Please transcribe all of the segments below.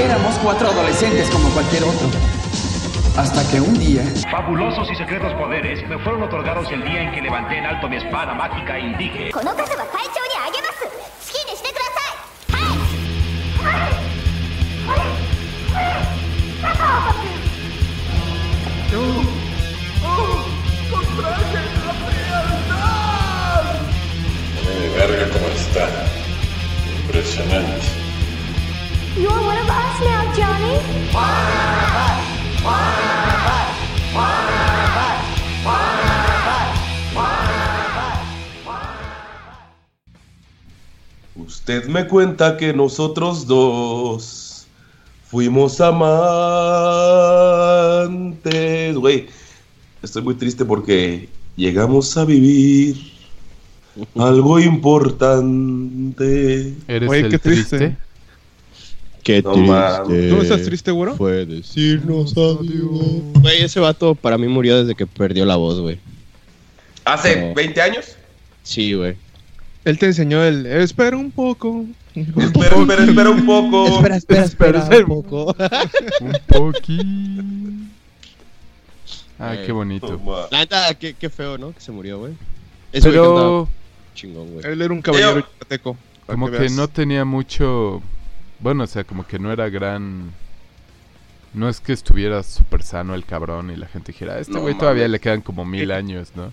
Éramos cuatro adolescentes como cualquier otro. Hasta que un día... Fabulosos y secretos poderes me fueron otorgados el día en que levanté en alto mi espada mágica y dije... verga cómo está. Impresionante. Usted me cuenta que nosotros dos fuimos amantes. Güey, estoy muy triste porque llegamos a vivir algo importante. Eres el triste. Qué No triste. ¿Tú no estás triste, güero? Fue decirnos adiós. Güey, ese vato para mí murió desde que perdió la voz, güey. ¿Hace No. 20 años? Sí, güey. Él te enseñó el espera un poco. Espera, espera, espera un poco. espera, espera, espera un poco. Un poquín. Ay, qué bonito. Toma. La neta, qué, qué feo, ¿no? Que se murió, güey. Güey Pero chingón, güey. Él era un caballero yucateco. como que no tenía mucho... Bueno, o sea, como que no era gran... No es que estuviera súper sano el cabrón y la gente dijera, a este No güey todavía le quedan como mil años, ¿no?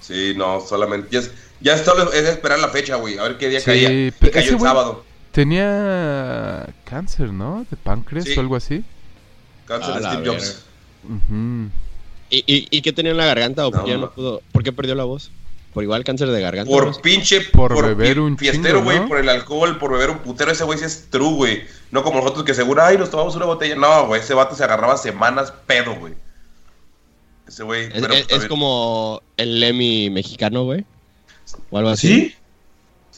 Sí, no, solamente. Ya, solo es esperar la fecha, güey. A ver qué día Sí, caía. Y cayó ese el sábado. Tenía cáncer, ¿no? De páncreas Sí. o algo así. Cáncer de Steve Jobs. ¿Y, y, y qué tenía en la garganta o por qué no pudo? ¿Por qué perdió la voz? ¿Por igual cáncer de garganta? Por no pinche. Por beber pi- un Fiestero, güey. ¿no? Por el alcohol, por beber un putero. Ese güey sí es true, güey. No como nosotros que seguro, ay, nos tomamos una botella. No, güey. Ese vato se agarraba semanas pedo, güey. Ese güey. Es, pero, es- pues, es como el Lemmy mexicano, güey. O algo así. ¿Sí?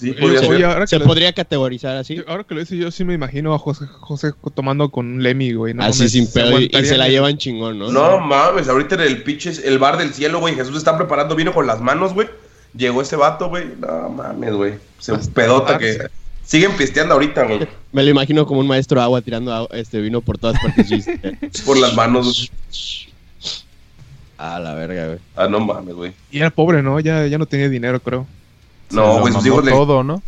Sí, podría Oye, ser. ahora que ¿Se lo- podría categorizar así? Ahora que lo dices, yo sí me imagino a José, José tomando con un Lemmy, güey. no así mames, sin pedo. Y, se la llevan chingón, ¿no? No mames, ahorita en el pinche, el bar del cielo, güey, Jesús está preparando vino con las manos, güey. Llegó ese vato, güey. No mames, güey. Se Hasta pedota darse. que siguen pisteando ahorita, güey. Me lo imagino como un maestro agua tirando agua- este vino por todas partes. Por las manos. A la verga, güey. Ah, no mames, güey. Y era pobre, ¿no? Ya, ya no tenía dinero, creo. No, lo güey, sus hijos le. todo, ¿no?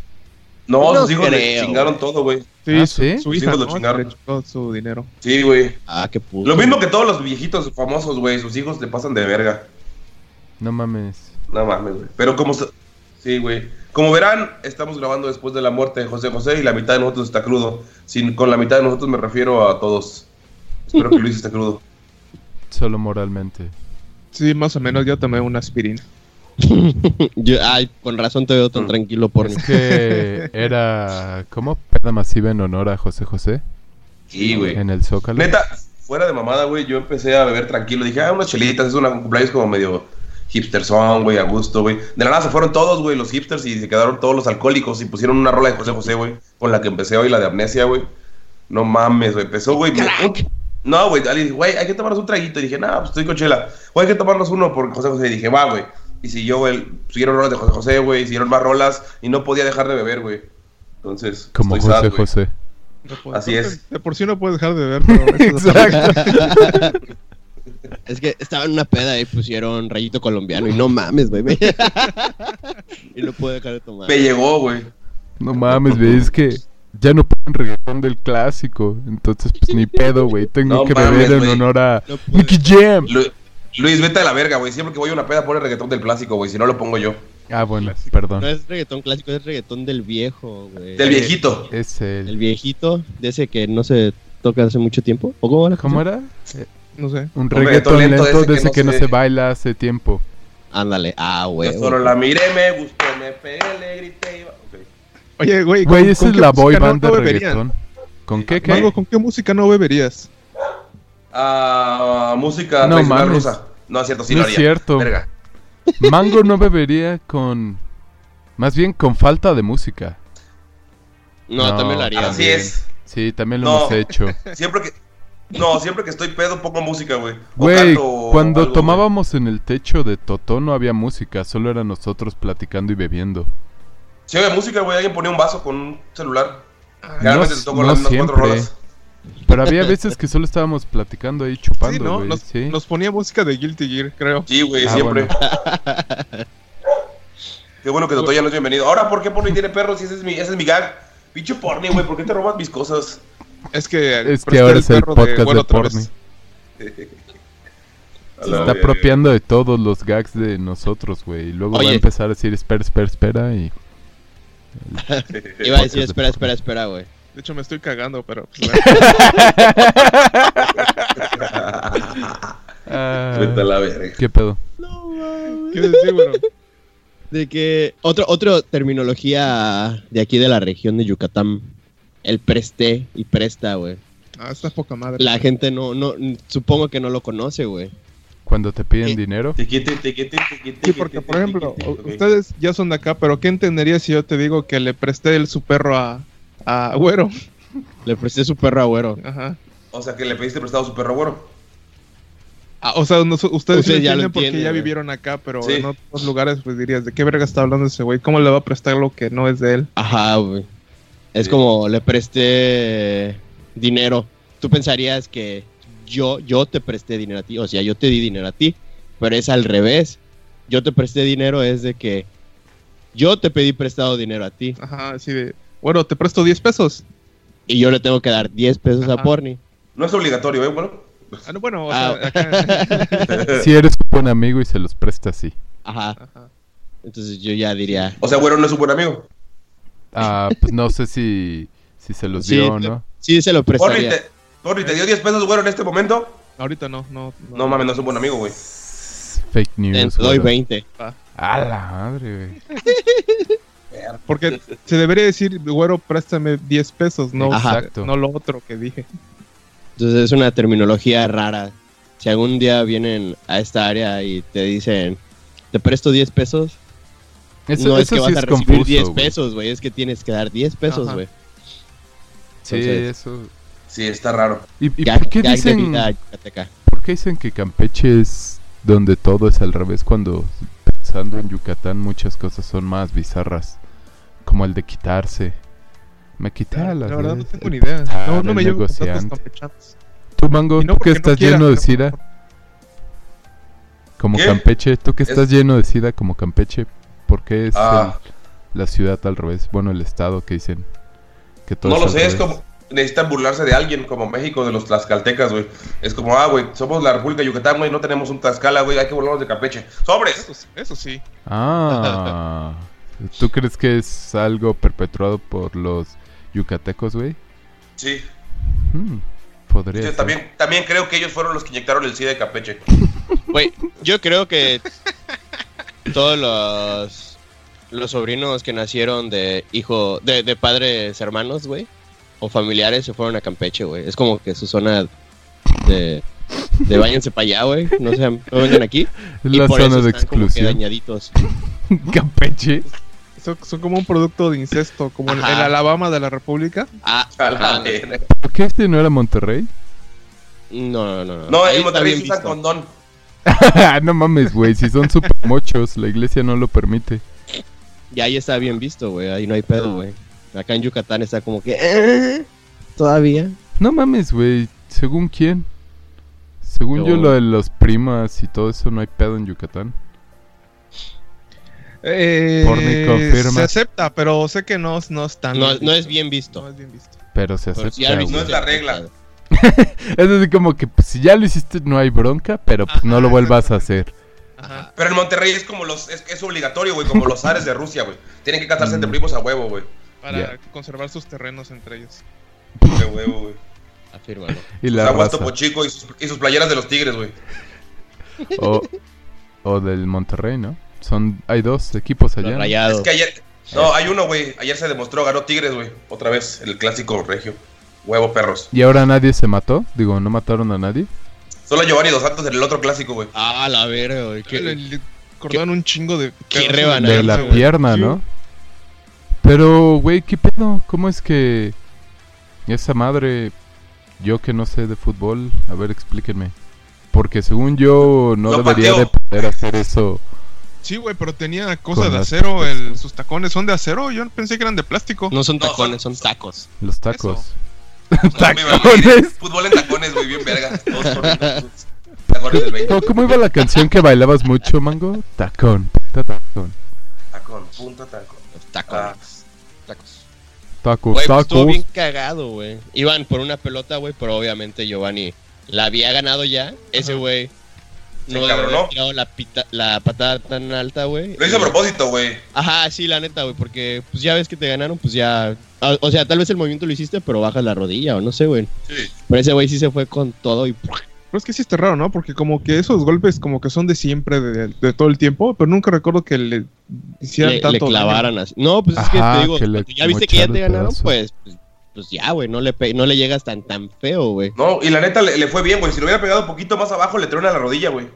No, No sus hijos le chingaron todo, güey. Sí, Ah, su, ¿sí? su Sus hija, hijos lo ¿no? chingaron. Le chingó su dinero. Sí, güey. Ah, qué puto. Lo mismo que todos los viejitos famosos, güey. Sus hijos le pasan de verga. No mames. No mames, güey. Pero como. se- Sí, güey. Como verán, estamos grabando después de la muerte de José José y la mitad de nosotros está crudo. Sin, con la mitad de nosotros me refiero a todos. Espero que Luis esté crudo. Solo moralmente. Sí, más o menos. Yo tomé una aspirina. Yo- ay, con razón te veo tan Mm. tranquilo por mí. Es que era... ¿Cómo? Peda masiva en honor a José José Sí, güey. en el Zócalo. Neta, fuera de mamada, güey, yo empecé a beber tranquilo. Dije, ah, unas chelitas, es una cumpleaños como medio hipster son, güey, a gusto, güey. De la nada se fueron todos, güey, los hipsters y se quedaron todos los alcohólicos y pusieron una rola de José José, güey, con la que empecé hoy, la de amnesia, güey. No mames, güey, empezó, güey. un- No, güey, alguien dijo, güey, hay que tomarnos un traguito. Y dije, no, pues estoy con chela. Güey, hay que tomarnos uno por José José. Y dije, va, güey. Y siguió, güey, siguieron rolas de José José, güey, siguieron más rolas y no podía dejar de beber, güey. Entonces, Como estoy José sad. José. No Así es. De por sí no puedes dejar de ver, pero... eso- Exacto. Es que estaba en una peda y pusieron rayito colombiano y no mames, güey. y no puedo dejar de tomar. Me llegó, güey. No mames, güey, es que ya no ponen reggaetón del clásico. Entonces, pues ni pedo, güey. Tengo No que mames, beber en honor a No. Nicky Jam. Luis, vete a la verga, güey. Siempre que voy a una peda pone reggaetón del clásico, güey. Si no lo pongo yo. Ah, bueno, perdón. No es reggaetón clásico, es reggaetón del viejo, güey. Del viejito. Es El el... viejito, de ese que no se toca hace mucho tiempo. ¿O cómo era? ¿Cómo era? No sé. Un reggaetón reggaetón lento lento de ese que no se- se baila hace tiempo. Ándale. Ah, güey. Yo solo la miré, me gustó, me pegué, le grité. y va- ok. Oye, güey, Güey, ¿con- esa es la boy no- band de no beberían? reggaetón. ¿Con qué, qué? Mango, ¿con qué música no beberías? Ah, música No tradicional mames. rusa. No, es cierto, sí No lo es haría. cierto. Verga. Mango no bebería con... Más bien con falta de música. No, No, también lo haría. Así es. Sí, también lo No. hemos hecho. Siempre que. No, siempre que estoy pedo pongo música, güey. Güey, cuando algo, tomábamos en el techo de Totó no había música, solo eran nosotros platicando y bebiendo. Si había música, güey, alguien ponía un vaso con un celular. No, Generalmente te toco no las cuatro siempre. rolas. Pero había veces que solo estábamos platicando ahí Sí, chupando, ¿no? güey. Nos, sí. nos ponía música de Guilty Gear, creo. Sí, güey, Ah, siempre. bueno. Qué bueno que Totoya no es bienvenido. Ahora, ¿por qué Porni tiene perros? Si ese es mi, ese es mi gag. Pinche Porni, güey, ¿por qué te robas mis cosas? Es que. Es que ahora es el podcast de. Porni. A Se está apropiando de todos los gags de nosotros, güey. Y luego va a empezar a decir, espera, espera, espera. Y Iba a decir, espera, espera, espera, güey. De hecho, me estoy cagando, pero. pues, Ah, Vete a la verga. ¿Qué pedo? ¿Qué decir, güero? De que otro, otra terminología de aquí de la región de Yucatán. El presté y presta, güey. Ah, está poca madre. La gente no, no, supongo que no lo conoce, güey. Cuando te piden ¿Qué? dinero. Tiquete, tiquete, tiquete, Sí, porque, por ejemplo, ustedes ya son de acá, pero ¿qué entenderías si yo te digo que le presté el su perro a, a Güero? Le presté su perro a güero. Ajá. O sea, que le pediste prestado a su perro güero. Ah, o sea, no- ustedes, sí Ustedes lo ya lo entienden porque ya vivieron acá, pero Sí. en otros lugares pues dirías, ¿de qué verga está hablando ese güey? ¿Cómo le va a prestar lo que no es de él? Ajá, güey. Es Sí. como le presté dinero. Tú pensarías que yo, yo te presté dinero a ti, o sea, yo te di dinero a ti, pero es al revés. Yo te presté dinero es de que yo te pedí prestado dinero a ti Ajá, así de, bueno, te presto 10 pesos. y yo le tengo que dar 10 pesos a. Porni. No es obligatorio, ¿eh? Bueno. Ah, no, bueno, o Ah. sea, acá... Si eres un buen amigo y se los presta así. Ajá. Ajá. Entonces yo ya diría, O sea, güero no es un buen amigo. Ah, pues no sé si, si se los Sí, dio o te- no. sí se lo Porni prestaría. te, Porni, ¿te dio 10 pesos, güero, en este momento? Ahorita no, no. No mames, no es un buen amigo, güey. Fake Te news. doy güero. 20. A la madre, güey. Porque se debería decir, güero, préstame 10 pesos, no, Ajá. No lo otro que dije. Entonces es una terminología rara. Si algún día vienen a esta área y te dicen, te presto 10 pesos, Eso, no es que sí vas a recibir confuso. 10 güey. pesos, güey, es que tienes que dar 10 pesos, güey. Sí, eso. Sí, está raro. ¿Y, y Gag- por qué dicen por qué dicen que Campeche es donde todo es al revés cuando pensando en Yucatán muchas cosas son más bizarras, como el de quitarse. Me quité a La la verdad no tengo ni idea. No, no me llevo. Tú, Mango, no tú que no estás quiera, lleno de sida, como ¿Qué? Campeche, tú que Es- estás lleno de sida como Campeche, ¿por qué es Ah. el- la ciudad al revés? Bueno, el estado que dicen que todo No lo sé, es como. Necesitan burlarse de alguien, como México, de los tlaxcaltecas, güey. Es como, ah, güey, somos la República de Yucatán, güey, no tenemos un Tlaxcala, güey, hay que burlarnos de Campeche. ¡Sobres! Eso, sí- eso sí. Ah, ¿tú crees que es algo perpetuado por los yucatecos, güey? Sí. Hmm, podría Yo ser. también, también creo que ellos fueron los que inyectaron el SIDA de Campeche. Güey, yo creo que todos los, los sobrinos que nacieron de hijo, de, de padres hermanos, güey, o familiares se fueron a Campeche, güey. Es como que su zona de, de váyanse para allá, güey. No se no vengan aquí. Es y la por zona eso de están como que exclusión. dañaditos. Campeche. Son, son como un producto de incesto, como en, Ajá. en Alabama de la República. Ah, ah. ¿Por qué este no era Monterrey? no, no, no. No, Ahí en está Monterrey se usan condón. no mames, güey, si son super mochos, la iglesia no lo permite. Y ahí está bien visto, güey. Ahí no hay pedo, güey. Acá en Yucatán está como que... eh, Todavía. No mames, güey, ¿según quién? Según yo, Yo- lo de los primas y todo eso no hay pedo en Yucatán. Eh, Porni confirma. Se acepta, pero sé que no, no es tan No, bien no es visto. bien No visto. es bien visto. Pero se acepta. No es la regla. Es así como que pues, si ya lo hiciste no hay bronca, pero pues no lo vuelvas a hacer. Ajá. Pero en Monterrey es como los, es, es obligatorio, güey, como los zares de Rusia, güey. Tienen que casarse entre Mm. primos a huevo, güey. Para conservar sus terrenos entre ellos. De huevo, güey. Afírmalo. Y la. Topo Chico y sus, y sus playeras de los tigres, güey. O, o del Monterrey, ¿no? Son, hay dos equipos allá. Es que ayer. No, hay uno, güey. Ayer se demostró, ganó Tigres, güey. Otra vez, el clásico regio. Huevo perros. Y ahora nadie se mató. Digo, no mataron a nadie. Solo Giovanni Dos Santos en el otro clásico, güey. Ah, la verga, güey. Que ¿Qué- le, le cortaron un chingo de... qué rebanada, De la güey. pierna, Sí. ¿no? Pero, güey, ¿qué pedo? ¿Cómo es que esa madre, yo que no sé de fútbol, a ver, explíquenme. Porque según yo no debería de poder hacer eso. Sí, güey, pero tenía cosas Con de acero. El, sus tacones son de acero. Yo pensé que eran de plástico. No son No, tacones, son- son tacos. Los tacos. Tacones. Fútbol en tacones, güey, bien verga. Todos. Tacones del 20. ¿Cómo, iba la canción que bailabas mucho, Mango? Tacón, puta tacón. Tacón, punta tacón. Tacos. Ah, tacos. Tacos, pues estuvo tacos. bien cagado, güey. Iban por una pelota, güey, pero obviamente Giovanni la había ganado ya. Ese güey Se no haber tirado la, pita- la patada tan alta, güey. Lo hizo a propósito, güey. Ajá, sí, la neta, güey, porque pues ya ves que te ganaron, pues ya... O sea, tal vez el movimiento lo hiciste, pero bajas la rodilla o no sé, güey. Sí. Pero ese güey sí se fue con todo y... Pero es que sí está raro, ¿no? Porque como que esos golpes como que son de siempre, de, de todo el tiempo, pero nunca recuerdo que le hicieran Le, le tanto daño. clavaran así. No, pues es que te digo, que le ya viste que ya te ganaron, pues, pues, pues ya, güey, no le, no le llegas tan, tan feo, güey. No, y la neta le, le fue bien, güey. Si lo hubiera pegado un poquito más abajo, le truena la rodilla, güey.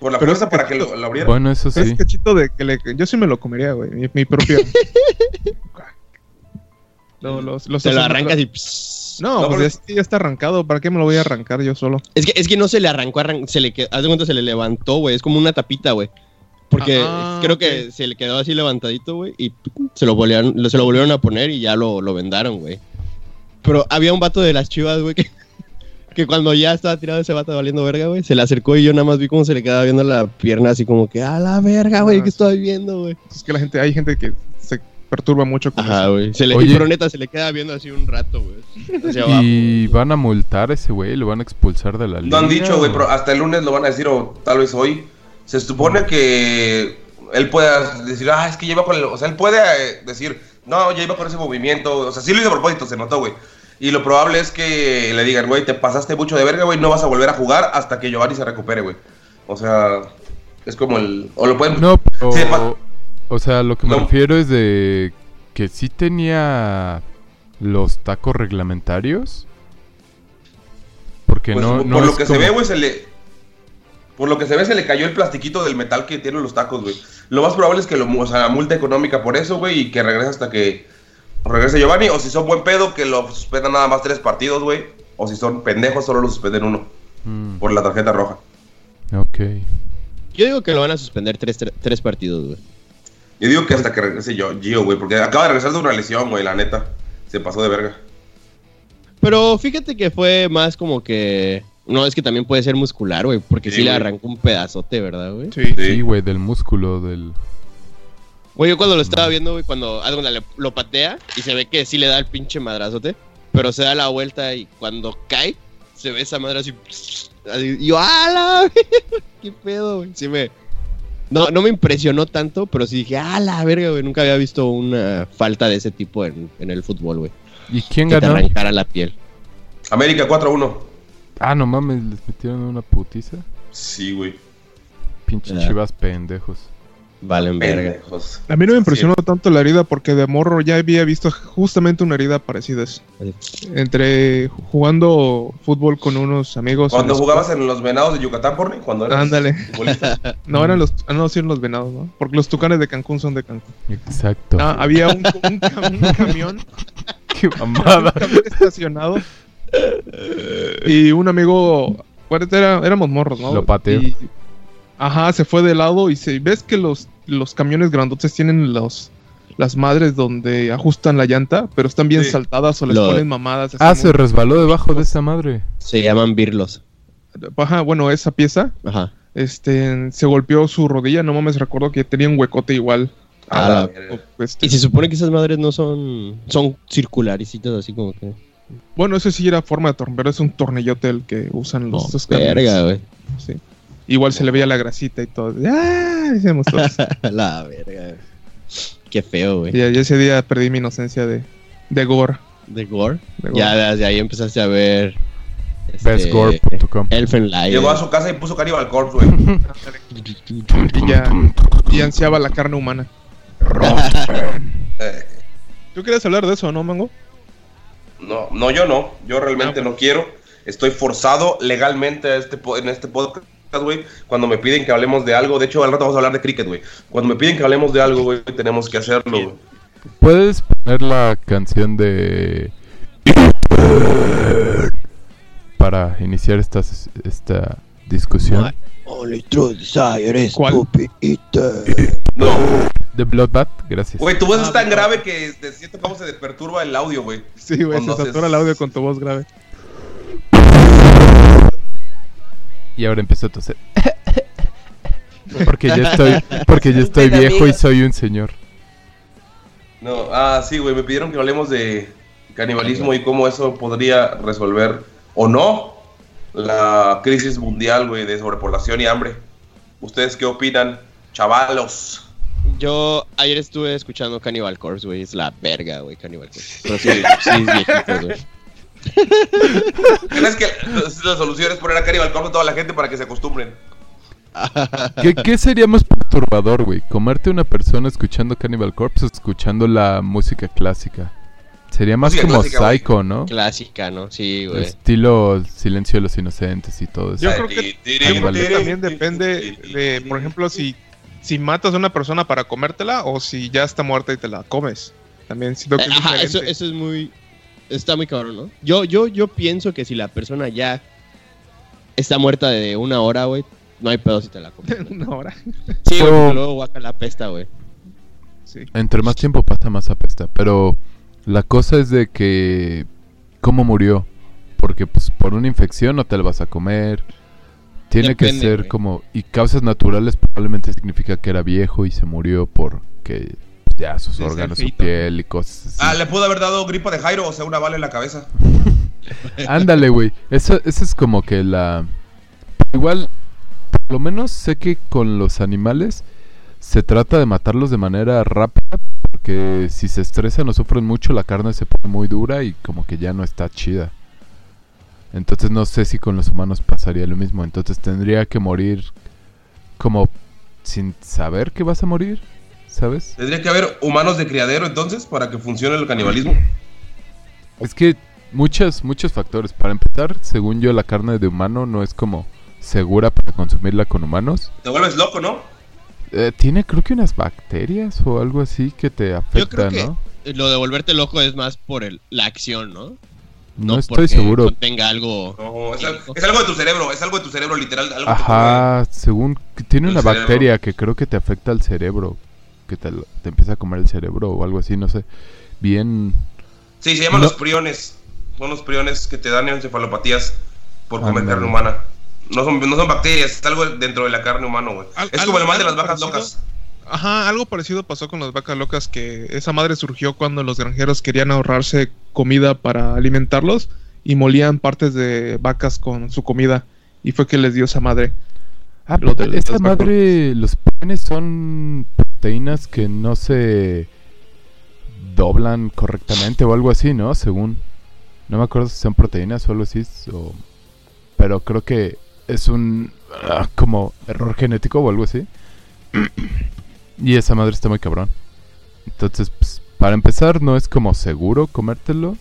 Por la Pero fuerza es para que- que lo, lo abriera. Bueno, eso sí. Es cachito de que le, yo sí me lo comería, güey, mi, mi propio. Lo- los, los Se lo arrancas y... pss. No, No, pues pero- ya, está arrancado, ¿para qué me lo voy a arrancar yo solo? Es que, es que no se le arrancó, arran- se le quedó, haz de cuenta se le levantó, güey. Es como una tapita, güey. Porque Ah, creo ok. que se le quedó así levantadito, güey. Y se lo volvieron, se lo volvieron a poner y ya lo, lo vendaron, güey. Pero había un vato de las chivas, güey, que, que cuando ya estaba tirado ese vato valiendo verga, güey, se le acercó y yo nada más vi cómo se le quedaba viendo la pierna así como que, a la verga, güey, Ah, ¿qué estoy viendo, güey? Es que la gente, hay gente que se perturba mucho con Ajá, eso. güey. Se le, Oye. pero neta, se le queda viendo así un rato, güey. Y van a multar a ese güey, lo van a expulsar de la liga. No han dicho, güey, pero hasta el lunes lo van a decir, o tal vez hoy. Se supone que él pueda decir, ah, es que lleva con el. O sea, él puede eh, decir, no, ya iba con ese movimiento. O sea, sí lo hizo a propósito, se notó, güey. Y lo probable es que le digan, güey, te pasaste mucho de verga, güey, no vas a volver a jugar hasta que Giovanni se recupere, güey. O sea, es como el. O lo pueden. No, pero, Sí, o sea, lo que me No. refiero es de que sí tenía los tacos reglamentarios. Porque pues, no, por lo que como- se ve, güey, se le. Por lo que se ve, se le cayó el plastiquito del metal que tienen los tacos, güey. Lo más probable es que lo, o sea, multa económica por eso, güey, y que regrese hasta que regrese Giovanni. O si son buen pedo, que lo suspendan nada más tres partidos, güey. O si son pendejos, solo lo suspenden uno Mm, por la tarjeta roja. ok. Yo digo que lo van a suspender tres, tres, tres partidos, güey. Yo digo que hasta que regrese yo, Gio, güey, porque acaba de regresar de una lesión, güey, la neta. Se pasó de verga. Pero fíjate que fue más como que. No, es que también puede ser muscular, güey. Porque sí, Sí, le güey. arrancó un pedazote, ¿verdad, güey? Sí. Sí, güey, del músculo, del... Güey, yo cuando lo estaba viendo, güey, cuando le- lo patea y se ve que sí le da el pinche madrazote. Pero se da la vuelta y cuando cae, se ve esa madre así. así, y yo, ¡ala! ¡Qué pedo, güey! Sí me. No, no me impresionó tanto, pero sí dije, ¡ah, la verga, güey! Nunca había visto una falta de ese tipo en, en el fútbol, güey. ¿Y quién Que te ganó? arrancara la piel. América 4-1. Ah, no mames, les metieron una putiza. Sí, güey. Pinche chivas pendejos. Valen verga. Pendejos. A mí no me impresionó tanto la herida porque de morro ya había visto justamente una herida parecida. Entre jugando fútbol con unos amigos. Cuando jugabas en los venados de Yucatán, porni, cuando eras Ándale. futbolista. No, eran los, ah, no, sí eran los venados, ¿no? Porque los tucanes de Cancún son de Cancún. Exacto. Ah, había un, un cam- un camión, Qué mamada. un camión estacionado. Y un amigo, era- éramos morros, ¿no? Lo pateó. Y- ajá, se fue de lado y se, ves que los, los camiones grandotes tienen los las madres donde ajustan la llanta, pero están bien Sí. saltadas o les Lo- ponen mamadas. Ah, se resbaló debajo de esa madre. Se llaman birlos. Ajá, bueno, esa pieza, Ajá. este, se golpeó su rodilla, no mames, recuerdo que tenía un huecote igual. A Ah, la. Este, Y se supone que esas madres no son. Son circularicitas, así como que. Bueno, ese sí era forma de tornillo, pero es un tornillote el que usan los No, verga, güey. Sí. Igual se le veía la grasita y todo. ¡Ah! Decíamos todos. La verga, güey. Qué feo, güey. y ya- ya ese día perdí mi inocencia de, de gore. De gore. de gore. Ya desde ahí empezaste a ver. este, Bestgore.com. Elfen. Llegó a su casa y puso Cannibal Corpse, güey. Y ya y ansiaba la carne humana. Eh, ¿Tú quieres hablar de eso, no, Mango? No, no, yo no. Yo realmente Ah, no quiero. Estoy forzado legalmente a este po- en este podcast, güey. Cuando me piden que hablemos de algo. De hecho, al rato vamos a hablar de cricket, güey. Cuando me piden que hablemos de algo, güey, tenemos que hacerlo, güey. ¿Puedes poner la canción de... para iniciar esta, esta discusión? Only true desire is ¿Cuál? stupid. No. The Bloodbath, gracias. Güey, tu voz Ah, es tan grave que de cierto cómo se perturba el audio, güey. Sí, güey, se satura el audio con tu voz grave. Y ahora empiezo a toser. porque ya estoy, porque ya estoy viejo y soy un señor. No, ah, sí, güey, me pidieron que hablemos de canibalismo y cómo eso podría resolver o no la crisis mundial, güey, de sobrepoblación y hambre. ¿Ustedes qué opinan, chavalos? Yo ayer estuve escuchando Cannibal Corpse, güey. Es la verga, güey, Cannibal Corpse. Pero sí, sí, es viejito, güey. ¿Crees que la solución es poner a Cannibal Corpse a toda la gente para que se acostumbren? ¿Qué, qué sería más perturbador, güey? ¿Comerte una persona escuchando Cannibal Corpse o escuchando la música clásica? Sería más Música como clásica, psycho, ¿no? Clásica, ¿no? Sí, güey. Estilo Silencio de los Inocentes y todo eso. Yo creo que, yo creo que también depende de, por ejemplo, si, si matas a una persona para comértela o si ya está muerta y te la comes. También siento que Eh, es Ajá, diferente. eso, eso es muy. Está muy cabrón, ¿no? Yo, yo, yo pienso que si la persona ya está muerta de una hora, güey, no hay pedo si te la comes. una hora. Sí, güey, Pero- luego guaca la pesta, güey. Sí. Entre más tiempo pasa, más apesta. Pero la cosa es de que... ¿Cómo murió? Porque pues por una infección no te la vas a comer. Tiene que ser como... Y causas naturales probablemente significa que era viejo y se murió porque ya sus órganos, su piel y cosas así. Ah, le pudo haber dado gripa de Jairo, o sea, una bala en la cabeza. Ándale, güey. Eso, eso es como que la... Igual, por lo menos sé que con los animales se trata de matarlos de manera rápida porque si se estresan o sufren mucho la carne se pone muy dura y como que ya no está chida. Entonces no sé si con los humanos pasaría lo mismo. Entonces tendría que morir como sin saber que vas a morir, ¿sabes? Tendría que haber humanos de criadero entonces para que funcione el canibalismo. Es que muchos, muchos factores. Para empezar, según yo, la carne de humano no es como segura para consumirla con humanos. Te vuelves loco, ¿no? Eh, tiene creo que unas bacterias o algo así que te Yo afecta, creo que ¿no? lo de volverte loco es más por el, la acción, ¿no? No, estoy seguro. contenga algo. No, es, al- es algo de tu cerebro, es algo de tu cerebro, literal. Algo que te Ajá, según que tiene El una cerebro. bacteria que creo que te afecta al cerebro, que te, empieza a comer el cerebro o algo así, no sé. Bien, Sí, se llaman No. los priones. Son los priones que te dan encefalopatías por comer carne humana. No son, no son bacterias, es algo dentro de la carne humana, güey. Es como el mal de las vacas locas. Ajá, algo parecido pasó con las vacas locas, que esa madre surgió cuando los granjeros querían ahorrarse comida para alimentarlos y molían partes de vacas con su comida. Y fue que les dio esa madre. Ah, pero esa madre, los penes son proteínas que no se doblan correctamente o algo así, ¿no? Según. No me acuerdo si son proteínas o algo así. o- Pero creo que es un. ah, como error genético o algo así. y esa madre está muy cabrón. Entonces, pues, para empezar, no es como seguro comértelo.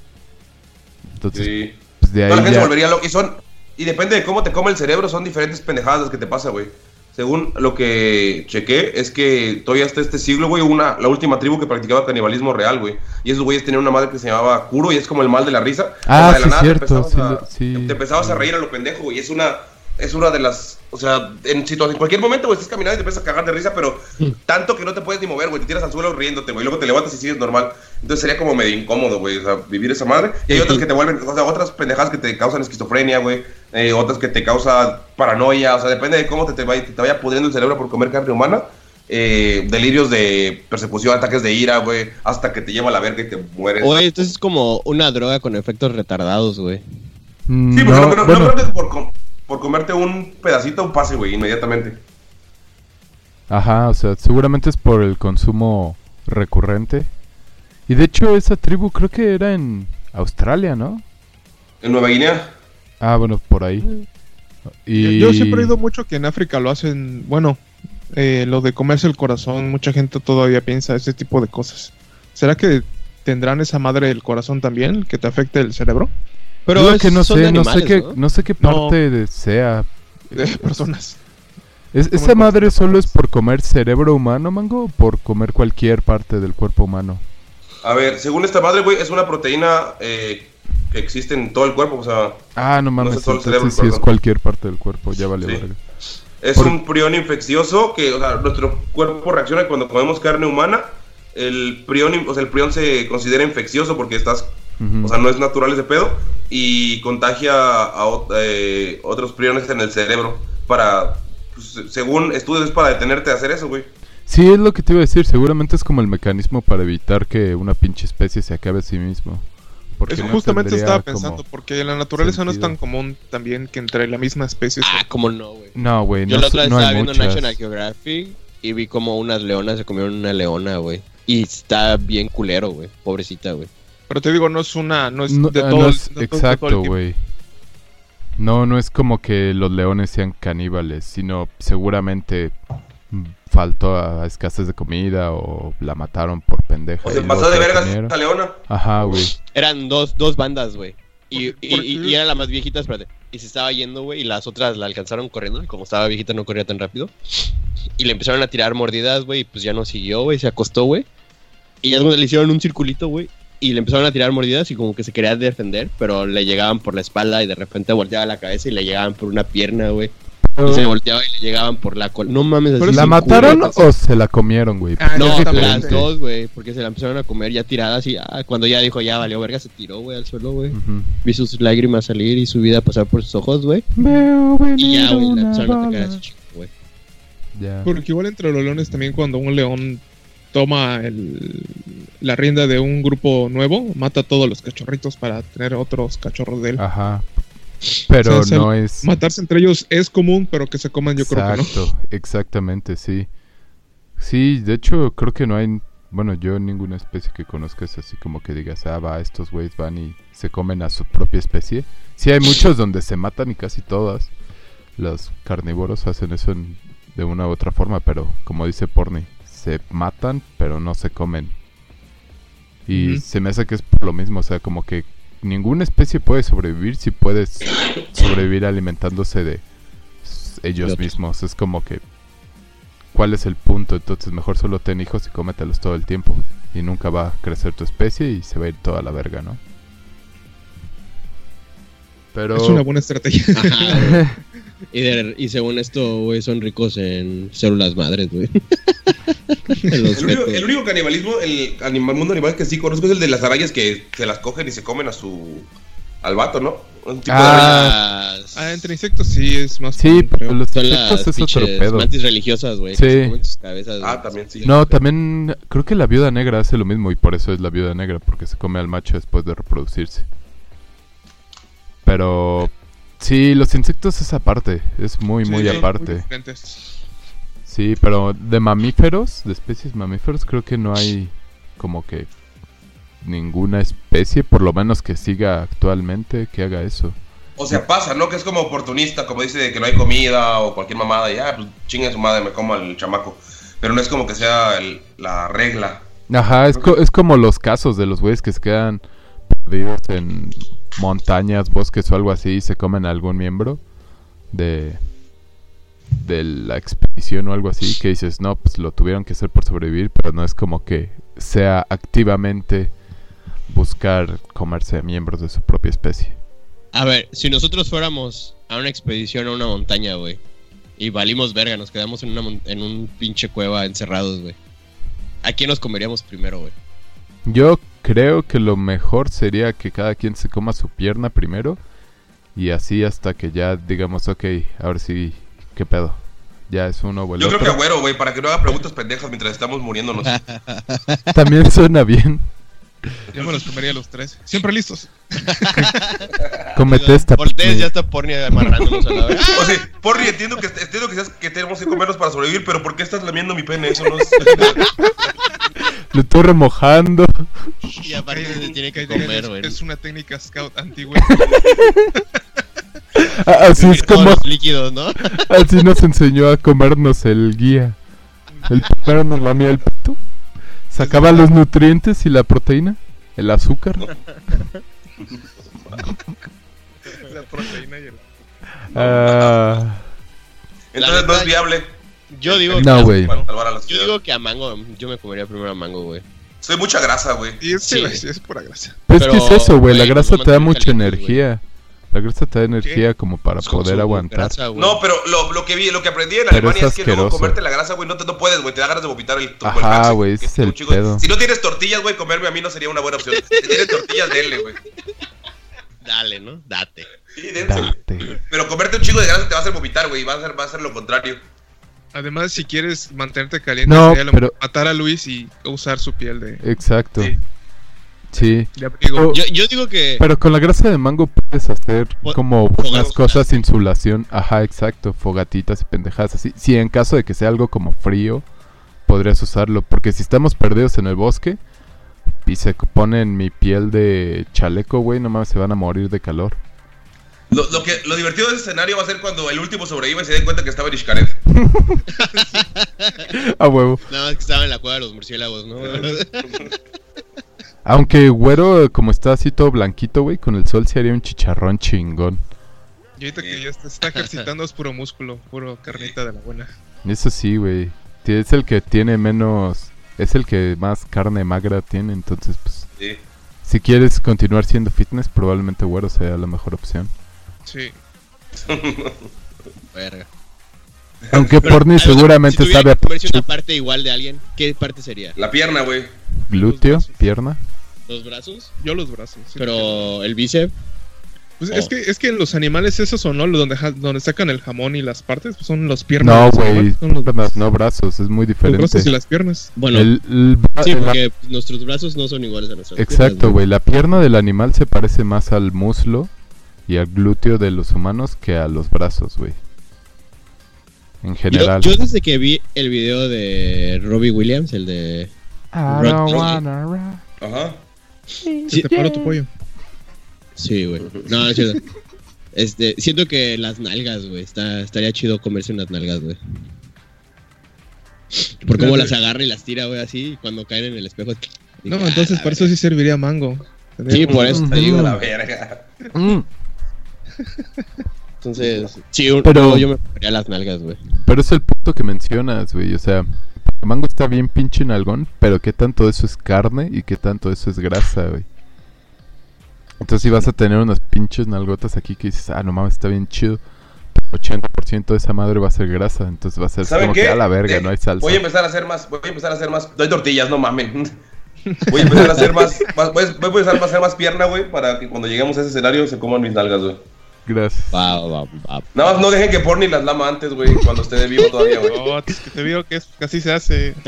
Entonces, Sí. pues de Toda la ahí gente ya. volvería loca. Y son. Y depende de cómo te come el cerebro, son diferentes pendejadas las que te pasa, güey. Según lo que chequé, es que todavía hasta este siglo, güey, una, la última tribu que practicaba canibalismo real, güey. Y esos güeyes tenían una madre que se llamaba Kuro y es como el mal de la risa. Ah, O sea, de la sí, nada te cierto, empezabas sí a- sí. Te empezabas a reír a lo pendejo, güey. Es una, es una de las. O sea, en, en cualquier momento, güey, estás caminando y te empiezas a cagar de risa, pero tanto que no te puedes ni mover, güey. Te tiras al suelo riéndote, güey. Luego te levantas y sigues normal. Entonces sería como medio incómodo, güey. O sea, vivir esa madre. Y hay otras que te vuelven, o sea, otras pendejadas que te causan esquizofrenia, güey. Eh, otras que te causan paranoia. O sea, depende de cómo te, te, vaya, te vaya pudriendo el cerebro por comer carne humana. Eh, delirios de persecución, ataques de ira, güey. Hasta que te lleva a la verga y te mueres. Oye, esto es como una droga con efectos retardados, güey. Mm, Sí, porque no, no, creo que por, por comerte un pedacito, un pase, güey, inmediatamente. Ajá, o sea, seguramente es por el consumo recurrente. Y de hecho esa tribu creo que era en Australia, ¿no? En Nueva Guinea. Ah, bueno, por ahí. Y... Yo siempre he oído mucho que en África lo hacen, bueno, eh, lo de comerse el corazón, mucha gente todavía piensa ese tipo de cosas. ¿Será que tendrán esa madre del corazón también, que te afecte el cerebro? Pero que no sé, no sé qué, ¿no? no sé qué No. parte de sea. De personas. Es- ¿Esa madre solo es por comer cerebro humano, mango, o por comer cualquier parte del cuerpo humano? A ver, según esta madre, güey, es una proteína eh, que existe en todo el cuerpo, o sea, Ah, no mames, sé, solo el entonces cerebro, sí es cualquier parte del cuerpo, ya vale Sí. verga. Es Por- un prión infeccioso que, o sea, nuestro cuerpo reacciona cuando comemos carne humana. El prión, o sea, el prión se considera infeccioso porque estás, O sea, no es natural ese pedo y contagia a eh, otros priones en el cerebro para, pues, según estudios es para detenerte de hacer eso, güey. Sí, es lo que te iba a decir. Seguramente es como el mecanismo para evitar que una pinche especie se acabe a sí mismo. Porque Eso no justamente estaba como- pensando, porque en la naturaleza no es tan común también que entre la misma especie. Ah, cómo no, güey. No, güey, Yo no, la otra vez no estaba viendo muchas. National Geographic y vi como unas leonas se comieron una leona, güey. Y está bien culero, güey. Pobrecita, güey. Pero te digo, no es una, no es No, de todo, no es- exacto, güey. No, no es como que los leones sean caníbales, sino seguramente faltó a escasez de comida o la mataron por pendeja. O se pasó de vergas esta leona. Ajá, güey. Eran dos, dos bandas, güey. Y, y, y- y era la más viejita, espérate. Y se estaba yendo, güey, y las otras la alcanzaron corriendo. Y como estaba viejita, no corría tan rápido. Y le empezaron a tirar mordidas, güey, y pues ya no siguió, güey, se acostó, güey. Y ya le hicieron un circulito, güey. Y le empezaron a tirar mordidas y como que se quería defender, pero le llegaban por la espalda y de repente volteaba la cabeza y le llegaban por una pierna, güey. Y se volteaba y le llegaban por la cola. No mames, así ¿La mataron culo. o se la comieron, güey? Ah, No, las dos, güey, porque se la empezaron a comer ya tiradas y ah, cuando ya dijo ya valió verga se tiró, güey, al suelo, güey. Ujú. Vi sus lágrimas salir y su vida pasar por sus ojos, güey. Veo Y ya, güey, la empezaron a atacar a su chico, güey. Ya. Porque igual entre los leones también cuando un león toma el- la rienda de un grupo nuevo, mata a todos los cachorritos para tener otros cachorros de él. Ajá. Pero O sea, no el- es... Matarse entre ellos es común, pero que se coman yo creo que no. Exacto, exactamente, sí. Sí, de hecho creo que no hay, bueno, yo ninguna especie que conozcas así como que digas, ah, va, estos güeyes van y se comen a su propia especie. Sí hay muchos donde se matan y casi todas. Los carnívoros hacen eso en- de una u otra forma, pero como dice Porni, se matan pero no se comen. Y se me hace que es por lo mismo, o sea, como que ninguna especie puede sobrevivir si puedes sobrevivir alimentándose de ellos mismos. Es como que, ¿cuál es el punto? Entonces mejor solo ten hijos y cómetelos todo el tiempo. Y nunca va a crecer tu especie y se va a ir toda la verga, ¿no? Pero... Es una buena estrategia. Y, de- y según esto, güey, son ricos en células madres, güey. El único, fetos. el único canibalismo, el animal, mundo animal que sí conozco es el de las arañas que se las cogen y se comen a su. al vato, ¿no? Un tipo de araña. Las- ah, entre insectos sí es más Sí, común, pero los son insectos las es otro pedo. mantis religiosas, güey. Sí. que se comen sus cabezas, Ah, también sí. No, también creo que la viuda negra hace lo mismo y por eso es la viuda negra, porque se come al macho después de reproducirse. Pero sí, los insectos es aparte, es muy, Sí, muy aparte. Sí, pero de mamíferos, de especies mamíferos, creo que no hay como que ninguna especie, por lo menos que siga actualmente, que haga eso. O sea, pasa, ¿no? Que es como oportunista, como dice de que no hay comida o cualquier mamada y ah, pues chingue su madre, me como al chamaco. Pero no es como que sea el- la regla. Ajá, es, co- es como los casos de los güeyes que se quedan perdidos en montañas, bosques o algo así y se comen a algún miembro de, de la expedición o algo así, que dices, no, pues lo tuvieron que hacer por sobrevivir, pero no es como que sea activamente buscar comerse a miembros de su propia especie. A ver, si nosotros fuéramos a una expedición a una montaña, güey, y valimos verga, nos quedamos en, una en un pinche cueva encerrados, güey. ¿A quién nos comeríamos primero, güey? Yo creo que lo mejor sería que cada quien se coma su pierna primero y así hasta que ya digamos, ok, ahora sí, ¿qué pedo? Ya es uno o el Yo creo que otro. agüero, güey, para que no haga preguntas pendejas mientras estamos muriéndonos. También suena bien. Yo me los comería los tres. Siempre listos. Comete esta. Cortés ya está porni amarrándonos a la verga. O sea, Porri, entiendo que, entiendo que, seas- que tenemos que comernos para sobrevivir, pero ¿por qué estás lamiendo mi pene? Eso no es... Lo estoy remojando. Y aparte se tiene que comer, es- güey. Es una técnica scout antigua. Ah, Así es como. líquidos, ¿no? Así nos enseñó a comernos el guía. El primero nos lamía el pito. Sacaba los nutrientes y la proteína. El azúcar. la proteína y el... Ah, Entonces no es viable. Yo digo, No, que, güey. Para salvar a la yo digo que a mango, yo me comería primero a mango, güey. Soy mucha grasa, güey. Y es, Sí. es pura grasa. pues Pero, que es eso, güey. La grasa te da mucha energía. La grasa te da energía como para poder aguantar. grasa. No, pero lo, lo que vi, lo que aprendí en Pero Alemania es es que luego comerte la grasa, güey, no, te, no puedes, güey, te da ganas de vomitar el tu- el Ajá, güey, ese es el un chingo- pedo. Si no tienes tortillas, güey, comerme a mí no sería una buena opción. Si tienes tortillas, denle, güey. Dale, ¿no? Date. Sí, dense. Date. Pero comerte un chingo de grasa te va a hacer vomitar, güey, y va a ser, va a ser lo contrario. Además, si quieres mantenerte caliente, No, sería lo- pero- matar a Luis y usar su piel de, Exacto. Sí. Sí. de. Oh. Yo, yo digo que. Pero con la grasa de mango puedes hacer como unas cosas, insulación. Ajá, exacto. Fogatitas y pendejadas así. Si en caso de que sea algo como frío, podrías usarlo. Porque si estamos perdidos en el bosque y se ponen mi piel de chaleco, güey, no mames, se van a morir de calor. Lo, lo que, lo divertido de ese escenario va a ser cuando el último sobreviva y se den cuenta que estaba en Ishkaret. A huevo. Nada más que estaba en la cueva de los murciélagos, ¿no? Aunque güero, como está así todo blanquito, güey, con el sol se haría un chicharrón chingón. Y ahorita que ya se está ejercitando es puro músculo, puro carnita de la buena. Eso sí, güey. Es el que tiene menos... Es el que más carne magra tiene, entonces, pues... Sí. Si quieres continuar siendo fitness, probablemente güero sea la mejor opción. Sí. Verga. Aunque Pero, Porni seguramente si tuviera sabe a comerse una parte igual de alguien, ¿qué parte sería? La pierna, güey. glúteo, Los pierna. ¿Los brazos? Yo los brazos. sí. Pero el bíceps. Pues Oh. es que es que en los animales esos o no, los donde, donde sacan el jamón y las partes, pues son las piernas. No, Los güey, los, piernas, no brazos, es muy los diferente. brazos y las piernas. Bueno, El- el bra- sí, porque nuestros brazos no son iguales a nuestros. Exacto, güey. La pierna del animal se parece más al muslo y al glúteo de los humanos que a los brazos, güey. En general. yo desde que vi el video de Robbie Williams, el de... I Rock- don't Rock- wanna rock. Ajá. Se Sí, te paró tu pollo. Sí, güey. No, no es cierto. Este, siento que las nalgas, güey. Está, estaría chido comerse unas nalgas, güey. Por cómo las agarra y las tira, güey, así. Cuando caen en el espejo. No, entonces "Ah, para eso sí serviría mango. Sí, por eso te digo. La verga. Mm, Entonces, sí, un- Pero- yo me comería las nalgas, güey. Pero es el punto que mencionas, güey. O sea, el mango está bien pinche nalgón, pero qué tanto de eso es carne y qué tanto de eso es grasa, güey. Entonces, si vas a tener unas pinches nalgotas aquí que dices, ah, no mames, está bien chido. 80% de esa madre va a ser grasa, entonces va a ser ¿Saben como qué? que a la verga, De- no hay salsa. Voy a empezar a hacer más, voy a empezar a hacer más. Doy tortillas, no mamen. Voy a empezar a hacer más, más- voy, a, voy a empezar a hacer más pierna, güey, para que cuando lleguemos a ese escenario se coman mis nalgas, güey. Gracias. Va, va, va. Nada más no dejen que Porni las lama antes, güey, cuando esté de vivo todavía, güey. No, es que te digo que, es, que así se hace.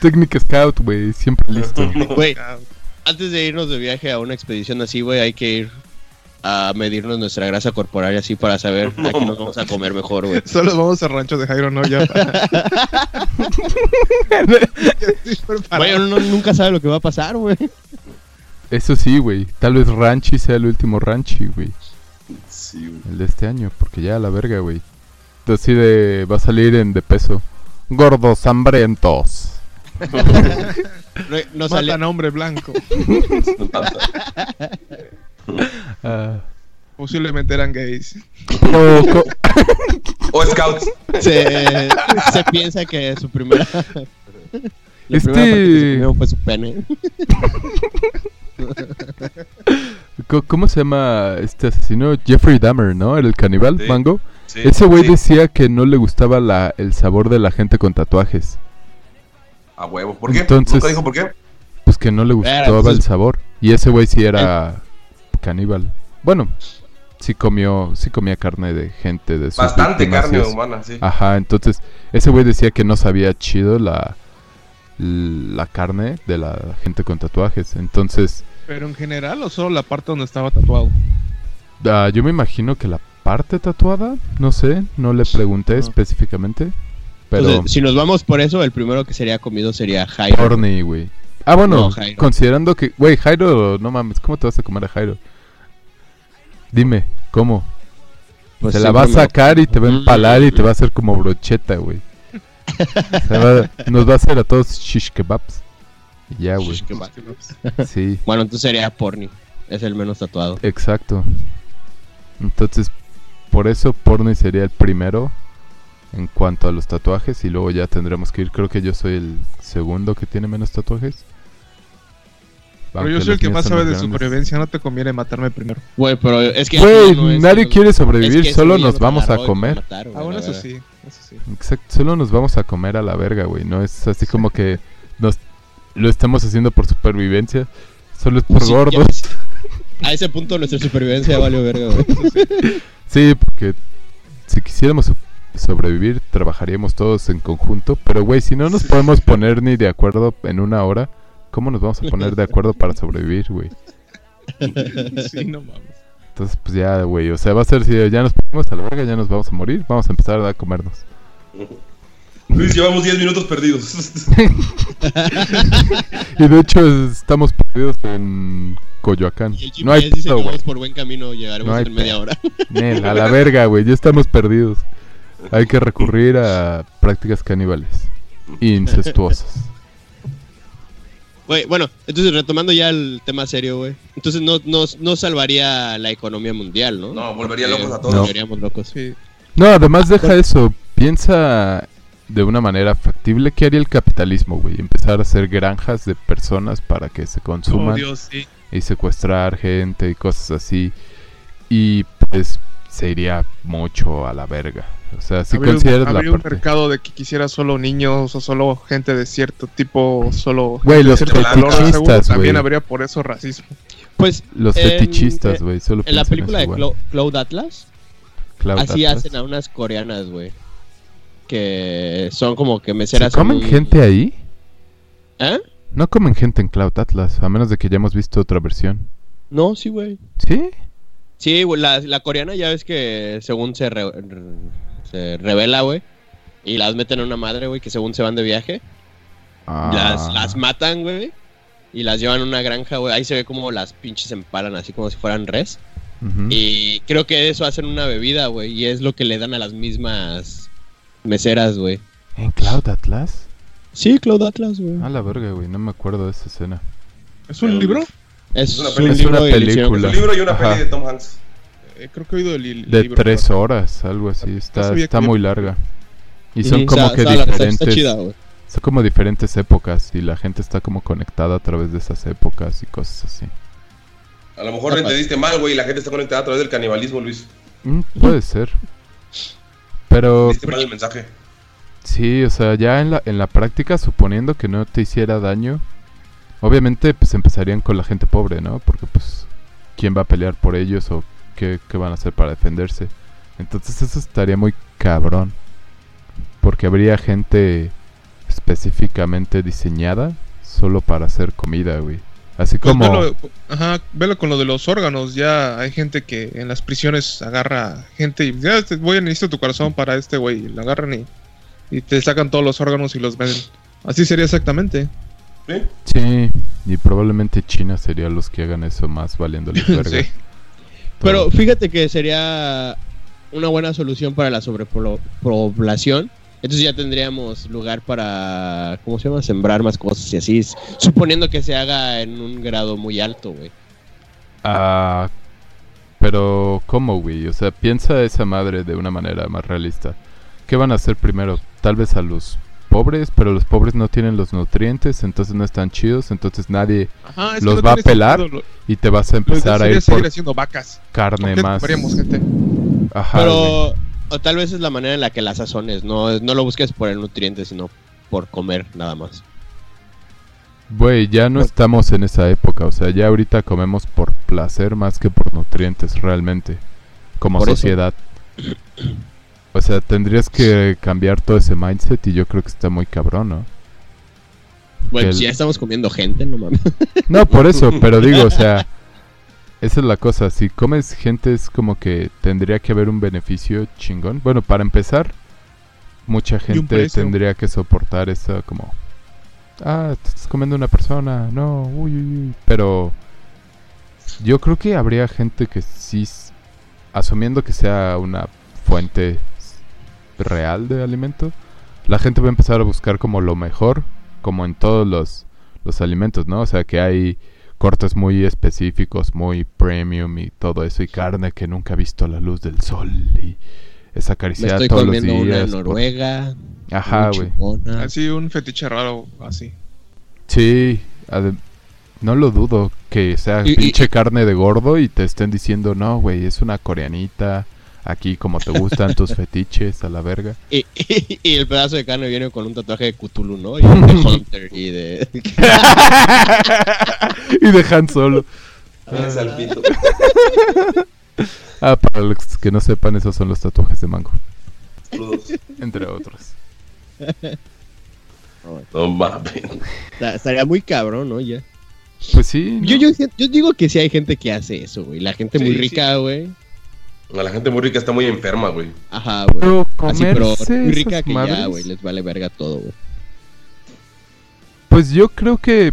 Técnica scout, güey, siempre listo. Güey, antes de irnos de viaje a una expedición así, güey, hay que ir a medirnos nuestra grasa corporal así para saber a qué nos vamos a comer mejor, güey. Solo vamos a rancho de Jairo, no ya. Güey, uno no- nunca sabe lo que va a pasar, güey. Eso sí, güey. Tal vez Ranchi sea el último Ranchi, güey. Sí, güey. El de este año, porque ya a la verga, güey. Entonces sí de, va a salir en de peso. Gordos hambrientos. No, no sale. Matan a hombre blanco. Ah, Posiblemente eran gays. co- O scouts. Se, se piensa que su primera. La Este- primera fue su pene. ¿Cómo se llama este asesino? Jeffrey Dahmer, ¿no? Era el caníbal, Sí. Mango. Sí, Ese güey sí. decía que no le gustaba la, el sabor de la gente con tatuajes. A huevo. ¿Por qué? Entonces- ¿Nunca dijo por qué? Pues que no le Era, gustaba pues, el sabor. Y ese güey sí era caníbal. Bueno, sí comió, sí comía carne de gente de sus Bastante víctimas carne humana, sí. Ajá, entonces ese güey decía que no sabía chido la, la carne de la gente con tatuajes. Entonces, Pero en general o solo la parte donde estaba tatuado. ah, yo me imagino que la parte tatuada, no sé, no le pregunté No. específicamente. Pero Entonces, si nos vamos por eso, el primero que sería comido sería Jairo. Horny, güey. Ah, bueno, No, Jairo. considerando que, güey, Jairo, no mames, ¿cómo te vas a comer a Jairo? Dime, ¿cómo? Pues Se la va a sacar y te va a empalar y te va a hacer como brocheta, güey. Nos va a hacer a todos shish kebabs. Y ya, güey. Sí, Bueno, entonces sería Porni. Es el menos tatuado. exacto. Entonces, por eso Porni sería el primero en cuanto a los tatuajes y luego ya tendremos que ir. Creo que yo soy el segundo que tiene menos tatuajes. Pero aunque yo soy el que más sabe de grandes. supervivencia, no te conviene matarme primero. Güey, pero es que. Güey, no es- nadie no- quiere sobrevivir, es que ese solo nos vamos a comer. mataron, la eso sí, eso sí. Exacto, solo nos vamos a comer a la verga, güey. No es así como que nos lo estamos haciendo por supervivencia. Solo es por Sí, gordos. A ese punto nuestra supervivencia valió verga, güey. Sí, porque si quisiéramos so- sobrevivir, trabajaríamos todos en conjunto. Pero, güey, si no nos podemos poner ni de acuerdo en una hora, ¿cómo nos vamos a poner de acuerdo para sobrevivir, güey? Sí, no mames. Entonces, pues ya, güey, o sea, va a ser si ya nos ponemos a la verga, ya nos vamos a morir, vamos a empezar a comernos. Luis, llevamos 10 minutos perdidos. Y de hecho, estamos perdidos en Coyoacán. Y el No hay dice pedo, que güey. vamos por buen camino, llegaremos No en media hora. Nel, a la verga, güey, ya estamos perdidos. Hay que recurrir a prácticas caníbales. Incestuosas. Güey, bueno, entonces retomando ya el tema serio, güey. Entonces no, no, no salvaría la economía mundial, ¿no? No, volvería Porque locos a todos. No. Volveríamos locos. Sí. No, además deja eso. Piensa de una manera factible qué haría el capitalismo, güey. Empezar a hacer granjas de personas para que se Oh, consuman Dios, sí. y secuestrar gente y cosas así. Y pues se iría mucho a la verga. O sea, si habría un, consideras la habría un parte... mercado de que quisiera solo niños o solo gente de cierto tipo, solo Güey, los fetichistas, seguro también güey. habría por eso racismo. Pues Los en- fetichistas, güey. Solo en la película de eso, güey. Cloud Atlas, Cloud así Atlas. hacen a unas coreanas, güey. Que son como que meseras. ¿Se comen gente ahí? ¿Eh? No comen gente en Cloud Atlas, a menos de que ya hemos visto otra versión. No, sí, güey. ¿Sí? Sí, la, la coreana ya ves que según se, re- se revela, güey. Y las meten a una madre, güey, que según se van de viaje. Ah. Las, las matan, güey. Y las llevan a una granja, güey. Ahí se ve como las pinches empalan así como si fueran res. Y creo que eso hacen una bebida, güey. Y es lo que le dan a las mismas meseras, güey. ¿En Cloud Atlas? Sí, Cloud Atlas, güey. A la verga, güey, no me acuerdo de esa escena. ¿Es un libro? Es, Es una un peli- es una película. Un libro y una Ajá. peli de Tom Hanks. Eh, creo que he oído el, el De libro. tres pero- horas, algo así. Está, está muy larga. Y son como que diferentes. Está chida, güey. son como diferentes épocas y la gente está como conectada a través de esas épocas y cosas así. A lo mejor entendiste mal, güey, y la gente está conectada a través del canibalismo, Luis. Mm, puede ser. Pero Diste mal el mensaje. sí, o sea, ya en la, en la práctica, suponiendo que no te hiciera daño, obviamente pues empezarían con la gente pobre, ¿no? Porque pues, ¿quién va a pelear por ellos o qué, qué van a hacer para defenderse? Entonces eso estaría muy cabrón. Porque habría gente específicamente diseñada solo para hacer comida, güey. Así Pues como... velo, ajá, velo con lo de los órganos. Ya hay gente que en las prisiones agarra gente y ya te voy a necesitar tu corazón para este güey. y Lo agarran y, y te sacan todos los órganos y los venden. Así sería exactamente. ¿Sí? Sí, y probablemente China sería los que hagan eso más valiéndoles verga. Sí. Pero fíjate que sería una buena solución para la sobrepoblación. Entonces ya tendríamos lugar para, ¿cómo se llama? Sembrar más cosas y así. Suponiendo que se haga en un grado muy alto, güey. Ah, pero ¿cómo, güey? O sea, piensa esa madre de una manera más realista. ¿Qué van a hacer primero? Tal vez a los pobres, pero los pobres no tienen los nutrientes, entonces no están chidos, entonces nadie Ajá, los no va a pelar sentido, y te vas a empezar a ir por vacas. carne ¿Con qué más. gente? Ajá, güey. O tal vez es la manera en la que la sazones. No, no lo busques por el nutriente, sino por comer nada más. Güey, ya no estamos en esa época, o sea, ya ahorita comemos por placer más que por nutrientes realmente, como Por eso. sociedad. O sea, tendrías que cambiar todo ese mindset y yo creo que está muy cabrón, ¿no? Bueno, El- si ya estamos comiendo gente, no mames. No, por eso, pero digo, o sea, esa es la cosa, si comes gente es como que tendría que haber un beneficio chingón. Bueno, para empezar, mucha gente tendría que soportar eso como, ah, te estás comiendo una persona, no, uy, uy, uy. Pero yo creo que habría gente que sí, asumiendo que sea una fuente real de alimento, la gente va a empezar a buscar como lo mejor, como en todos los, los alimentos, ¿no? O sea, que hay cortes muy específicos, muy premium y todo eso, y carne que nunca ha visto la luz del sol y es Me acariciada estoy todos los comiendo una días. por- noruega. Ajá, güey. Así un fetiche raro, así. Sí, No lo dudo que sea Y- y- pinche carne de gordo y te estén diciendo, no, güey, es una coreanita. Aquí como te gustan tus fetiches a la verga. Y, y- y el pedazo de carne viene con un tatuaje de Cthulhu, ¿no? Y de Hunter y de... y dejan solo. Ah. Ah, para los que no sepan, esos son los tatuajes de mango. Entre otros. No mames. Estaría muy cabrón, ¿no? Ya. Pues sí. Yo, ¿no? yo, yo digo que sí hay gente que hace eso, güey. La gente muy Sí, rica, güey. La gente muy rica está muy enferma, güey. Ajá, güey. Pero Así, pero comerse muy rica esas que ya, madres. güey, les vale verga todo, güey. Pues yo creo que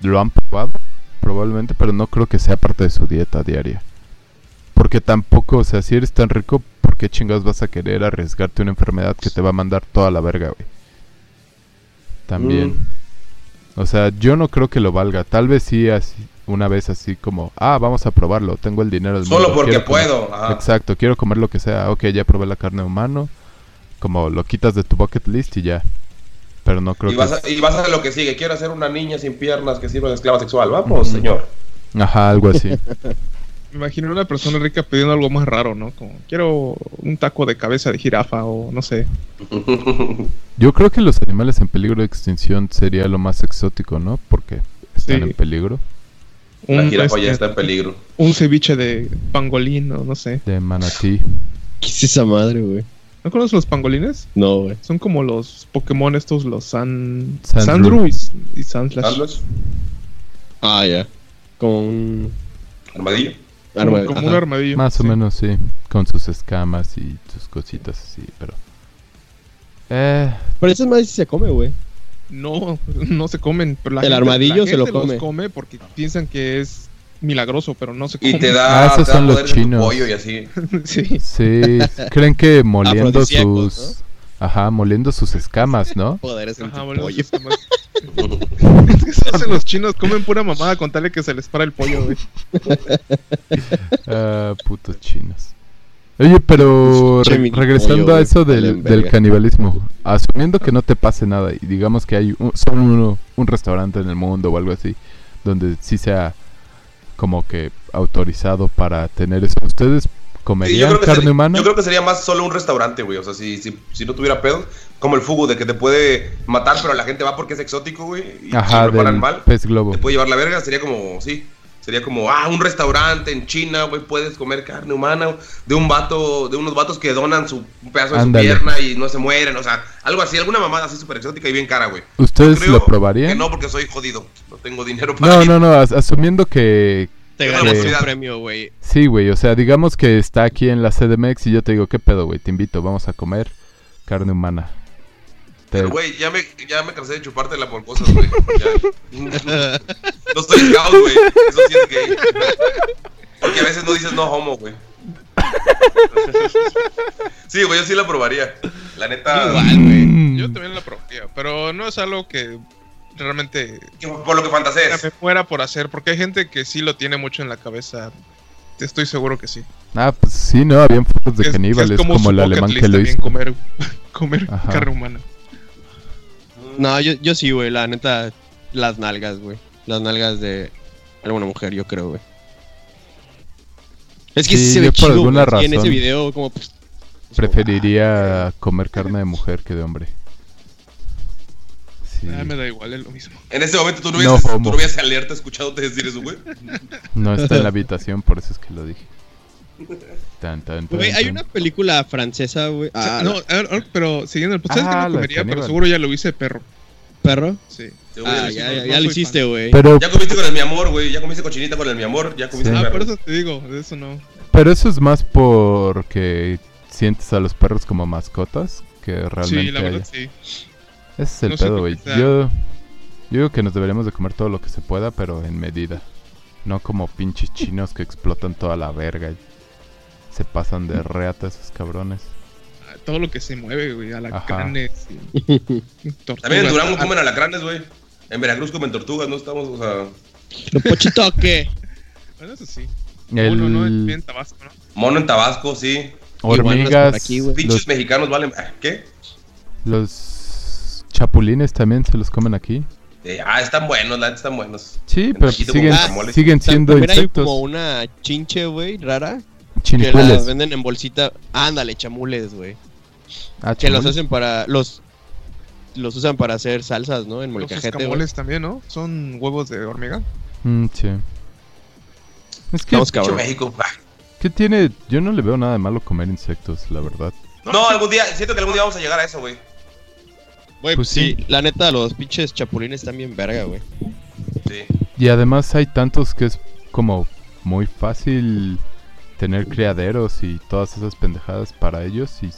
lo han probado, probablemente, pero no creo que sea parte de su dieta diaria. Porque tampoco, o sea, si eres tan rico, ¿por qué chingados vas a querer arriesgarte una enfermedad que te va a mandar toda la verga, güey? También. O sea, yo no creo que lo valga. Tal vez sí, así, una vez así como, ah, vamos a probarlo, tengo el dinero del Solo mundo, porque quiero comer". puedo. Ajá. Exacto, quiero comer lo que sea. Ok, ya probé la carne humano. Como lo quitas de tu bucket list y ya. Pero no creo Y que... vas, a, y vas a lo que sigue. Quiero hacer una niña sin piernas que sirva de esclava sexual. Vamos, señor. Ajá, algo así. Me imagino una persona rica pidiendo algo más raro, ¿no? Como quiero un taco de cabeza de jirafa o no sé. Yo creo que los animales en peligro de extinción sería lo más exótico, ¿no? Porque están Sí. en peligro. La Un, jirafa ya este, está en peligro. un ceviche de pangolín o no sé. De manatí. ¿Qué es esa madre, güey? ¿No conoces los pangolines? No, güey. Son como los Pokémon estos, los San... Sandru. Sandru y, y Sandslash. Ah, ya. Con un ¿Armadillo? Como, arma. como ajá. un armadillo. Más o menos, sí. Con sus escamas y sus cositas así, pero... Eh, Pero esas madres sí se come, güey. No, no se comen. Pero la El gente- armadillo la se lo gente los come. come porque piensan que es milagroso, pero no se come. Y te da, Ah, esos te da son los chinos. pollo y así. sí. sí, creen que moliendo sus... Ajá, moliendo sus escamas, ¿no? Poderes Ajá, pollo. esos temas. es que eso hacen los chinos, comen pura mamada con tal de que se les para el pollo, güey. Ah, putos chinos. Oye, pero re- mini regresando a eso del, canibalismo, asumiendo que no te pase nada y digamos que hay un, solo uno- un restaurante en el mundo o algo así, donde sí sea como que autorizado para tener eso, ¿ustedes Sí, comerían creo que carne sería, humana? yo creo que sería más solo un restaurante, güey. O sea, si, si, si no tuviera pedos, como el fugu de que te puede matar, pero la gente va porque es exótico, güey. Y Ajá, lo preparan mal, pez globo. te puede llevar la verga. Sería como, sí. Sería como, ah, un restaurante en China, güey, puedes comer carne humana de un vato, de unos vatos que donan su un pedazo de Ándale. su pierna y no se mueren, o sea, algo así, alguna mamada así súper exótica y bien cara, güey. ¿Ustedes Creo lo probarían? Que no, porque soy jodido, no tengo dinero para No, ir. no, no, as- asumiendo que... Te ganas un podría- premio, güey. Sí, güey, o sea, digamos que está aquí en la CDMX y yo te digo, ¿qué pedo, güey? Te invito, vamos a comer carne humana. Pero, güey, ya me, ya me cansé de chupártela por cosas, güey. Ya. No estoy scout, güey. Eso sí es gay. Porque a veces no dices no homo, güey. Sí, güey, yo sí la probaría. La neta. Igual, güey. Yo también la probaría, pero no es algo que realmente Por lo que me fantasees. fuera por hacer, porque hay gente que sí lo tiene mucho en la cabeza. Estoy seguro que sí. Ah, pues sí, no, habían fotos de Que es- que es caníbales como, su el alemán que lo hizo. comer, comer carne humana. No, yo, yo sí, güey. La neta, las nalgas, güey. Las nalgas de alguna mujer, yo creo, güey. Es que sí, se ve por chido, alguna. Y en ese razón video, como... pues, Preferiría comer carne de mujer que de hombre. Sí. Ah, me da igual, es lo mismo. En este momento tú no No tú no alerta escuchándote decir eso, güey. No está en la habitación, por eso es que lo dije. Tan, tan, tan, Güey, hay tan. una película francesa, güey. Sea, Ah, no, a ver, a ver, pero siguiendo el ¿sabes Ah, no? Pero seguro ya lo hice perro. perro. Sí. Ah, ya ya, lo ya, hiciste. lo güey. Pero, Ya comiste con el mi amor, güey. Ya comiste cochinita con el mi amor. Ya comiste Sí. con Ah, por eso te digo, de eso no. pero eso es más porque sientes a los perros como mascotas que realmente Sí, la haya. verdad sí. Ese es el No pedo, güey. Yo, yo digo que nos deberíamos de comer todo lo que se pueda, pero en medida. No como pinches chinos que explotan toda la verga y se pasan de reata esos cabrones. Todo lo que se mueve, güey, a la Ajá. carne. También en Durango comen alacranes, güey. En Veracruz comen tortugas, no estamos, o sea. Lo pochito que. Bueno, eso sí. El- Uno no bien tabasco, ¿no? Mono en Tabasco, sí. Hormigas, aquí. Pinches los, mexicanos valen. ah, ¿Qué? los chapulines también se los comen aquí. Eh, ah, están buenos, la están buenos. Sí, En pero siguen, siguen siendo También hay insectos. como una chinche, güey, rara. Que la Chinicueles. venden en bolsita. Ándale, chamules, güey. Ah, Que los hacen para. Los. Los usan para hacer salsas, ¿no? En Los molcajete, escamoles también, ¿no? Son huevos de hormiga. Mm, sí. Es que, cabrón. México. ¿qué tiene? Yo no le veo nada de malo comer insectos, la verdad. No, algún día, siento que algún día vamos a llegar a eso, güey. Güey, Pues sí. sí. La neta, los pinches chapulines están bien verga, güey. Sí. Y además hay tantos que es como muy fácil tener criaderos y todas esas pendejadas para ellos y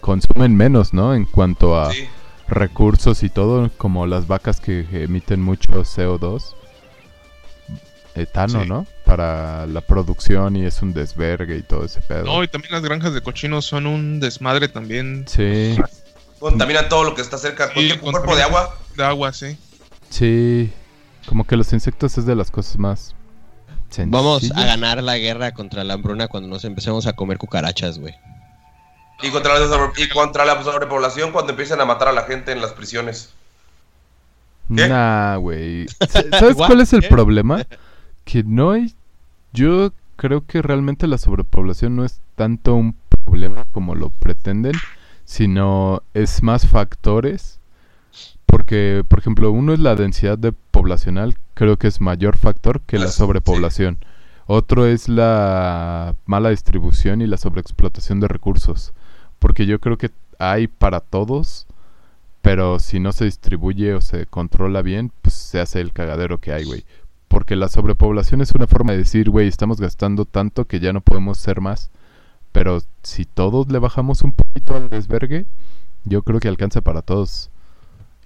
consumen menos, ¿no? En cuanto a Sí. recursos y todo, como las vacas que emiten mucho CO2, etano, Sí. ¿no? Para la producción y es un desvergue y todo ese pedo. No, y también las granjas de cochinos son un desmadre también Sí, Contaminan todo lo que está cerca. Sí, Cualquier cuerpo de agua. de agua, sí. sí. Como que los insectos es de las cosas más Vamos a ganar la guerra contra la hambruna cuando nos empecemos a comer cucarachas, güey. Y contra, la sobre- y contra la sobrepoblación cuando empiezan a matar a la gente en las prisiones. ¿Qué? Nah, güey. ¿Sabes What? cuál es el ¿Qué? problema? Que no hay... Yo creo que realmente la sobrepoblación no es tanto un problema como lo pretenden, sino es más factores. Porque, por ejemplo, uno es la densidad de poblacional, creo que es mayor factor que la sobrepoblación. Otro es la mala distribución y la sobreexplotación de recursos. Porque yo creo que hay para todos, pero si no se distribuye o se controla bien, pues se hace el cagadero que hay, güey. Porque la sobrepoblación es una forma de decir, güey, estamos gastando tanto que ya no podemos ser más. Pero si todos le bajamos un poquito al desvergue, yo creo que alcanza para todos.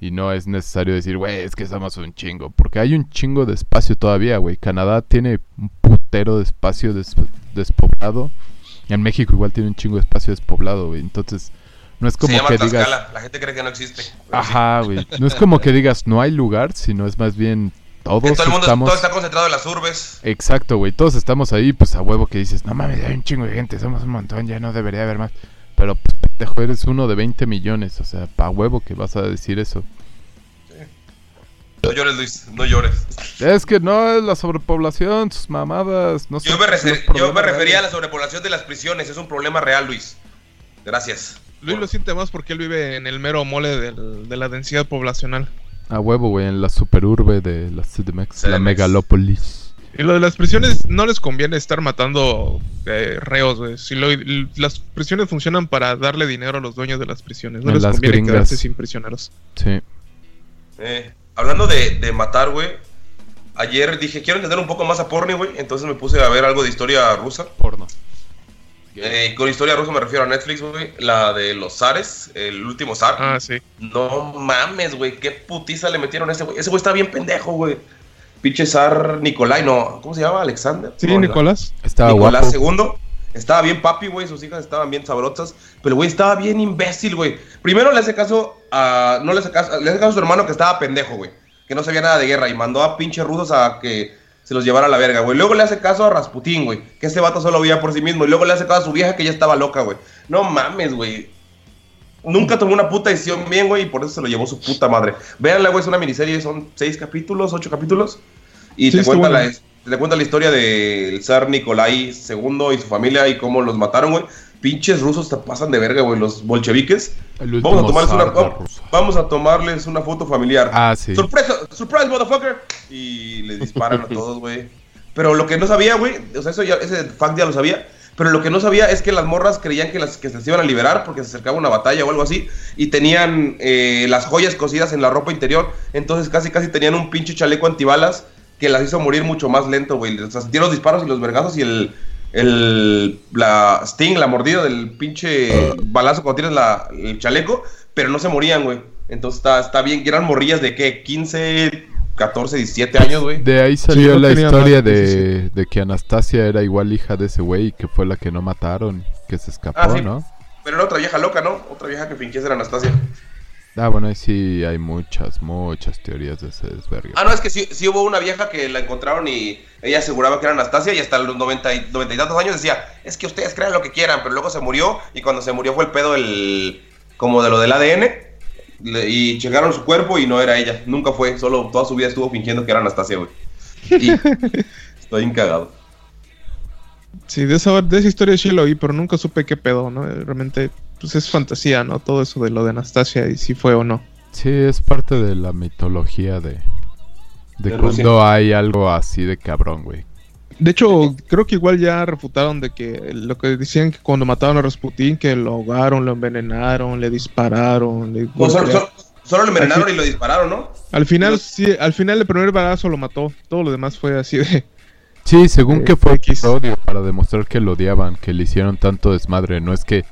Y no es necesario decir, güey, es que somos un chingo. Porque hay un chingo de espacio todavía, güey. Canadá tiene un putero de espacio des- despoblado. En México igual tiene un chingo de espacio despoblado, güey. Entonces, no es como Se llama que digas... Tlaxcala. La gente cree que no existe. Ajá, güey. No es como que digas, no hay lugar, sino es más bien todos Que todo el mundo estamos... todo está concentrado en las urbes. Exacto, güey. Todos estamos ahí, pues a huevo que dices, no mames, hay un chingo de gente, somos un montón, ya no debería haber más. Pero, pues, pendejo, eres uno de 20 millones, o sea, pa' huevo que vas a decir eso. No llores, Luis. No llores. Es que no es la sobrepoblación, sus mamadas, no sé. Yo me, yo me refería a la sobrepoblación de las prisiones. Es un problema real, Luis. Gracias. Luis lo siente más porque él vive en el mero mole del- de la densidad poblacional. A huevo, güey, en la superurbe de la CDMX, la megalópolis. Y lo de las prisiones no les conviene estar matando eh, reos, güey. Si lo- las prisiones funcionan para darle dinero a los dueños de las prisiones. No En les las conviene gringas. quedarse sin prisioneros. Sí. Eh, hablando de, de matar, güey. Ayer dije, quiero entender un poco más a porni, güey. Entonces me puse a ver algo de historia rusa. Porno. Eh, con historia rusa me refiero a Netflix, güey. La de los zares, el último zar. Ah, sí. No mames, güey. Qué putiza le metieron a ese güey. Ese güey está bien pendejo, güey. Pinche zar Nicolai, no. ¿Cómo se llama? ¿Alexander? Sí, No, Nicolás. Estaba Nicolás guapo. II. Estaba bien papi, güey. Sus hijas estaban bien sabrosas. Pero güey estaba bien imbécil, güey. Primero le hace caso a. No le hace caso. Le hace caso a su hermano que estaba pendejo, güey. Que no sabía nada de guerra. Y mandó a pinches rusos a que se los llevara a la verga, güey. Luego le hace caso a Rasputín, güey. Que ese vato solo veía por sí mismo. Y luego le hace caso a su vieja que ya estaba loca, güey. No mames, güey. Nunca tomó una puta decisión bien, güey, y por eso se lo llevó su puta madre. Véanla, güey, es una miniserie, son seis capítulos, ocho capítulos. Y Sí, te, cuenta la, te cuenta la historia del zar Nicolai II y su familia y cómo los mataron, güey. Pinches rusos te pasan de verga, güey, los bolcheviques. A, tomarles una, vamos a tomarles una foto familiar. Ah, sí. ¡Sorpresa! ¡Surprise, motherfucker! Y les disparan a todos, güey. Pero lo que no sabía, güey, o sea, eso ya, ese fact ya lo sabía. Pero lo que no sabía es que las morras creían que, las, que se iban a liberar porque se acercaba una batalla o algo así. Y tenían eh, las joyas cosidas en la ropa interior. Entonces casi casi tenían un pinche chaleco antibalas que las hizo morir mucho más lento, güey. O sea, sentieron los disparos y los vergazos y el, el la sting, la mordida del pinche balazo cuando tienes la, el chaleco, pero no se morían, güey. Entonces está, está bien. Eran morrillas de qué, 15, 14, 17 años, güey. De ahí salió la historia de de, de que Anastasia era igual hija de ese güey, que fue la que no mataron, que se escapó, Ah, sí. ¿no? Pero era otra vieja loca, ¿no? Otra vieja que fingía ser Anastasia. Ah, bueno, ahí sí hay muchas, muchas teorías de ese desvergue. Ah, no, es que sí, sí hubo una vieja que la encontraron y ella aseguraba que era Anastasia y hasta los 90 y, 90 y tantos años decía, es que ustedes crean lo que quieran, pero luego se murió y cuando se murió fue el pedo el como de lo del ADN le- y checaron su cuerpo y no era ella. Nunca fue. Solo toda su vida estuvo fingiendo que era Anastasia, güey. Y estoy encagado. Sí, de esa, de esa historia sí lo oí, pero nunca supe qué pedo, ¿no? Realmente, pues es fantasía, ¿no? Todo eso de lo de Anastasia y si fue o no. Sí, es parte de la mitología de... De De cuando Rusia. hay algo así de cabrón, güey. De hecho, creo que igual ya refutaron de que lo que decían que cuando mataron a Rasputín, que lo ahogaron, lo envenenaron, le dispararon. le Pues solo, solo- solo lo envenenaron y lo dispararon, ¿no? Al final, Los- sí, al final el primer balazo lo mató. Todo lo demás fue así de. Sí, según Eh, que fue X. odio para demostrar que lo odiaban, que le hicieron tanto desmadre. No es que,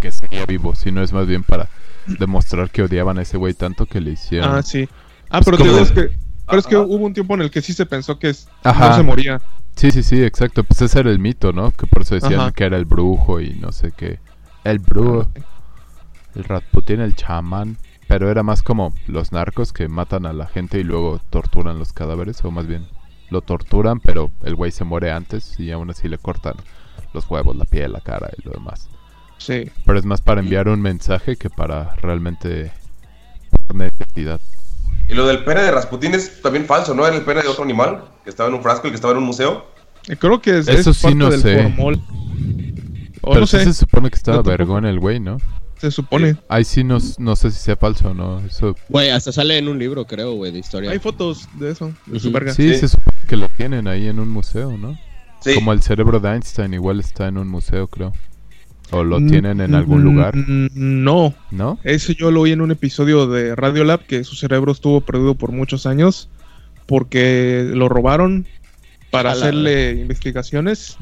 que seguía vivo, sino es más bien para demostrar que odiaban a ese güey tanto que le hicieron. Ah, sí. Ah, pero te digo, es que. Pero es que hubo un tiempo en el que sí se pensó que es- Ajá. no se moría. Sí, sí, sí, exacto. Pues ese era el mito, ¿no? Que por eso decían Ajá. que era el brujo y no sé qué. El brujo, el Rasputín, el chamán. Pero era más como los narcos que matan a la gente y luego torturan los cadáveres. O más bien, lo torturan, pero el güey se muere antes y aún así le cortan los huevos, la piel, la cara y lo demás. Sí. Pero es más para enviar un mensaje que para realmente por necesidad. Y lo del pene de Rasputín es también falso, ¿no? Era el pene de otro animal que estaba en un frasco y que estaba en un museo. Eh, Creo que es, Eso es sí parte no del sé. formol. O Pero no sí sé, se supone que estaba No, tampoco. vergón el güey, ¿no? se supone. Ahí sí no, no sé si sea falso o no. Eso Güey, hasta sale en un libro, creo, güey, de historia. Hay fotos de eso, de su Ujú. verga. Sí, Sí. se supone que lo tienen ahí en un museo, ¿no? Sí. Como el cerebro de Einstein, igual está en un museo, creo. O lo tienen en algún mm, lugar, No, ¿no? Eso yo lo oí en un episodio de Radiolab que su cerebro estuvo perdido por muchos años porque lo robaron para la- hacerle investigaciones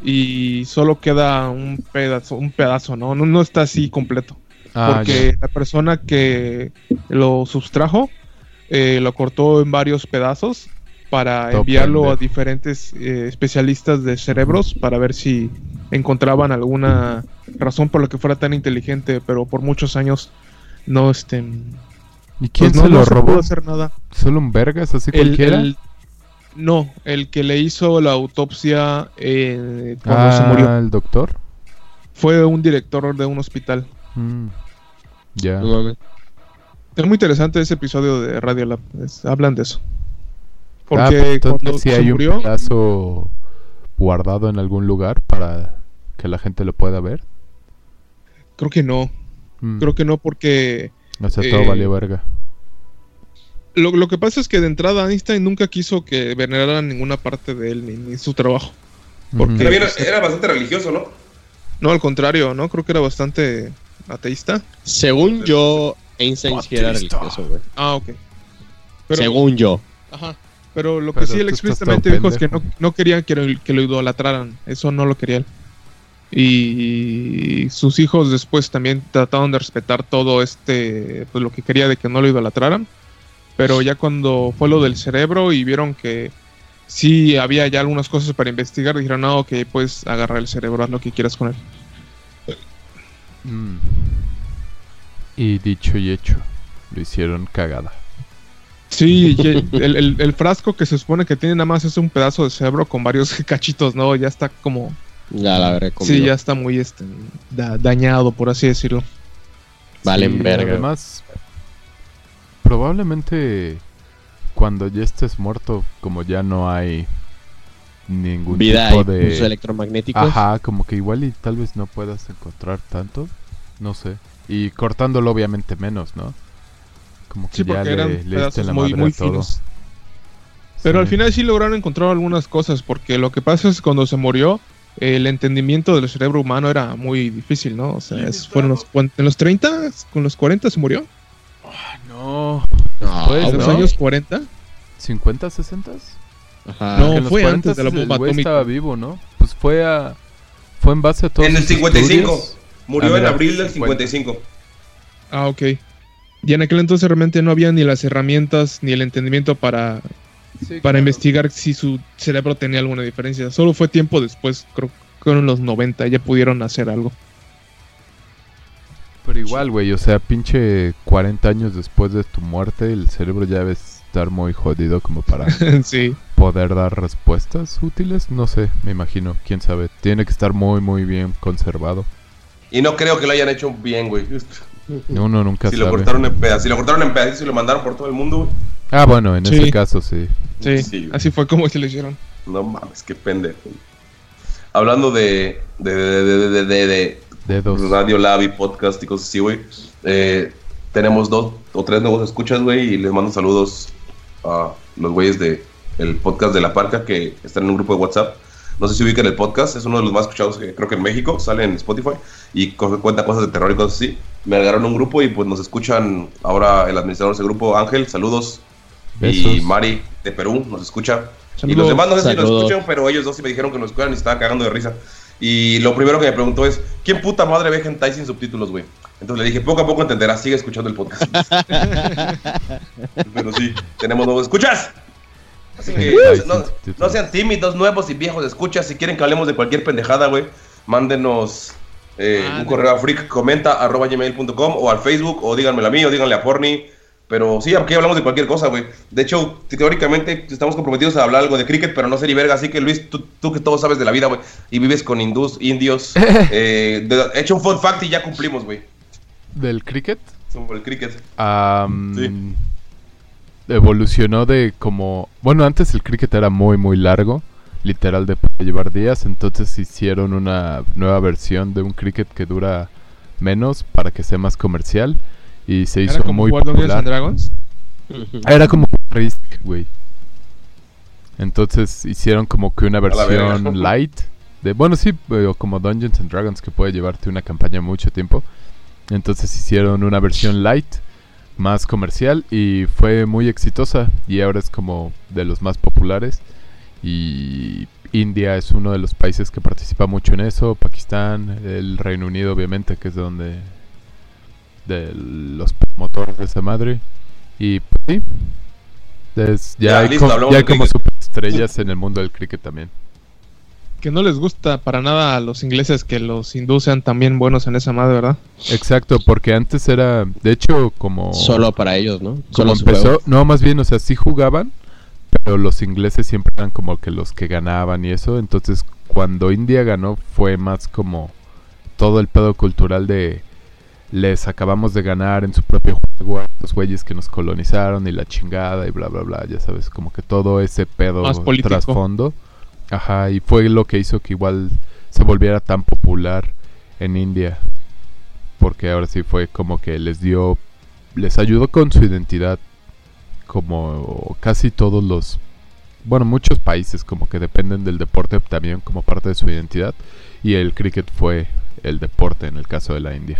y solo queda un pedazo, un pedazo, ¿no? No, no está así completo. Ah, porque la persona que lo sustrajo eh, lo cortó en varios pedazos para enviarlo a diferentes eh, especialistas de cerebros para ver si encontraban alguna razón por la que fuera tan inteligente, pero por muchos años no este. ¿Y quién pues no, se lo no se robó? pudo hacer nada. ¿Solo un vergas así El- cualquiera? el- no, el que le hizo la autopsia eh, cuando se ah, murió el doctor. fue un director de un hospital. Mm, Ya. Es muy interesante ese episodio de Radio Lab. es- hablan de eso. Ah, Porque pues entonces cuando sí se hay murió, un pedazo guardado en algún lugar para que la gente lo pueda ver. creo que no. Mm, Creo que no porque O sea, todo eh, valió verga. lo, lo que pasa es que de entrada Einstein nunca quiso que veneraran ninguna parte de él ni, ni su trabajo. porque-. Era, bastante religioso, ¿no? No, al contrario, ¿no? Creo que era bastante ateísta. Según yo, Einstein sí era religioso, güey. Ah, ok. Pero, Según yo. Ajá. Pero lo que Pero sí él explícitamente dijo es que no, no querían que lo, que lo idolatraran. Eso no lo quería él. Y sus hijos después también trataron de respetar todo este, pues lo que quería de que no lo idolatraran. Pero ya cuando fue lo del cerebro y vieron que sí había ya algunas cosas para investigar, dijeron, no, ok, puedes agarrar el cerebro, haz lo que quieras con él. Mm. Y dicho y hecho, lo hicieron cagada. Sí, el- el- el frasco que se supone que tiene nada más es un pedazo de cerebro con varios cachitos, ¿no? Ya está como... Ya la veré Sí, ya está muy este, da- dañado, por así decirlo. Valen Sí, verga. Además, probablemente cuando ya estés muerto, como ya no hay ningún Vida tipo de... electromagnéticos. Ajá, como que igual y tal vez no puedas encontrar tanto, no sé. Y cortándolo obviamente menos, ¿no? Como que Sí, ya le, le diste la muy, madre muy a todo. finos. Pero Sí. al final sí lograron encontrar algunas cosas, porque lo que pasa es que cuando se murió, el entendimiento del cerebro humano era muy difícil, ¿no? O sea, es- fueron los, en los 30, con los 40 se murió. No, No, Pues, ¿En los ¿no? años 40? ¿50, 60? Ajá. No, en los fue 40 antes de la bomba atómica. estaba vivo, ¿no? Pues fue a... Fue en base a todo En el 55. Murió Ah, en mira, abril del 50. 55. Ah, ok. Y en aquel entonces realmente no había ni las herramientas ni el entendimiento para, para investigar si su cerebro tenía alguna diferencia. Solo fue tiempo después, creo que fueron los 90, ya pudieron hacer algo. Pero igual, güey, o sea, pinche 40 años después de tu muerte, el cerebro ya debe estar muy jodido como para sí. poder dar respuestas útiles. No sé, me imagino, quién sabe. Tiene que estar muy, muy bien conservado. Y no creo que lo hayan hecho bien, güey. Uno nunca Si lo cortaron en pedazos, si lo cortaron en pedazos y lo mandaron por todo el mundo, güey. Ah, bueno, en Sí. ese caso sí. Sí, Sí. así fue como se lo hicieron. No mames, qué pendejo. Hablando de, de, de, de, de, de, de Dedos. Radio Lab y podcast y cosas así, güey. Eh, tenemos dos o tres nuevos escuchas, güey, y les mando saludos a los güeyes de el podcast de La Parca que están en un grupo de WhatsApp. No sé si ubican el podcast, es uno de los más escuchados que creo que en México, sale en Spotify y cuenta cosas de terror y cosas así. Me agregaron un grupo y pues nos escuchan ahora el administrador de ese grupo, Ángel, saludos. Y. Mari de Perú nos escucha. Y los demás no sé si lo Saludos. escuchan, pero ellos dos sí me dijeron que nos escuchan y se estaban cagando de risa. Y lo primero que me preguntó es, ¿quién puta madre ve hentai sin subtítulos, güey? Entonces le dije, poco a poco entenderás, sigue escuchando el podcast. pero sí, tenemos nuevos escuchas. Así que no, sean tímidos, nuevos y viejos escuchas. Si quieren que hablemos de cualquier pendejada, güey, mándenos eh, Ah, un no. correo a freakcomenta arroba gmail.com o al Facebook o díganmelo a mí o díganle a Porni. Pero sí, aquí hablamos de cualquier cosa, güey. De hecho, teóricamente estamos comprometidos a hablar algo de cricket, pero no ser verga. Así que, Luis, tú, tú que todo sabes de la vida, güey, y vives con hindús, indios, eh, de- he hecho un fun fact y ya cumplimos, güey, ¿Del cricket? sobre el cricket. Sí. Evolucionó de como... Bueno, antes el cricket era muy, muy largo. Literal de llevar días. Entonces hicieron una nueva versión de un cricket que dura menos para que sea más comercial. Y se hizo Era como muy jugar Dungeons and popular. Dragons. Era como Risk, güey. Entonces hicieron como que una versión light. De, bueno, sí, o como Dungeons and Dragons que puede llevarte una campaña mucho tiempo. Entonces hicieron una versión light, más comercial y fue muy exitosa. Y ahora es como de los más populares. Y India es uno de los países que participa mucho en eso. Pakistán, el Reino Unido obviamente, que es de donde... De los promotores de esa madre. Y pues, sí. Es- ya, Ya, hay, listo, como, ya hay como superestrellas en el mundo del cricket también. Que no les gusta para nada a los ingleses que los hindúes sean también buenos en esa madre, ¿verdad? Exacto, porque antes era, de hecho, como... Solo para ellos, ¿no? como Solo empezó, no, más bien, o sea, sí jugaban, pero los ingleses siempre eran como que los que ganaban y eso, entonces cuando India ganó fue más como todo el pedo cultural de les acabamos de ganar en su propio juego a los güeyes que nos colonizaron y la chingada y bla bla bla, ya sabes, como que todo ese pedo trasfondo. Ajá, y fue lo que hizo que igual se volviera tan popular en India. Porque ahora sí fue como que les dio les ayudó con su identidad como casi todos los bueno muchos países como que dependen del deporte también como parte de su identidad y el cricket fue el deporte en el caso de la India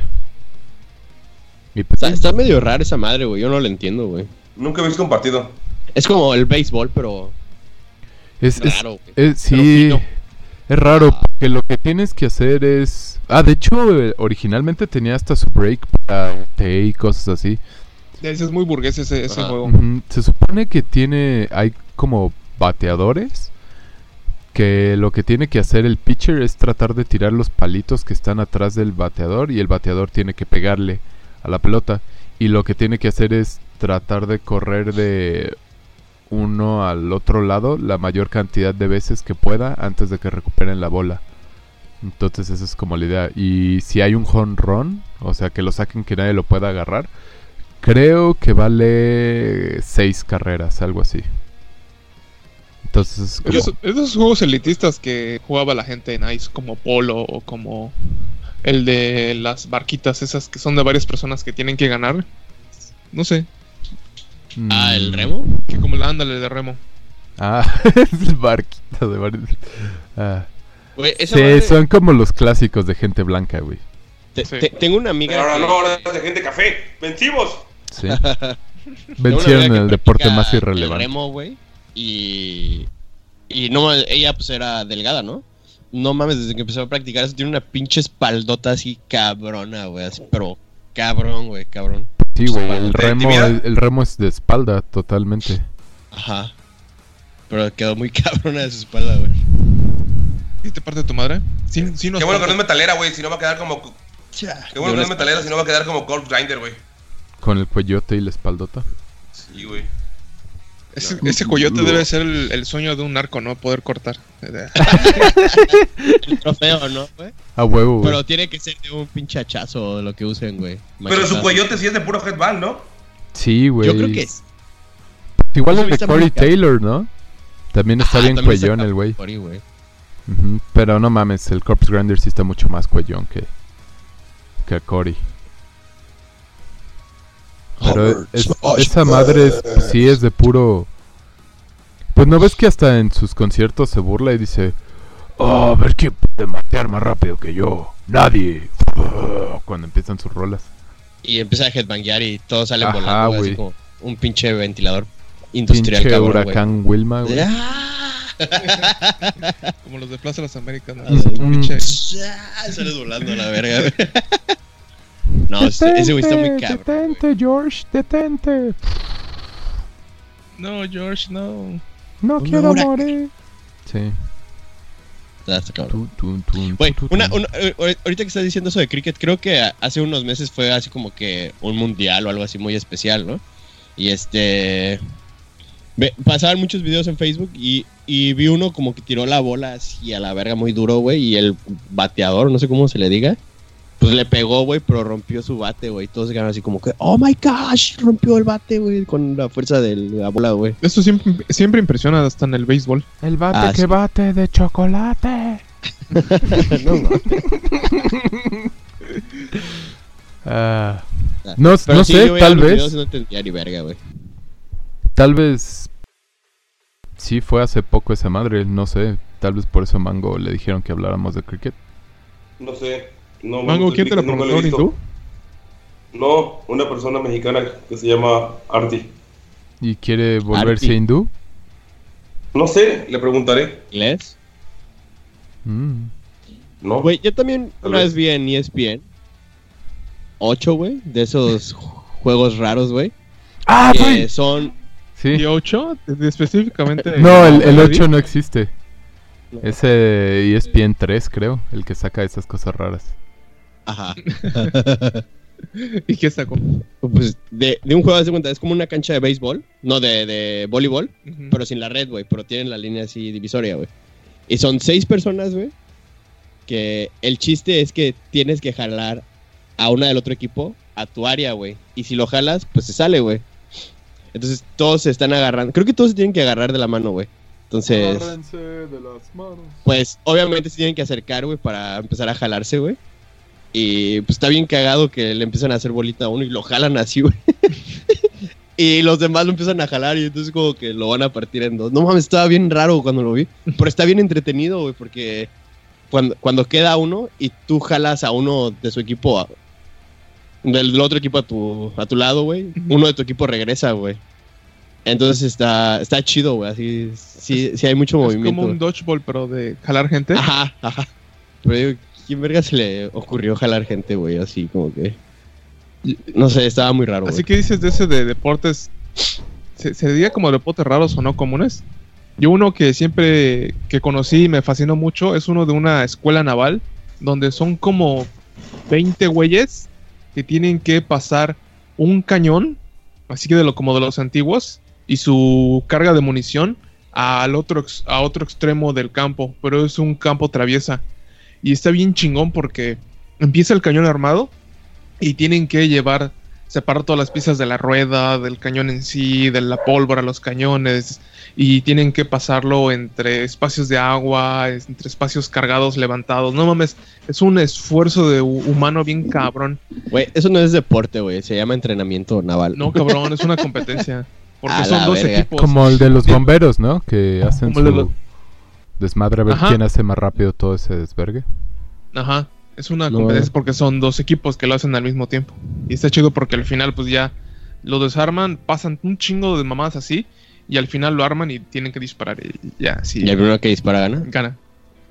Está, está medio raro esa madre, güey. Yo no lo entiendo, güey. Nunca he visto un partido. Es como el béisbol, pero es, raro, es- sí. es raro porque lo que tienes que hacer es ah de hecho originalmente tenía hasta su break para té y cosas así. Ese es muy burgués ese, juego. Se supone que tiene, hay como bateadores que lo que tiene que hacer el pitcher es tratar de tirar los palitos que están atrás del bateador y el bateador tiene que pegarle a la pelota y lo que tiene que hacer es tratar de correr de uno al otro lado la mayor cantidad de veces que pueda antes de que recuperen la bola. Entonces esa es como la idea. Y si hay un home run, o sea que lo saquen que nadie lo pueda agarrar, Creo que vale seis carreras, algo así. Entonces, como- Esos, esos juegos elitistas que jugaba la gente en Ice, como Polo o como el de las barquitas esas que son de varias personas que tienen que ganar. No sé, Ah, el mm, remo. que como la ándale de remo. Ah, es el barquito de varios. Ah. Güey, esa Sí, madre- son como los clásicos de gente blanca, güey. te- Sí. te- tengo una amiga. Pero ahora que- no, ahora es de gente café. ¡Vencimos! Sí. tengo una Vencieron que el deporte practica más El irrelevante. remo, güey. Y. Y no ella pues era delgada, ¿no? No mames, desde que empezó a practicar eso tiene una pinche espaldota así cabrona, güey. Así, pero cabrón, güey, cabrón. Sí, güey, el ¿Te remo, el, el remo es de espalda, totalmente. Ajá. Pero quedó muy cabrona de su espalda, güey. ¿Y te parte tu madre? Sí, sí nos Qué bueno que no es metalera, güey, si no va a quedar como... Qué bueno que no es metalera, si no va a quedar como Golf Grinder, güey. Con el cuellote y la espaldota. Sí, güey. Ese, ese coyote debe ser el, el sueño de un narco, ¿no? Poder cortar. El trofeo, ¿no, güey? A huevo, güey. Pero tiene que ser de un pinche hachazo lo que usen, güey. Pero su coyote sí es de puro headball, ¿no? Sí, güey. Yo creo que es. Igual el de Corey. Taylor, ¿no? También está Ah, bien también está cuellón el güey. Güey. Ujú, Pero no mames, el Corpse Grinder sí está mucho más cuellón que, que a Cory. Pero es- esa madre es- sí es de puro... Pues no ves que hasta en sus conciertos se burla y dice... Oh, a ver quién puede matear más rápido que yo. Nadie. Cuando empiezan sus rolas. Y empieza a headbanguear y todos salen Ajá, volando. Así como un pinche ventilador industrial, Pinche cabrón, huracán Wilma, güey. ¡Ah! Como los de Plaza de las Américas, ¿no? Mm. Pinche- ¡Ah! Sales volando a la verga. No, ese ese güey está muy cabrón. Detente, George, detente. No, George, no. No quiero huracán. morir. Sí. Güey, una, una- ahorita que estás diciendo eso de cricket, creo que hace unos meses fue así como que un mundial o algo así muy especial, ¿no? Y este. ve- pasaban muchos videos en Facebook y, y vi uno como que tiró la bola así a la verga muy duro, güey. Y el bateador, no sé cómo se le diga, pues le pegó, güey, pero rompió su bate, güey. Todos quedaron así como que, oh my gosh, rompió el bate, güey, con la fuerza de la bola, güey. Esto siempre, siempre impresiona hasta en el béisbol. El bate Ah, que sí. bate de chocolate. no, mames. Ah, no Pero no sí, sé, tal vez. No entendía ni verga, güey. Tal vez. Sí, fue hace poco esa madre. No sé. Tal vez por eso Mango le dijeron que habláramos de cricket. No sé. No, Mango, ¿quién te he visto. hindú? No, una persona mexicana que se llama Arti. ¿Y quiere volverse Arti. hindú? No sé, le preguntaré. ¿Inglés? Mm. No. Güey, yo también una vez. vi en ESPN 8, güey, de esos juegos raros, güey. ¡Ah, que güey! son. Sí. ¿Y 8? Específicamente. No, el, el ¿Ready? 8 no existe. No. Ese E ESPN 3, creo. El que saca esas cosas raras. Ajá. ¿Y qué sacó? pues de, de un juego, de cuenta, es como una cancha de béisbol, no de, de voleibol, pero sin la red, güey, pero tienen la línea así divisoria, güey. Y son seis personas, güey, que el chiste es que tienes que jalar a una del otro equipo a tu área, güey. Y si lo jalas, pues se sale, güey. Entonces todos se están agarrando. Creo que todos se tienen que agarrar de la mano, güey. Entonces, pues obviamente se tienen que acercar, güey, para empezar a jalarse, güey. Y pues está bien cagado que le empiezan a hacer bolita a uno y lo jalan así, güey. y los demás lo empiezan a jalar y entonces como que lo van a partir en dos. No mames, estaba bien raro cuando lo vi. Pero está bien entretenido, güey, porque cuando, cuando queda uno y tú jalas a uno de su equipo, a- del otro equipo a tu, a tu lado, güey, uno de tu equipo regresa, güey. Entonces está, está chido, güey, así, sí, sí hay mucho Es movimiento. como un dodgeball, pero de jalar gente. Ajá, ajá. Pero digo, ¿quién verga se le ocurrió jalar gente, güey? Así como que. No sé, estaba muy raro, Así güey. que dices de ese de deportes. ¿Se, se diría como deportes raros o no comunes? Yo uno que siempre que conocí y me fascinó mucho es uno de una escuela naval donde son como 20 güeyes que tienen que pasar un cañón, así que de lo como de los antiguos, y su carga de munición al otro, a otro extremo del campo, pero es un campo traviesa. Y está bien chingón porque empieza el cañón armado y tienen que llevar, separar todas las piezas de la rueda, del cañón en sí, de la pólvora, los cañones, y tienen que pasarlo entre espacios de agua, entre espacios cargados, levantados. No mames, es un esfuerzo de hu- humano bien cabrón. Güey, eso no es deporte, güey. Se llama entrenamiento naval. No, cabrón, es una competencia. Porque A son dos verga. equipos. Como el de los bomberos, ¿no? Que hacen Como el de su los- desmadre a ver Ajá. quién hace más rápido todo ese desvergue. Ajá. Es una No. competencia porque son dos equipos que lo hacen al mismo tiempo. Y está chido porque al final, pues ya lo desarman, pasan un chingo de mamadas así. Y al final lo arman y tienen que disparar. Y ya, sí. ¿Y el primero que dispara gana? Gana.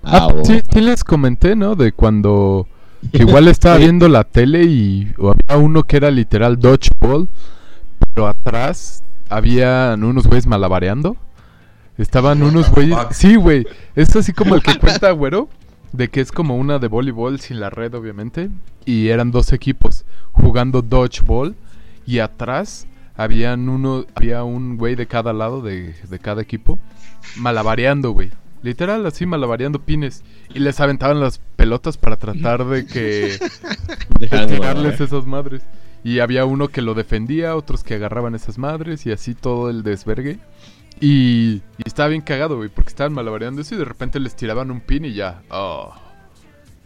Ah, oh. sí, sí les comenté, ¿no? De cuando que igual estaba viendo la tele y o había uno que era literal dodgeball, pero atrás habían unos güeyes malabareando. Estaban unos güeyes... Sí, güey. Es así como el que cuenta, güero. De que es como una de voleibol sin la red, obviamente. Y eran dos equipos jugando dodgeball. Y atrás habían uno, había un güey de cada lado de, de cada equipo malabareando, güey. Literal, así malabareando pines. Y les aventaban las pelotas para tratar de que de tirarles malabarear. esas madres. Y había uno que lo defendía, otros que agarraban esas madres y así todo el desvergue. Y, y estaba bien cagado, güey, porque estaban malabareando eso y de repente les tiraban un pin y ya. Oh.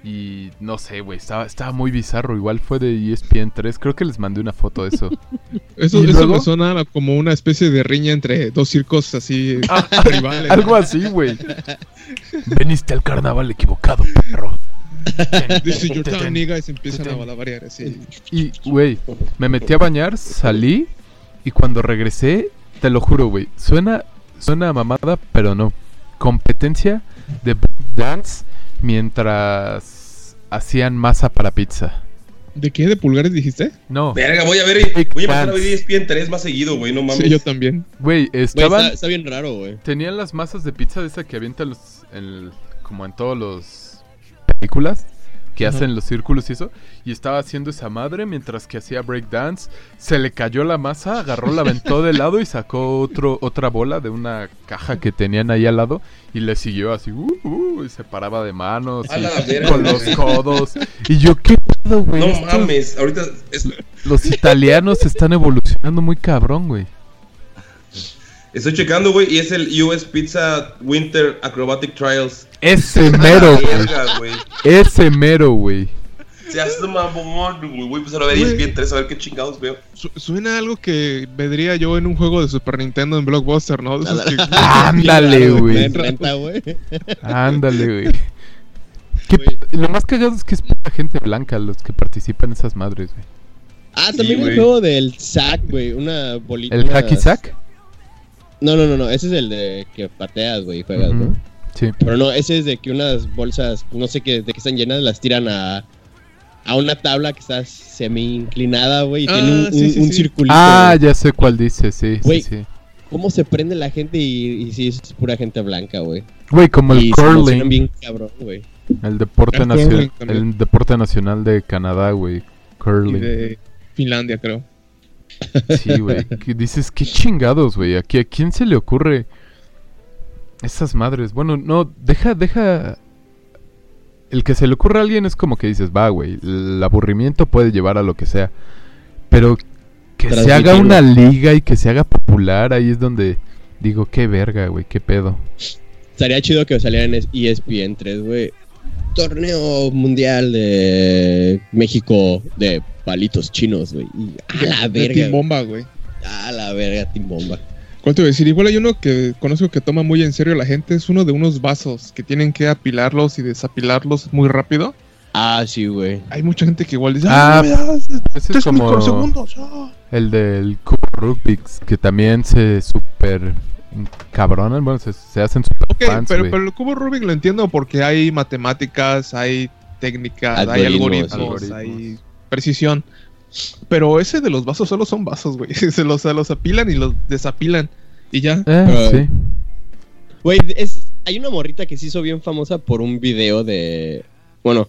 Y no sé, güey, estaba, estaba muy bizarro. Igual fue de E ESPN 3. Creo que les mandé una foto de eso. Eso, ¿Y eso luego? me suena como una especie de riña entre dos circos así rivales. Algo así, güey. Veniste al carnaval equivocado, perro. Time, nigga, y se empiezan a malabarear así. Y, güey, me metí a bañar, salí y cuando regresé, te lo juro, güey, suena, suena a mamada, pero no. Competencia de dance mientras hacían masa para pizza. ¿De qué? ¿De pulgares dijiste? No, Verga, voy a ver. Big Voy a empezar a ver. ESPN 3 más seguido, güey. No mames. Sí, yo también. güey, estaban, está, está bien raro, güey. tenían las masas de pizza de esa que avientan los, en- como en todos los películas que hacen los círculos y eso y estaba haciendo esa madre mientras que hacía breakdance se le cayó la masa agarró la aventó de lado y sacó otro otra bola de una caja que tenían ahí al lado y le siguió así uh, uh, y se paraba de manos y con los codos y yo qué pedo güey No Estos- mames. Ahorita. es- los italianos están evolucionando muy cabrón güey estoy checando, güey. Y es el US Pizza Winter Acrobatic Trials. ese mero güey ese mero güey Se hace mamón, güey. Voy a empezar a ver Güey. ESPN 3 a ver qué chingados veo. Su- suena algo que vendría yo en un juego de Super Nintendo en Blockbuster, ¿no? Ándale güey. Ándale, güey. ¿Qué- Güey. Lo más cagado es que es pura gente blanca los que participan en esas madres, güey. Ah, Sí, también el güey. juego del sack, güey. Una bolita. ¿El hacky sack? No, no, no, no. Ese es el de que pateas, güey, y juegas. ¿no? Sí. Pero no, ese es de que unas bolsas, no sé qué, de que están llenas, las tiran a, a una tabla que está semi inclinada, güey, y Ah, tiene un, sí, un- sí, un sí. circulito. Ah, ya sé cuál dice, sí, Güey. sí, sí. ¿Cómo se prende la gente y, y sí es pura gente blanca, güey? Güey, como el y curling, bien cabrón, güey. el deporte El nacional, el deporte nacional de Canadá, güey. y Curling. de Finlandia, creo. Sí, güey. que dices, qué chingados, güey. Aquí, ¿A quién se le ocurre esas madres? Bueno, no, deja, deja. El que se le ocurre a alguien es como que dices, va, güey. El aburrimiento puede llevar a lo que sea. Pero que se haga una liga y que se haga popular, ahí es donde digo, qué verga, güey, qué pedo. Estaría chido que saliera en E ESPN 3, güey. Torneo mundial de México de palitos chinos, güey. Y A la De verga. Team güey. Bomba, güey. A la verga, Team Bomba. ¿Cuál te voy a decir? Igual hay uno que conozco que toma muy en serio la gente. Es uno de unos vasos que tienen que apilarlos y desapilarlos muy rápido. Ah, sí, güey. Hay mucha gente que igual dice: Ah, ¡Ah, Ese es tres como microsegundos! ah". el del cubo Rubik's, que también se super cabronan, bueno, se, se hacen super Ok, fans, pero, pero el cubo Rubik lo entiendo porque hay matemáticas, hay técnicas, hay Algoritmos, hay precisión. Pero ese de los vasos solo son vasos, güey. Se los, se los apilan y los desapilan. Y ya. Eh, Pero- sí. Güey, es, hay una morrita que se hizo bien famosa por un video de... Bueno,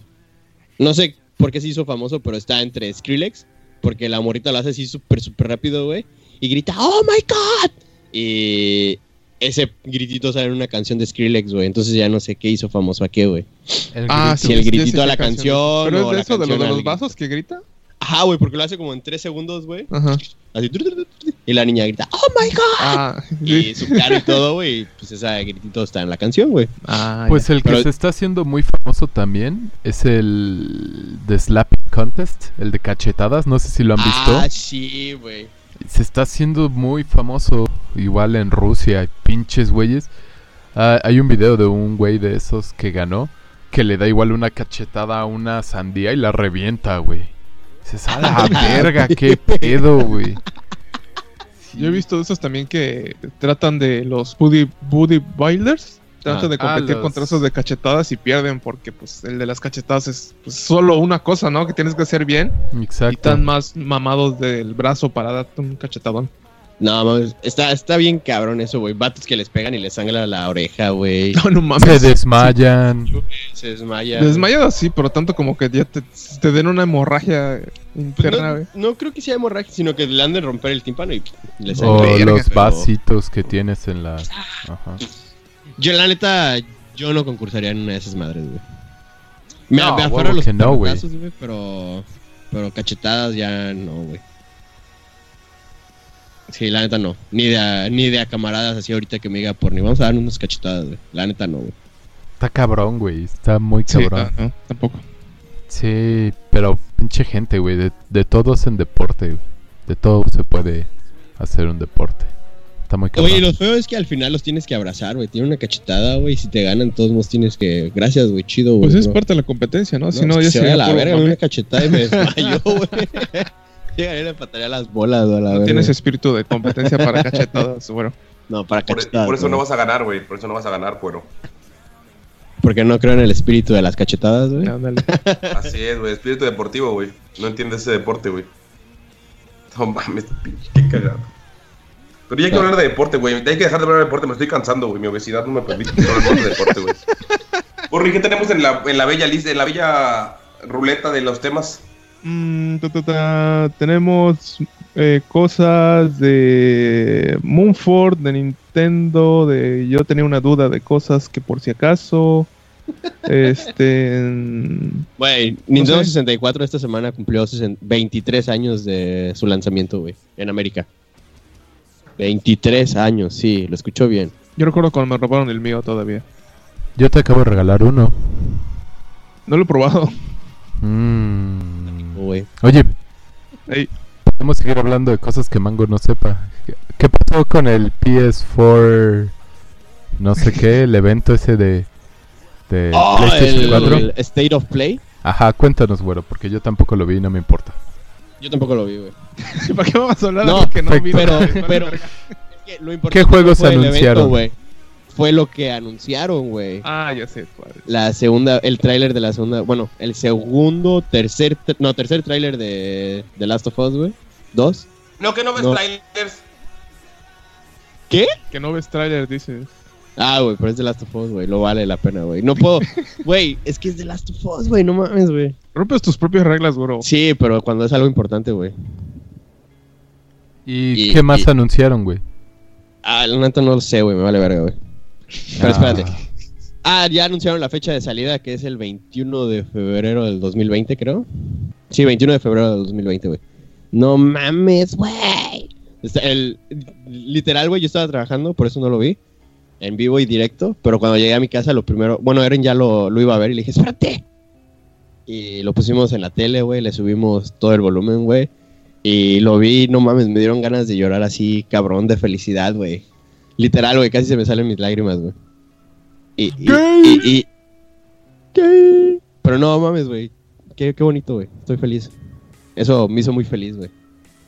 no sé por qué se hizo famoso, pero está entre Skrillex, porque la morrita lo hace así súper, súper rápido, güey, y grita, ¡Oh, my God! Y ese gritito sale en una canción de Skrillex, güey, entonces ya no sé qué hizo famoso a qué, güey. Ah, sí, el gritito a la canción Pero o es de la eso, de canción de los vasos que grita. Ajá, güey, porque lo hace como en tres segundos, güey. Ajá. Así, y la niña grita, ¡Oh, my God! Ah, Y sí. su cara y todo, güey, pues ese gritito está en la canción, güey. Ah, Pues el que Pero- se está haciendo muy famoso también es el de Slapping Contest, el de cachetadas, no sé si lo han visto. Ah, sí, güey. Se está haciendo muy famoso igual en Rusia, pinches güeyes. Ah, hay un video de un güey de esos que ganó que le da igual una cachetada a una sandía y la revienta, güey. Dices, a la verga, qué pedo, güey. Yo he visto de esos también que tratan de los Buddy, buddy Builders. Tratan Ah. de competir Ah, los- contra esos de cachetadas y pierden porque pues el de las cachetadas es pues, solo una cosa, ¿no? Que tienes que hacer bien. Y Exacto. están más mamados del brazo para darte un cachetadón. No, mames, está, está bien cabrón eso, güey. Vatos que les pegan y les sangra la oreja, güey. No, no Se mames. desmayan. Se desmaya. Desmayado sí, pero tanto como que ya te, te den una hemorragia Pues interna, no, güey. no creo que sea hemorragia, sino que le han de romper el tímpano y le O los pero- vasitos que tienes en la... Ajá. Yo, la neta, yo no concursaría en una de esas madres, güey. Me, No, me los no, güey. pero, pero cachetadas ya no, güey. Sí, la neta no. Ni de, a, ni de a camaradas así ahorita que me diga por ni vamos a dar unas cachetadas, güey. La neta no, güey. Está cabrón, güey. Está muy Sí, cabrón. no, no, tampoco. Sí, pero pinche gente, güey. De, de todo es en deporte, güey. De todo se puede hacer un deporte. Está muy cabrón. Oye, lo feo es que al final los tienes que abrazar, güey. Tiene una cachetada, güey. y Si te ganan, todos modos tienes que. Gracias, güey. Chido, güey. Pues es bro. parte de la competencia, ¿no? No, si no, es ya se vaya a la verga, una cachetada y me desmayo, güey. Llegaría y le pataría las bolas, güey, la No verga. tienes espíritu de competencia para cachetadas, bueno. No, para Por, cachetadas. por eso no güey. vas a ganar, güey. Por eso no vas a ganar, cuero. Porque no creo en el espíritu de las cachetadas, güey. Ándale. Así es, güey. Espíritu deportivo, güey. No entiendes ese deporte, güey. No mames, pinche, qué cagado. Pero ya hay que hablar de deporte, güey. Hay que dejar de hablar de deporte. Me estoy cansando, güey. Mi obesidad no me permite hablar de deporte, güey. Borri, ¿qué tenemos en la, en la bella lista, en la bella ruleta de los temas? Mm, ta, ta, ta, Tenemos eh, cosas de Moonford, de Nintendo, de yo tenía una duda de cosas que por si acaso. Este. Güey, Nintendo sé. 64 esta semana cumplió 60 23 años de su lanzamiento, güey, en América. 23 años, sí, lo escuchó bien. Yo recuerdo cuando me robaron el mío todavía. Yo te acabo de regalar uno. No lo he probado. Mm. Oye, Ey, podemos seguir hablando de cosas que Mango no sepa. ¿Qué, qué pasó con el PS4? No sé qué, el evento ese de, de Oh, PlayStation el, 4. el State of Play. Ajá, cuéntanos, güero, porque yo tampoco lo vi y no me importa. Yo tampoco lo vi, güey. ¿para qué vamos a hablar No, de que no vi? Pero, pero, verga. es que lo importante juegos no fue el anunciaron? evento, güey. Fue lo que anunciaron, güey. Ah, ya sé cuál. La segunda, el tráiler de la segunda, bueno, el segundo, tercer, no, tercer tráiler de The Last of Us, güey. Dos. No, que no ves No. trailers. ¿Qué? Que no ves trailer, dices. Ah, güey, pero es The Last of Us, güey. Lo vale la pena, güey. No puedo. Güey, es que es The Last of Us, güey. No mames, güey. Rompes tus propias reglas, bro. Sí, pero cuando es algo importante, güey. ¿Y, Y- qué más y- anunciaron, güey? Ah, la neta no lo sé, güey. Me vale verga, güey. Pero Ah. espérate. Ah, ya anunciaron la fecha de salida, que es el 21 de febrero del 2020, creo. Sí, 21 de febrero del 2020, güey. No mames, güey. El, literal, güey, yo estaba trabajando, por eso no lo vi. En vivo y directo. Pero cuando llegué a mi casa, lo primero. Bueno, Eren ya lo, lo iba a ver y le dije, espérate. Y lo pusimos en la tele, güey. Le subimos todo el volumen, güey. Y lo vi, no mames, me dieron ganas de llorar así, cabrón, de felicidad, güey. Literal, güey, casi se me salen mis lágrimas, güey. Y, y, y, y- ¿Qué? Pero no mames, güey. Qué, qué bonito, güey. Estoy feliz. Eso me hizo muy feliz, güey.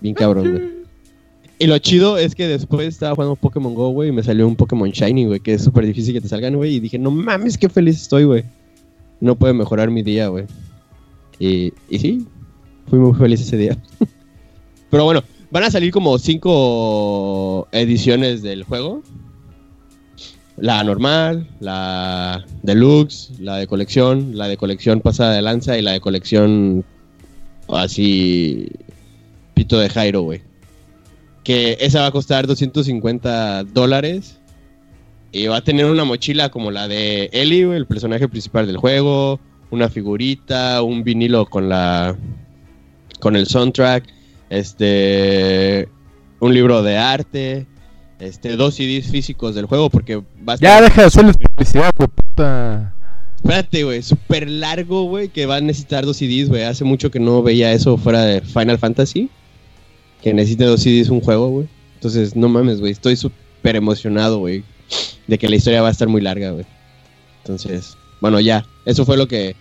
Bien cabrón, güey. Y lo chido es que después estaba jugando Pokémon Go, güey, y me salió un Pokémon Shiny, güey, que es súper difícil que te salgan, güey. Y dije, no mames, qué feliz estoy, güey. No puede mejorar mi día, güey. Y, y sí, fui muy feliz ese día. Pero bueno, van a salir como cinco ediciones del juego. La normal, la deluxe, la de colección, la de colección pasada de lanza y la de colección así pito de Jairo, güey. Que esa va a costar 250 dólares. Y va a tener una mochila como la de Ellie, güey, el personaje principal del juego. Una figurita, un vinilo con la. con el soundtrack. Este. Un libro de arte. Este, dos CDs físicos del juego, porque va a Ya deja de hacerles publicidad, güey, puta. Espérate, güey, súper largo, güey, que va a necesitar dos CDs, güey. Hace mucho que no veía eso fuera de Final Fantasy. Que necesite dos CDs un juego, güey. Entonces, no mames, güey. Estoy súper emocionado, güey. De que la historia va a estar muy larga, güey. Entonces, bueno, ya. Eso fue lo que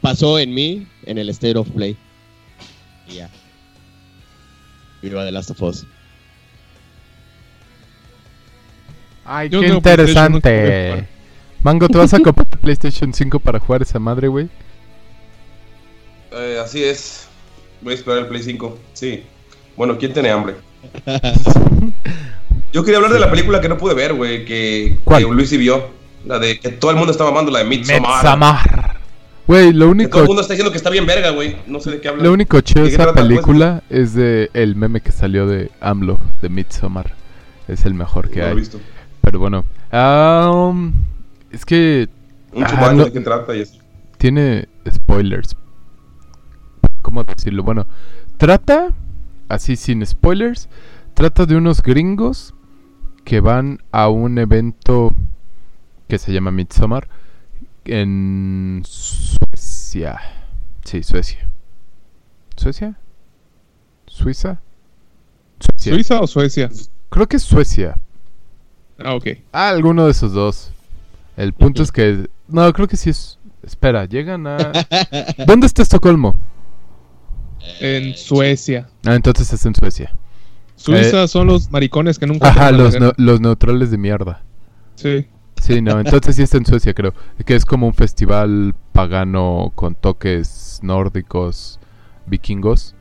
pasó en mí en el State of Play. Y ya. Viva The Last of Us. Ay, Yo qué no interesante. Mango, ¿te vas a comprar PlayStation 5 para jugar esa madre, güey? Eh, así es. Voy a esperar el Play 5. Sí. Bueno, ¿quién tiene hambre? Yo quería hablar de la película que no pude ver, güey. Que, ¿Cuál? que Luis sí vio. La de que todo el mundo está mamando, la de Midsommar. Güey, lo Que todo único, el mundo está diciendo que está bien verga, güey. No sé de qué hablan. lo único chido de ¿De qué esa pues? película es de el meme que salió de AMLO, de Midsommar. Es el mejor que No lo he hay. visto. Pero bueno, um, es que Un Ah, chumano no- de qué trata y eso. tiene spoilers. ¿Cómo decirlo? Bueno, trata, así sin spoilers, trata de unos gringos que van a un evento que se llama Midsommar en Suecia. Sí, Suecia. ¿Suecia? ¿Suiza? Suecia. ¿Suiza o Suecia? Creo que es Suecia. Ah, ok. Ah, alguno de esos dos. El punto es que... No, creo que sí es... Espera, llegan a... ¿Dónde está Estocolmo? En Suecia. Ah, entonces es en Suecia. Suiza son los maricones que nunca. Eh, Ajá, los, neu- los neutrales de mierda. Sí. Sí, no, entonces sí está en Suecia, creo. Que es como un festival pagano con toques nórdicos, vikingos.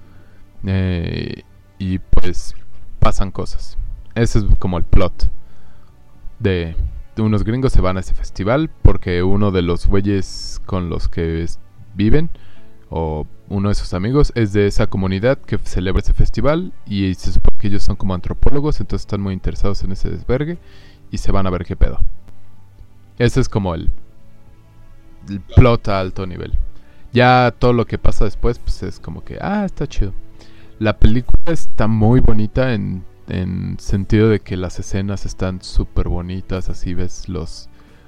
eh, y pues pasan cosas. Ese es como el plot. De, unos gringos se van a ese festival porque uno de los güeyes con los que viven, o uno de sus amigos, es de esa comunidad que celebra ese festival. Y se supone que ellos son como antropólogos, entonces están muy interesados en ese desvergue. Y se van a ver qué pedo. Ese es como el, el plot a alto nivel. Ya todo lo que pasa después, pues es como que, ah, está chido. La película está muy bonita en, en sentido de que las escenas están súper bonitas. Así ves los,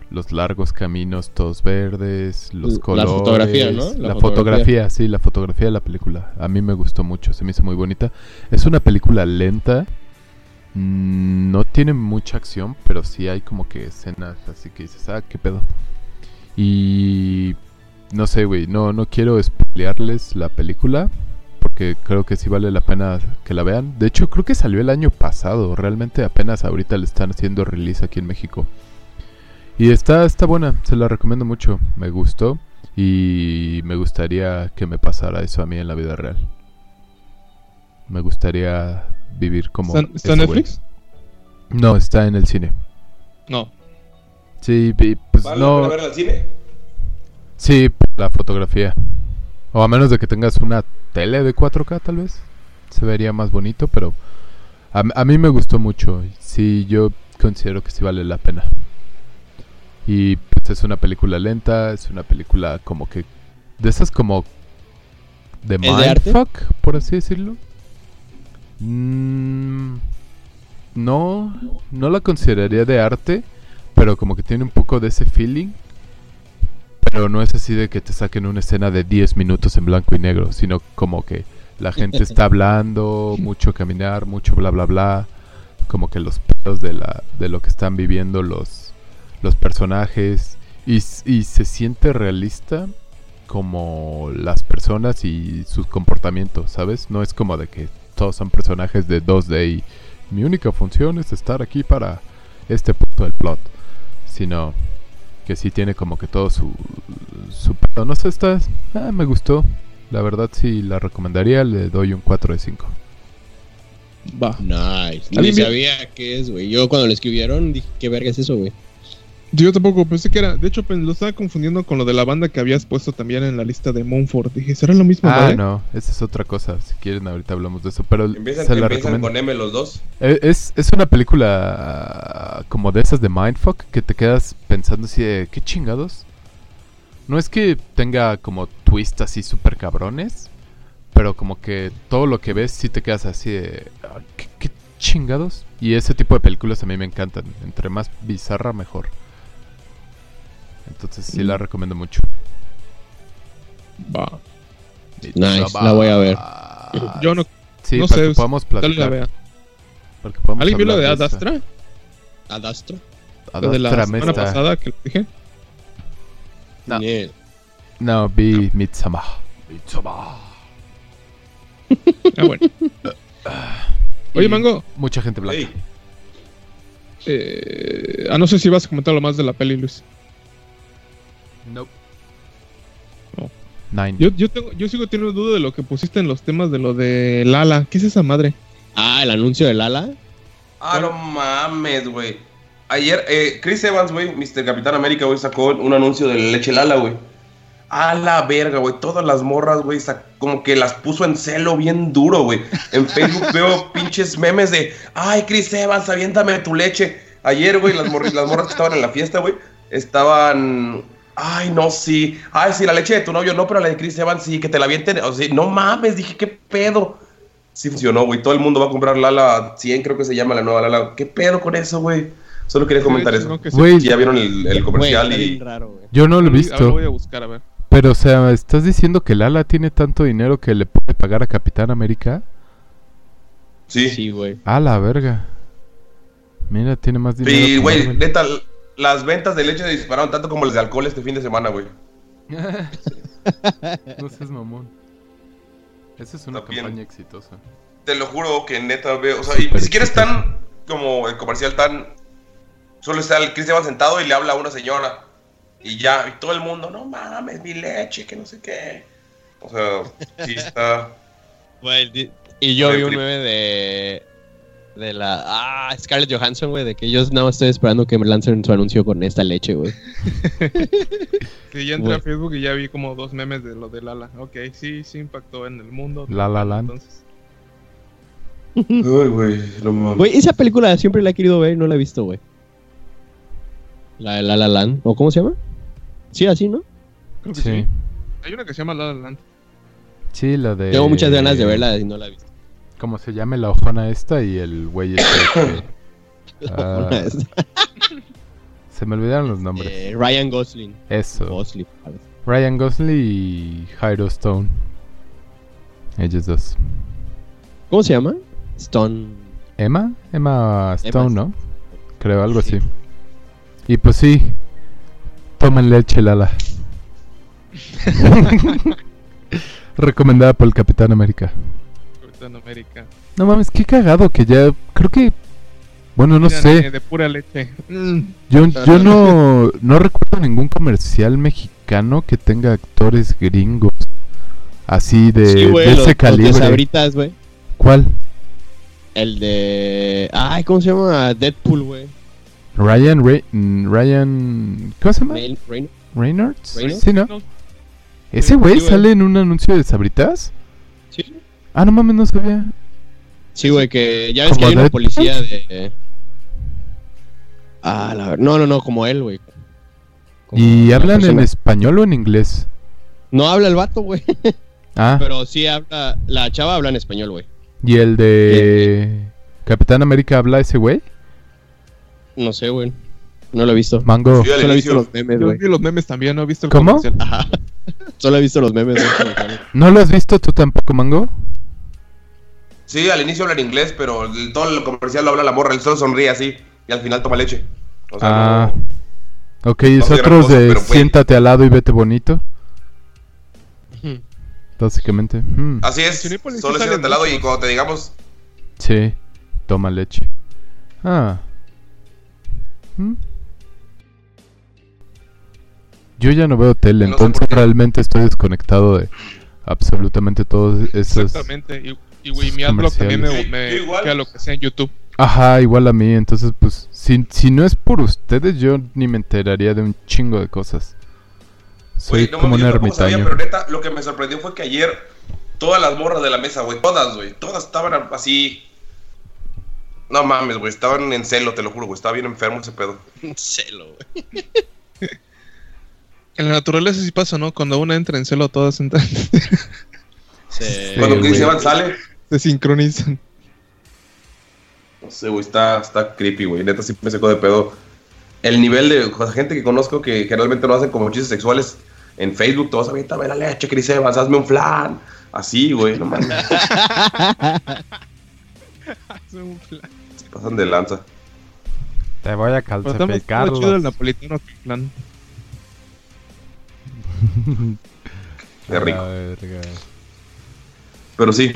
los largos caminos todos verdes, los La colores. fotografía, ¿no? La, La fotografía. fotografía. sí, la fotografía de la película. A mí me gustó mucho, se me hizo muy bonita. Es una película lenta. Mm, No tiene mucha acción, pero sí hay como que escenas así que dices, ah, qué pedo. Y no sé, güey, no, no quiero spoilearles la película, porque creo que sí vale la pena que la vean. De hecho, creo que salió el año pasado, realmente apenas ahorita le están haciendo release aquí en México. Y está, está buena, se la recomiendo mucho, me gustó y me gustaría que me pasara eso a mí en la vida real. Me gustaría vivir como... ¿Está, en güey. Netflix? No, está en el cine. No. Sí, pues ¿Vale no... al cine? Sí, la fotografía. O a menos de que tengas una tele de 4K tal vez. Se vería más bonito, pero a, a mí me gustó mucho. Sí, yo considero que sí vale la pena. Y pues es una película lenta, es una película como que... De esas como... De de arte? mindfuck, por así decirlo. Mm, no, no la consideraría de arte, pero como que tiene un poco de ese feeling. Pero no es así de que te saquen una escena de 10 minutos en blanco y negro, sino como que la gente está hablando, mucho caminar, mucho bla bla bla, como que los pedos de la de lo que están viviendo los los personajes y, y se siente realista como las personas y sus comportamientos, ¿sabes? No es como de que todos son personajes de 2D y mi única función es estar aquí para este punto del plot, sino que sí tiene como que todo su su. No sé, está ah, me gustó. La verdad sí la recomendaría, le doy un 4 de 5. Va. Nice. Ni ¿Alguien vio- sabía qué es, güey. Yo cuando lo escribieron dije, ¿qué verga es eso, güey? Yo tampoco pensé que era. De hecho, pen- lo estaba confundiendo con lo de la banda que habías puesto también en la lista de Moonford. Dije, ¿será lo mismo? Ah, vale? no, esa es otra cosa. Si quieren ahorita hablamos de eso, pero Empiezan, se la empiezan recomiendo. con M los dos. Eh, Es, es una película ah, como de esas de Mindfuck que te quedas pensando así de, ¿qué chingados? No es que tenga como twists así súper cabrones, pero como que todo lo que ves sí te quedas así de, "Ah, ¿qué, qué chingados? Y ese tipo de películas a mí me encantan. Entre más bizarra, mejor. Entonces sí la recomiendo mucho. Va. Nice, la voy a ver. Yo no. Sí, no para sé, que podamos la platicar. vea. para que podamos ¿Alguien vio la de hablar Ad esa. Astra? Adastro. La de la Adastra semana pasada que le dije. No. No, vi Midsommar. Midsommar. Ah, bueno. Oye, Y Mango. Mucha gente blanca. Eh, ah, no sé si vas a comentar lo más de la peli, Luis. Nope. No. Nine. Yo, yo, tengo, yo sigo teniendo duda de lo que pusiste en los temas de lo de Lala. ¿Qué es esa madre? Ah, el anuncio de Lala. Ah, no mames, güey. ayer, eh, Chris Evans, güey, Mr. Capitán América, güey, sacó un anuncio de leche Lala, güey. A la verga, güey. Todas las morras, güey, como que las puso en celo bien duro, güey. En Facebook veo pinches memes de, ay, Chris Evans, aviéntame tu leche. Ayer, güey, las morras que estaban en la fiesta, güey, estaban, ay, no, sí. Ay, sí, la leche de tu novio, no, pero la de Chris Evans, sí, que te la avienten. O sea, no mames, dije, qué pedo. Sí funcionó, güey. Todo el mundo va a comprar Lala 100, creo que se llama la nueva Lala. ¿Qué pedo con eso, güey? Solo quería comentar eso. No, que sí. Güey, ya vieron el, comercial y... raro, yo no lo he Ahora visto. voy a buscar, a ver. Pero, o sea, ¿estás diciendo que Lala tiene tanto dinero que le puede pagar a Capitán América? Sí. Sí, güey. A la verga. Mira, tiene más dinero. Sí, güey, neta, las ventas de leche dispararon tanto como las de alcohol este fin de semana, güey. no seas mamón. Esa es una También. campaña exitosa. Te lo juro que neta veo, o sea, y ni siquiera es tan como el comercial tan... Solo está el Chris Evans sentado y le habla a una señora. Y ya, y todo el mundo, no mames, mi leche, que no sé qué. O sea, sí está... Y yo vi un meme de. De la. Ah, Scarlett Johansson, güey. De que yo nada más estoy esperando que me lancen su anuncio con esta leche, güey. Sí, ya entré a Facebook y ya vi como dos memes de lo de Lala. Ok, sí, sí impactó en el mundo. La La Land. Entonces, Ay, güey. Güey, esa película siempre la he querido ver y no la he visto, güey. La de La La Land. ¿O cómo se llama? Sí, así, ¿no? creo que sí. Sí. Hay una que se llama La La Land. Sí, la de. Tengo muchas ganas de verla y no la he visto. Como se llame la ojona esta y el güey este. que- Ah, se me olvidaron los nombres. Eh, Ryan Gosling. Eso. Gosling. Ryan Gosling y Jairo Stone. Ellos dos. ¿Cómo se llama? Stone. Emma, Emma Stone, Emma. ¿no? Creo, algo Sí. así. Y pues sí, tomen leche, Lala. Recomendada por el Capitán América. Capitán América. No mames, qué cagado que ya. Creo que. Bueno, no Mira, sé. De, pura leche. Mm. Yo, yo no, no recuerdo ningún comercial mexicano que tenga actores gringos. Así de, sí, güey. de los- ese los de calibre. Sabritas, güey. ¿Cuál? El de. Ay, ¿cómo se llama? Deadpool, güey. Ryan, Re- Ryan. ¿Cómo se llama? Reynolds. Reynolds. Sí, ¿no? No. ¿Ese güey Sí, güey. sale en un anuncio de Sabritas? Ah, no mames, no sabía. Sí, güey, que ya ves que ¿Como hay una policía de. Ah, la ver- No, no, no, como él, güey. Como ¿Y la hablan en español o en inglés? No habla el vato, güey. Ah, Pero sí habla. La chava habla en español, güey. ¿y el de Capitán América habla ese güey? No sé, güey. No lo he visto. Mango. Sí, Solo he visto los memes, Yo güey. vi los memes también, no he visto el ¿Cómo? comercial. Ajá. Solo he visto los memes, güey. ¿No lo has visto tú tampoco, Mango? Sí, al inicio habla en inglés, pero el- todo el comercial lo habla la morra, él solo sonríe así y al final toma leche. O sea, Ah. no- Ok, es No otros cosa, de siéntate al lado y vete bonito. Básicamente. Mm, Así es, solo siéntate al lado y cuando te digamos, sí, toma leche. Ah. Mm. Yo ya no veo tele, No entonces realmente estoy desconectado de absolutamente todos esos. Exactamente. Y, y güey, mi adblock también me, me Sí, igual. queda lo que sea en YouTube. Ajá, igual a mí, entonces pues si, si no es por ustedes yo ni me enteraría de un chingo de cosas. Soy güey, no como un tampoco sabía, ermitaño. pero neta, lo que me sorprendió fue que ayer todas las morras de la mesa, güey, todas, güey, todas estaban así. No mames, güey, estaban en celo, te lo juro, güey, estaba bien enfermo ese pedo. Celo, güey. En la naturaleza sí pasa, ¿no? Cuando una entra en celo, todas entran. Se- Cuando Evans sale, se sincronizan. no sé, güey, está, está creepy, güey, neta sí me sacó de pedo. El nivel de o sea, gente que conozco que generalmente no hacen como chistes sexuales en Facebook, todos aviéntame la leche, Chris Evans, hazme un flan. Así, güey, no mames, se pasan de lanza. Te voy a Pero está chido el napolitano plan. Qué rico. Pero sí,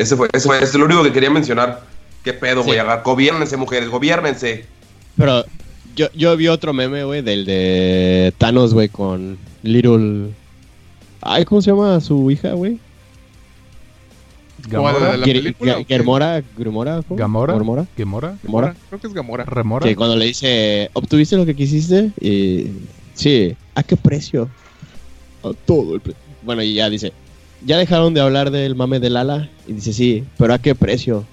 ese fue, ese fue, es lo único que quería mencionar. ¿Qué pedo, Sí. güey? Haga- Gobiérnense, mujeres, gobiérnense. Pero yo, yo vi otro meme, güey, del de Thanos, güey, con Little. Ay, ¿cómo se llama su hija, güey? Gamora. de la película. Gamora. Gamora. Gamora. Creo que es Gamora. Remora. Que cuando le dice, ¿obtuviste lo que quisiste? Y sí, ¿a qué precio? A todo el precio. Bueno, y ya dice, ¿ya dejaron de hablar del mame del ala? Y dice, sí, pero ¿a qué precio?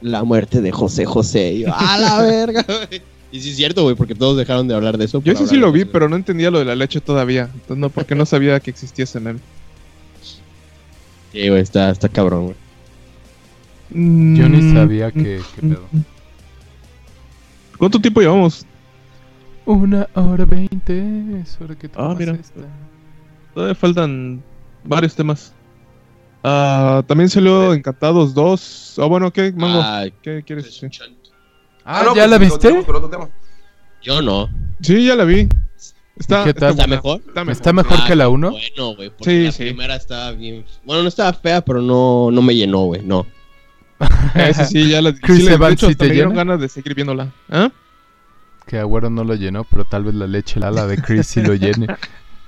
La muerte de José José. Y yo, ¡a la verga! güey". Y sí es cierto, güey, porque todos dejaron de hablar de eso. Yo ese sí lo de vi, eso. pero no entendía lo de la leche todavía. Entonces, no, porque no sabía que existía ese meme. Sí, güey, está, está cabrón, güey. Yo ni Mm, sabía que, que pedo. ¿Cuánto tiempo llevamos? Una hora veinte. Es hora que Ah, tomas mira. esta. Todavía faltan varios temas. Ah, también salió Encantados 2. Ah, bueno, ¿qué, Mango? Ay, ¿Qué quieres decir? Ah, no, ¿ya pues, la viste? con otro tema. yo no. Sí, ya la vi. Está, ¿Qué tal? ¿Está mejor? Está mejor. ¿Está mejor Ah, que la qué 1? Bueno, güey, porque Sí, la sí. primera estaba bien... Bueno, no estaba fea, pero no, no me llenó, güey, no. Ese sí, ya la Chris sí, le- De hecho, ¿sí hasta te me dieron ganas de seguir viéndola. ¿Ah? Que Agüero no lo llenó, pero tal vez la leche la de Chris sí lo llene.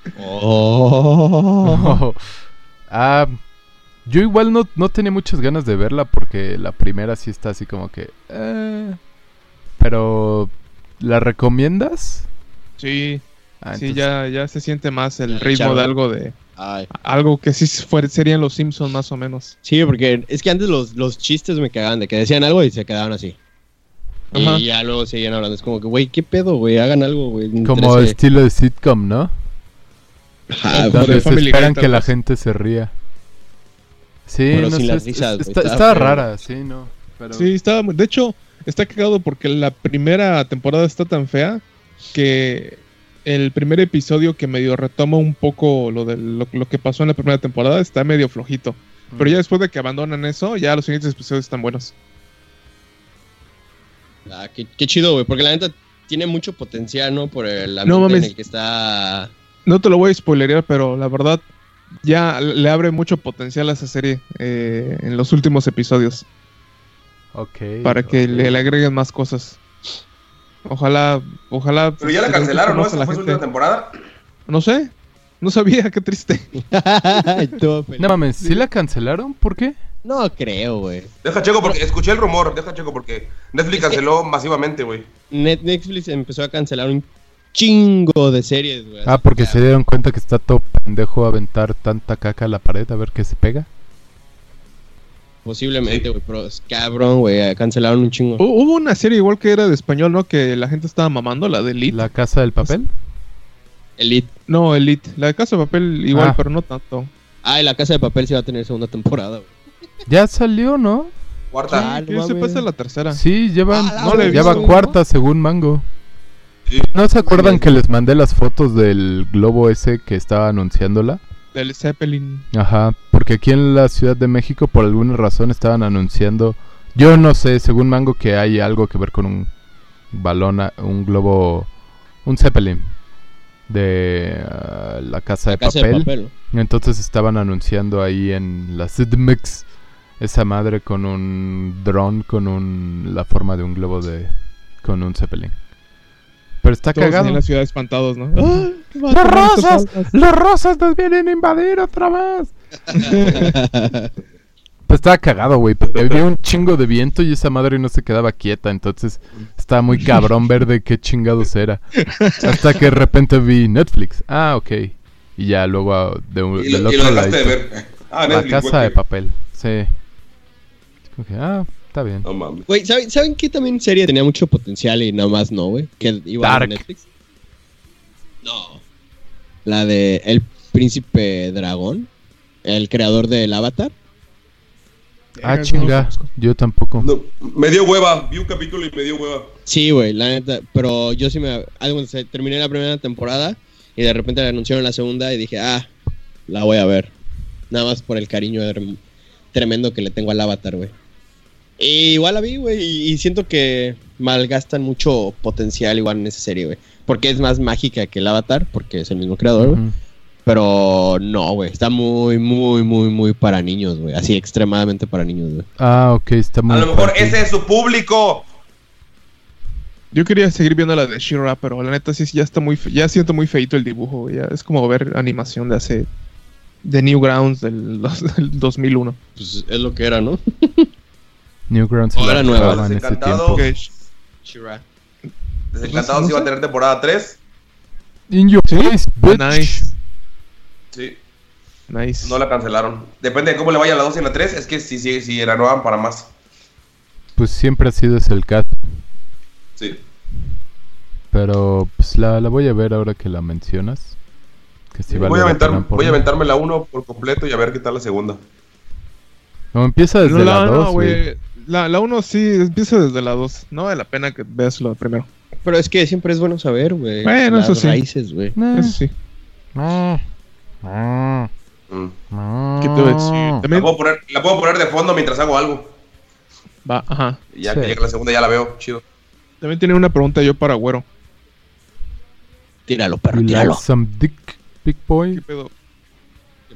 Oh. ah, yo igual no, no tenía muchas ganas de verla porque la primera sí está así como que... eh, pero, ¿la recomiendas? Sí, Ah, sí, entonces- ya, ya se siente más el ritmo chavo. de algo de... Ay. Algo que sí fuera- serían los Simpsons más o menos. Sí, porque es que antes los, los chistes me cagaban de que decían algo y se quedaban así. Ajá. Y ya luego seguían hablando. Es como que, güey, ¿qué pedo, güey? Hagan algo, güey. Como estilo de sitcom, ¿no? Ajá, Donde se esperan que la gente se ría. Sí, Pero no sin sé, las risas, es- está, estaba rara, sí, ¿no? Pero... Sí, estaba... muy- De hecho, está cagado porque la primera temporada está tan fea que el primer episodio que medio retoma un poco lo, de, lo, lo que pasó en la primera temporada está medio flojito. Pero ya después de que abandonan eso, ya los siguientes episodios están buenos. Ah, qué, qué chido, güey. Porque la neta tiene mucho potencial, ¿no? Por el ambiente No mames. en el que está. No te lo voy a spoilerear, pero la verdad ya le abre mucho potencial a esa serie eh, en los últimos episodios Ok, para que le, le agreguen más cosas. Ojalá, ojalá. Pero ya la cancelaron, ¿no? Esa la fue su última temporada. No sé, no sabía, qué triste. No mames, ¿sí la cancelaron? ¿Por qué? No creo, güey. Deja checo porque escuché el rumor, deja checo porque Netflix canceló masivamente, güey. Net- Netflix empezó a cancelar un chingo de series, güey. Ah, porque que, se dieron cuenta que está todo pendejo aventar tanta caca a la pared a ver qué se pega. Posiblemente, güey. Pero es cabrón, güey. Cancelaron un chingo. Hu- Hubo una serie igual que era de español, ¿no? Que la gente estaba mamando, la de Elite. La casa del papel. Elite. No, Elite. La de Casa de Papel igual, Ah. pero no tanto. Ah, y la casa de papel sí va a tener segunda temporada, güey. Ya salió, ¿no? Cuarta. Ah, se pasa la tercera. Sí, llevan, Ah, la no le he ya va visto. cuarta según Mango. ¿No se acuerdan que les mandé las fotos del globo ese que estaba anunciándola? Del Zeppelin. Ajá, porque aquí en la Ciudad de México por alguna razón estaban anunciando, yo no sé, según Mango que hay algo que ver con un balón, a- un globo, un Zeppelin de ah, la casa, La de, casa papel. de papel. ¿no? Entonces estaban anunciando ahí en la CDMX esa madre con un dron con un la forma de un globo de con un Zeppelin. Pero está Todos cagado. en la ciudad espantados, ¿no? ¡Los rosas! ¡Los rosas nos vienen a invadir otra vez! Pues estaba cagado, güey. Había un chingo de viento y esa madre no se quedaba quieta. Entonces estaba muy cabrón ver de qué chingados era. Hasta que de repente vi Netflix. Ah, ok. Y ya luego ah, de, un- Y del lo, y lo otro dejaste de lado. ver. Ah, La Netflix, casa güey. de papel. Sí. Ah, está bien. No mames. Güey, ¿saben, ¿saben qué también serie tenía mucho potencial y nada más no, güey? Que iba a Dark. Netflix. No. La de El Príncipe Dragón. El creador del Avatar. Ah, chinga. Yo tampoco. No, me dio hueva. Vi un capítulo y me dio hueva. Sí, güey, la neta. Pero yo sí me. Terminé la primera temporada y de repente le anunciaron la segunda y dije, ah, la voy a ver. Nada más por el cariño tremendo que le tengo al Avatar, güey. Y igual la vi, güey, y, y siento que malgastan mucho potencial igual en esa serie, güey. Porque es más mágica que el Avatar, porque es el mismo creador, güey. Ujú. Pero no, güey, está muy, muy, muy, muy para niños, güey. Así extremadamente para niños, güey. Ah, ok, está muy A lo mejor ese es su público. Yo quería seguir viendo la de She-Ra, pero la neta sí, ya está muy fe- ya siento muy feito el dibujo, güey, ya es como ver animación de hace de Newgrounds del, dos- del 2001. Pues es lo que era, ¿no? Newgrounds O la era nueva. en ese tiempo. Desencantados No iba a tener temporada 3. In your face, bitch. Nice. Sí, Nice. no la cancelaron. Depende de cómo le vaya a la 2 y la 3. Es que si, si, si la nuevan para más. Pues siempre ha sido ese el caso. Sí. Pero pues la, la voy a ver ahora que la mencionas. Que sí vale voy, a la aventar, voy a aventarme la 1 por completo y a ver qué tal la segunda. No, empieza desde No, la no, 2, güey. güey. La, la 1 sí empieza desde la 2. No vale la pena que veas lo primero. Pero es que siempre es bueno saber, güey. Bueno, las eso sí. raíces, güey. Nah. Eso sí. Ah. Ah. Mm. ¿Qué te voy a decir? La, También puedo poner, la puedo poner de fondo mientras hago algo. va, ajá. Y ya Sí. que llegue la segunda ya la veo. Chido. También tenía una pregunta yo para Güero. Tíralo, perro, like tíralo. some dick, big ¿Qué boy? pedo?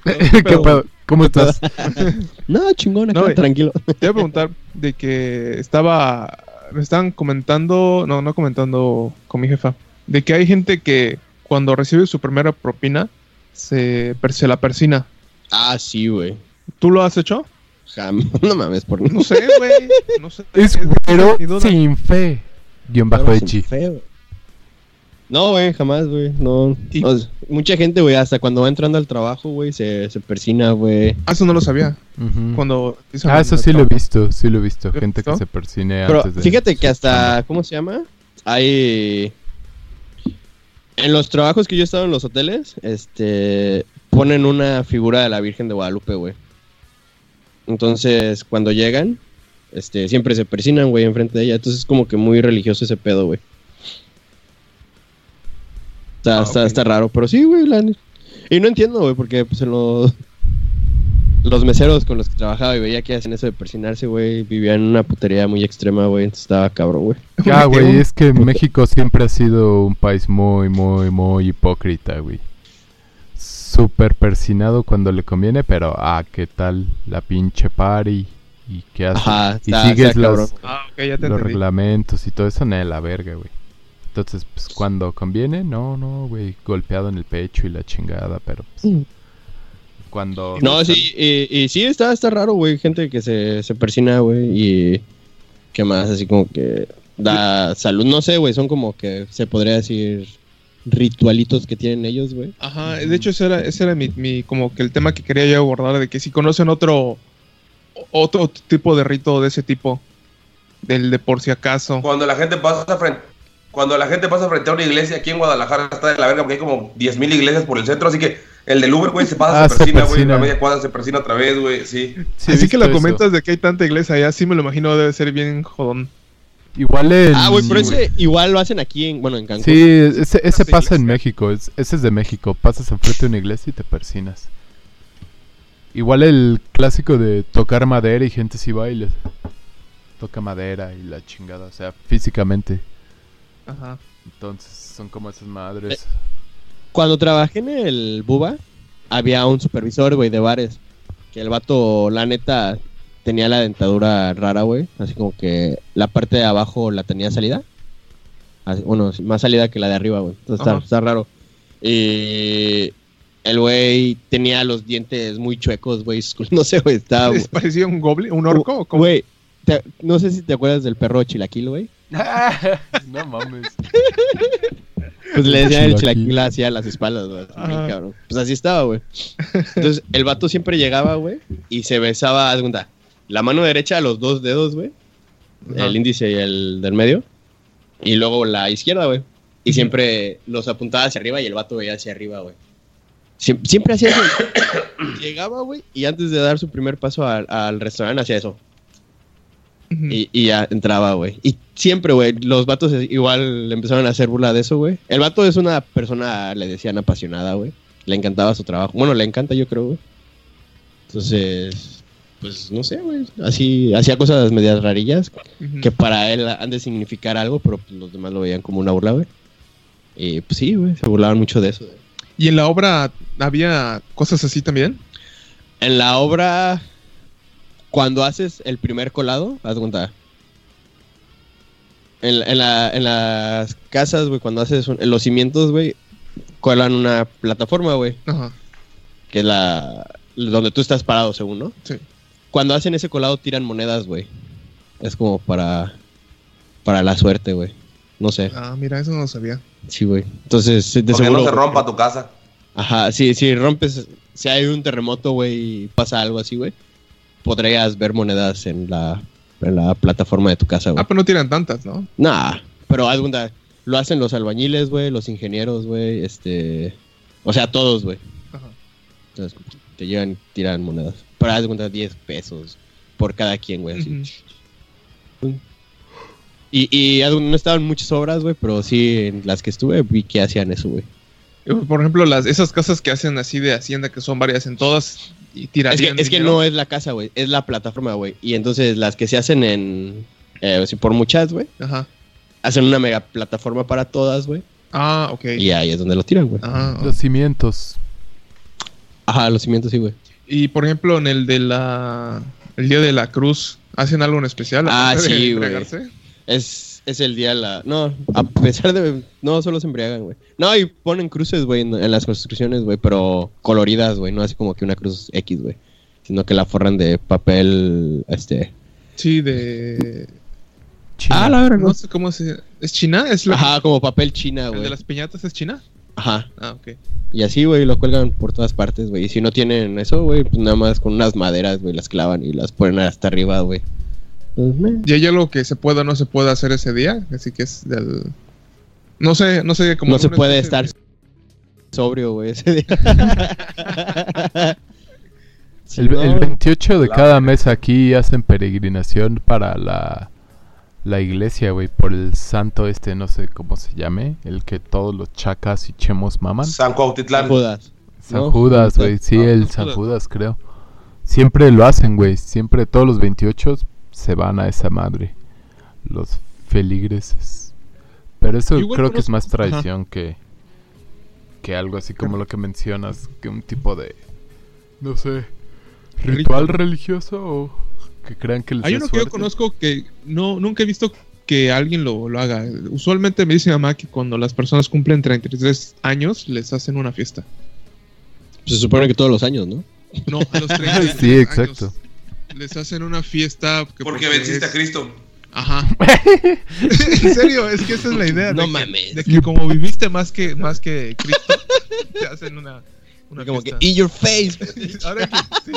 ¿Qué pedo? ¿Cómo estás? No, chingón, acá, No, tranquilo. Te iba a preguntar de que estaba. Me estaban comentando. No, no comentando con mi jefa. De que hay gente que cuando recibe su primera propina se, se la persina. Ah, sí, güey. ¿Tú lo has hecho? Jam- No mames, por No sé, güey. No sé. es duda. sin fe. Guión bajo Echi. feo. No, güey, jamás, güey. No. Y- mucha gente, güey, hasta cuando va entrando al trabajo, güey, se, se persina, güey. Ah, eso no lo sabía. Cuando empiezan Ah, eso sí lo he visto, sí lo he visto. ¿Lo has Gente que se persine Pero antes de fíjate que hasta. ¿cómo se llama? Hay... En los trabajos que yo he estado en los hoteles, este, ponen una figura de la Virgen de Guadalupe, güey. Entonces, cuando llegan, este, siempre se persinan, güey, enfrente de ella. Entonces es como que muy religioso ese pedo, güey. Está, Ah, está, está raro, pero sí, güey. la- Y no entiendo, güey, porque pues en los... Los meseros con los que trabajaba y veía que hacen eso de persinarse, güey, vivían en una putería muy extrema, güey, entonces estaba cabrón, güey. Ah, güey, es que México siempre ha sido un país muy, muy, muy hipócrita, güey. Súper persinado cuando le conviene, pero ah, ¿qué tal la pinche party? ¿Y qué haces? Ajá, y sigues está los. Ah, ya te los reglamentos y todo eso, no, la verga, güey. Entonces, pues cuando conviene, no, no, güey, golpeado en el pecho y la chingada, pero pues, cuando... No, sí, y, y sí, está, está raro, güey, gente que se, se persina, güey, y... ¿Qué más? Así como que da salud, no sé, güey, son como que se podría decir ritualitos que tienen ellos, güey. Ajá, de hecho ese era, ese era mi, mi- como que el tema que quería yo abordar, de que si conocen otro otro tipo de rito de ese tipo, del de por si acaso. Cuando la gente pasa frente. Cuando la gente pasa frente a una iglesia aquí en Guadalajara está de la verga porque hay como 10.000 iglesias por el centro, así que el del Uber, güey, se pasa, Ah, se se persina, güey, la media cuadra se persina otra vez, güey, sí. Así que lo eso. comentas de que hay tanta iglesia allá, sí me lo imagino debe ser bien jodón. Igual el... Ah, güey, pero ese igual lo hacen aquí, en, bueno, en Cancún. Sí, ese, pasa en. México, es- ese es de México. Pasas enfrente de una iglesia y te persinas. Igual el clásico de tocar madera y gente si baila. Toca madera y la chingada, o sea, físicamente. Ajá. Entonces son como esas madres. Cuando trabajé en el Buba, había un supervisor, güey, de bares. Que el vato, la neta, tenía la dentadura rara, güey. Así como que la parte de abajo la tenía salida. Así- bueno, más salida que la de arriba, güey. Entonces está, raro. Y el güey tenía los dientes muy chuecos, güey. No sé, güey, estaba... ¿Les parecía un goblin, un orco? Güey, no sé si te acuerdas del perro chilaquil, güey. No mames. Pues le decían el Chilaquil. hacia las espaldas, güey. cabrón. Pues así estaba, güey. Entonces, el vato siempre llegaba, güey, y se besaba, haz de cuenta, la mano derecha, los dos dedos, güey. El índice y el del medio. Y luego la izquierda, güey. Y siempre los apuntaba hacia arriba y el vato veía hacia arriba, güey. Siem- Siempre, hacía eso. Llegaba, güey, y antes de dar su primer paso al, al restaurante hacía eso. Y, y ya entraba, güey. Y siempre, güey, los vatos igual le empezaron a hacer burla de eso, güey. El vato es una persona, le decían, apasionada, güey. Le encantaba su trabajo. Bueno, le encanta, yo creo, güey. Entonces, pues no sé, güey. Así, hacía cosas medias rarillas que para él han de significar algo, pero pues, los demás lo veían como una burla, güey. Y pues sí, güey, se burlaban mucho de eso. ¿Y en la obra había cosas así también? En la obra, cuando haces el primer colado, haz de cuenta. En, en la- en las casas, güey, cuando haces un- en los cimientos, güey, colan una plataforma, güey. Ajá. que es la donde tú estás parado, según, ¿no? Sí. Cuando hacen ese colado tiran monedas, güey. Es como para para la suerte, güey. No sé. Ah, mira, eso no lo sabía. Sí, güey. Entonces, de Porque seguro no se rompa tu casa. Ajá, si, si rompes, si hay un terremoto, güey, y pasa algo así, güey, podrías ver monedas en la, en la plataforma de tu casa, güey. Ah, pero no tiran tantas, ¿no? Nah, pero cuenta, lo hacen los albañiles, güey, los ingenieros, güey, este... O sea, todos, güey. Ajá. Entonces, te llevan y tiran monedas. Pero haz de cuenta 10 pesos por cada quien, güey, así. Y, y no estaban muchas obras, güey, pero sí en las que estuve vi que hacían eso, güey. Por ejemplo, las, esas casas que hacen así de hacienda, que son varias en todas, y Es que, es no es la casa, güey, es la plataforma, güey. Y entonces las que se hacen en... Eh, si por muchas, güey, Ajá. hacen una mega plataforma para todas, güey. Ah, ok. Y ahí es donde lo tiran, güey. Ah, Los cimientos. Ajá, los cimientos sí, güey. Y por ejemplo, en el de la. El día de la cruz, ¿hacen algo en especial? Ah, sí, güey. Es, es el día de la... No, a pesar de... No, solo se embriagan, güey. No, y ponen cruces, güey, en, en las construcciones, güey, pero coloridas, güey. No así como que una cruz X, güey. Sino que la forran de papel, este... Sí, de. Ah, la verdad, No sé cómo se. ¿Es China? ¿Es la- Ajá, como papel china, ¿El de güey. las piñatas es China? Ajá. Ah, ok. Y así, güey, lo cuelgan por todas partes, güey. Y si no tienen eso, güey, pues nada más con unas maderas, güey, las clavan y las ponen hasta arriba, güey. Pues. ¿Y hay algo que se pueda o no se pueda hacer ese día? Así que es del. No sé, no sé cómo. No se puede estar de- sobrio, güey, ese día. Si El, no, el 28 de La cada mes aquí hacen peregrinación para la, la iglesia, güey, por el santo este, no sé cómo se llame, el que todos los chacas y chemos maman. San Cuautitlán. Judas. San ¿no? Judas, güey, sí, Ah, el San. Judas, creo. Siempre lo hacen, güey, siempre todos los 28 se van a esa madre, los feligreses. Pero eso creo que es más ajá. tradición que, que algo así como lo que mencionas, que un tipo de, no sé, ritual religioso o que crean que les Hay uno que yo conozco que no nunca he visto que alguien lo, lo haga. Usualmente me dice mi mamá que cuando las personas cumplen 33 años les hacen una fiesta. Se supone que todos los años, ¿no? No, a los 33 Sí, exacto. Les hacen una fiesta. que Porque venciste es- a Cristo. Ajá. en serio, es que esa es la idea. No de que- mames. De que como viviste más que, más que Cristo, te hacen una, una Como que, in your face. Ahora que sí.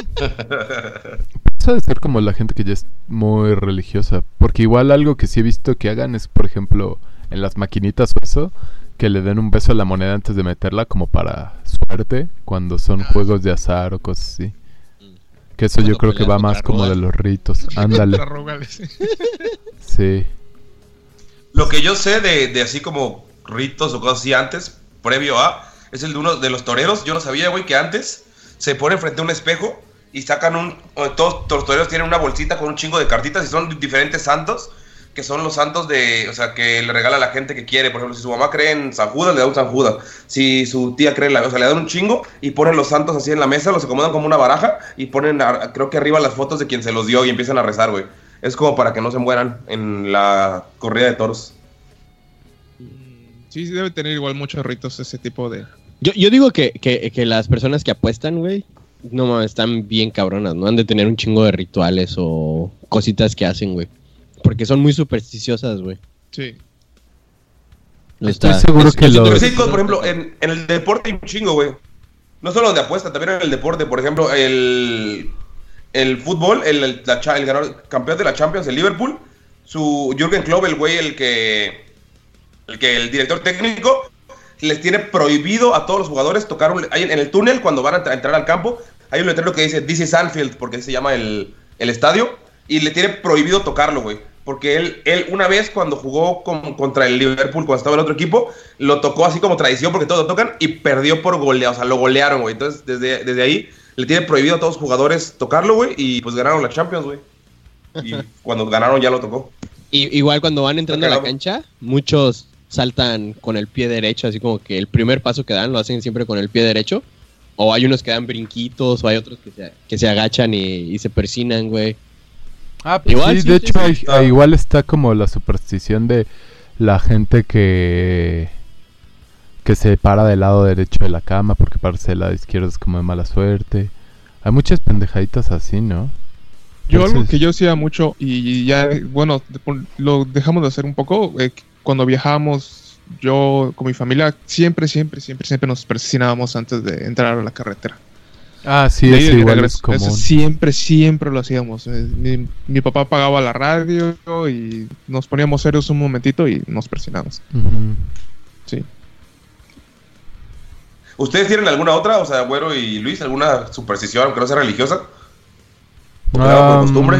Ser como la gente que ya es muy religiosa. Porque igual algo que sí he visto que hagan es, por ejemplo, en las maquinitas o eso, que le den un beso a la moneda antes de meterla como para suerte, cuando son Ah. juegos de azar o cosas así. Que eso yo creo que va más como de los ritos. Ándale. Sí. Lo que yo sé de, de así como ritos o cosas así antes, previo a, es el de uno de los toreros. Yo no sabía, güey, que antes se ponen frente a un espejo y sacan un. todos los toreros tienen una bolsita con un chingo de cartitas y son diferentes santos, que son los santos de. O sea, que le regala a la gente que quiere. Por ejemplo, si su mamá cree en San Judas, le da un San Judas. Si su tía cree en la. O sea, le dan un chingo y ponen los santos así en la mesa, los acomodan como una baraja y ponen, a- creo que arriba las fotos de quien se los dio y empiezan a rezar, güey. Es como para que no se mueran en la corrida de toros. Sí, sí, debe tener igual muchos ritos ese tipo de. Yo, yo digo que, que, que las personas que apuestan, güey, no mames, están bien cabronas, ¿no? Han de tener un chingo de rituales o cositas que hacen, güey. Porque son muy supersticiosas, güey. Sí. No Estoy está- seguro es- que es- lo- Pero sí, por ejemplo, en, en el deporte hay un chingo, güey. No solo de apuesta, también en el deporte. Por ejemplo, el, el fútbol, el, el, la cha- el ganador- campeón de la Champions, el Liverpool, su Jürgen Klopp, el güey, el que, el que el director técnico, les tiene prohibido a todos los jugadores tocar un, hay en el túnel cuando van a entra- entrar al campo. Hay un letrero que dice This is Anfield, porque así se llama el, el estadio, y le tiene prohibido tocarlo, güey. Porque él, él una vez cuando jugó con- contra el Liverpool, cuando estaba en el otro equipo, lo tocó así como tradición porque todos lo tocan y perdió por golea, o sea, lo golearon, güey. Entonces, desde, desde ahí le tiene prohibido a todos los jugadores tocarlo, güey, y pues ganaron la Champions, güey. Y cuando ganaron ya lo tocó. Y, igual cuando van entrando a la cancha, muchos saltan con el pie derecho, así como que el primer paso que dan lo hacen siempre con el pie derecho. O hay unos que dan brinquitos, o hay otros que se, que se agachan y, y se persinan, güey. Ah, pues Igual, sí, sí, de sí, hecho, hay- igual está como la superstición de la gente que que se para del lado derecho de la cama porque pararse del lado izquierdo es como de mala suerte. Hay muchas pendejaditas así, ¿no? Yo algo que yo hacía mucho y ya, bueno, lo dejamos de hacer un poco, eh, cuando viajábamos, yo con mi familia, siempre, siempre, siempre, siempre nos persinábamos antes de entrar a la carretera. Ah, sí, es igual regreso. es común. Eso siempre, siempre lo hacíamos. Eh, Mi, mi papá apagaba la radio y nos poníamos serios un momentito y nos. Ujú. Sí. ¿Ustedes tienen alguna otra? O sea, Güero y Luis, ¿alguna superstición, aunque no sea religiosa? ¿O quedaba por costumbre?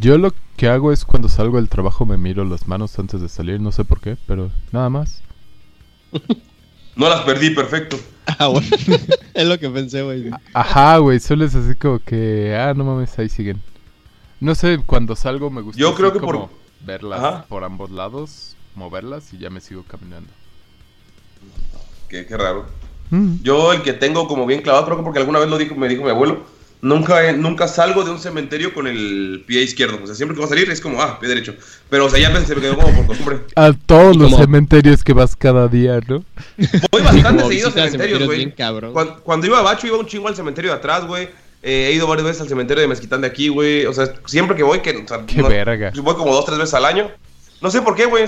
Yo lo que hago es cuando salgo del trabajo me miro las manos antes de salir, no sé por qué, pero nada más. No las perdí, perfecto. Ah, bueno. es lo que pensé, güey. Ajá, güey, solo es así como que, ah, no mames, ahí siguen. No sé, cuando salgo me gusta Yo creo que por- verlas Ajá. por ambos lados, moverlas y ya me sigo caminando. Qué, qué raro. Mm. Yo el que tengo como bien clavado, creo que porque alguna vez lo dijo, me dijo mi abuelo, nunca, nunca salgo de un cementerio con el pie izquierdo. O sea, siempre que voy a salir es como, ah, pie derecho. Pero, o sea, ya se me quedó como por costumbre. A todos Y los como- cementerios que vas cada día, ¿no? Voy bastante seguido a cementerios, güey. Cuando, cuando iba a Bacho iba un chingo al cementerio de atrás, güey. Eh, he ido varias veces al cementerio de Mezquitán de aquí, güey. O sea, siempre que voy, que... O sea, Qué verga. Voy como dos, tres veces al año. No sé por qué, güey.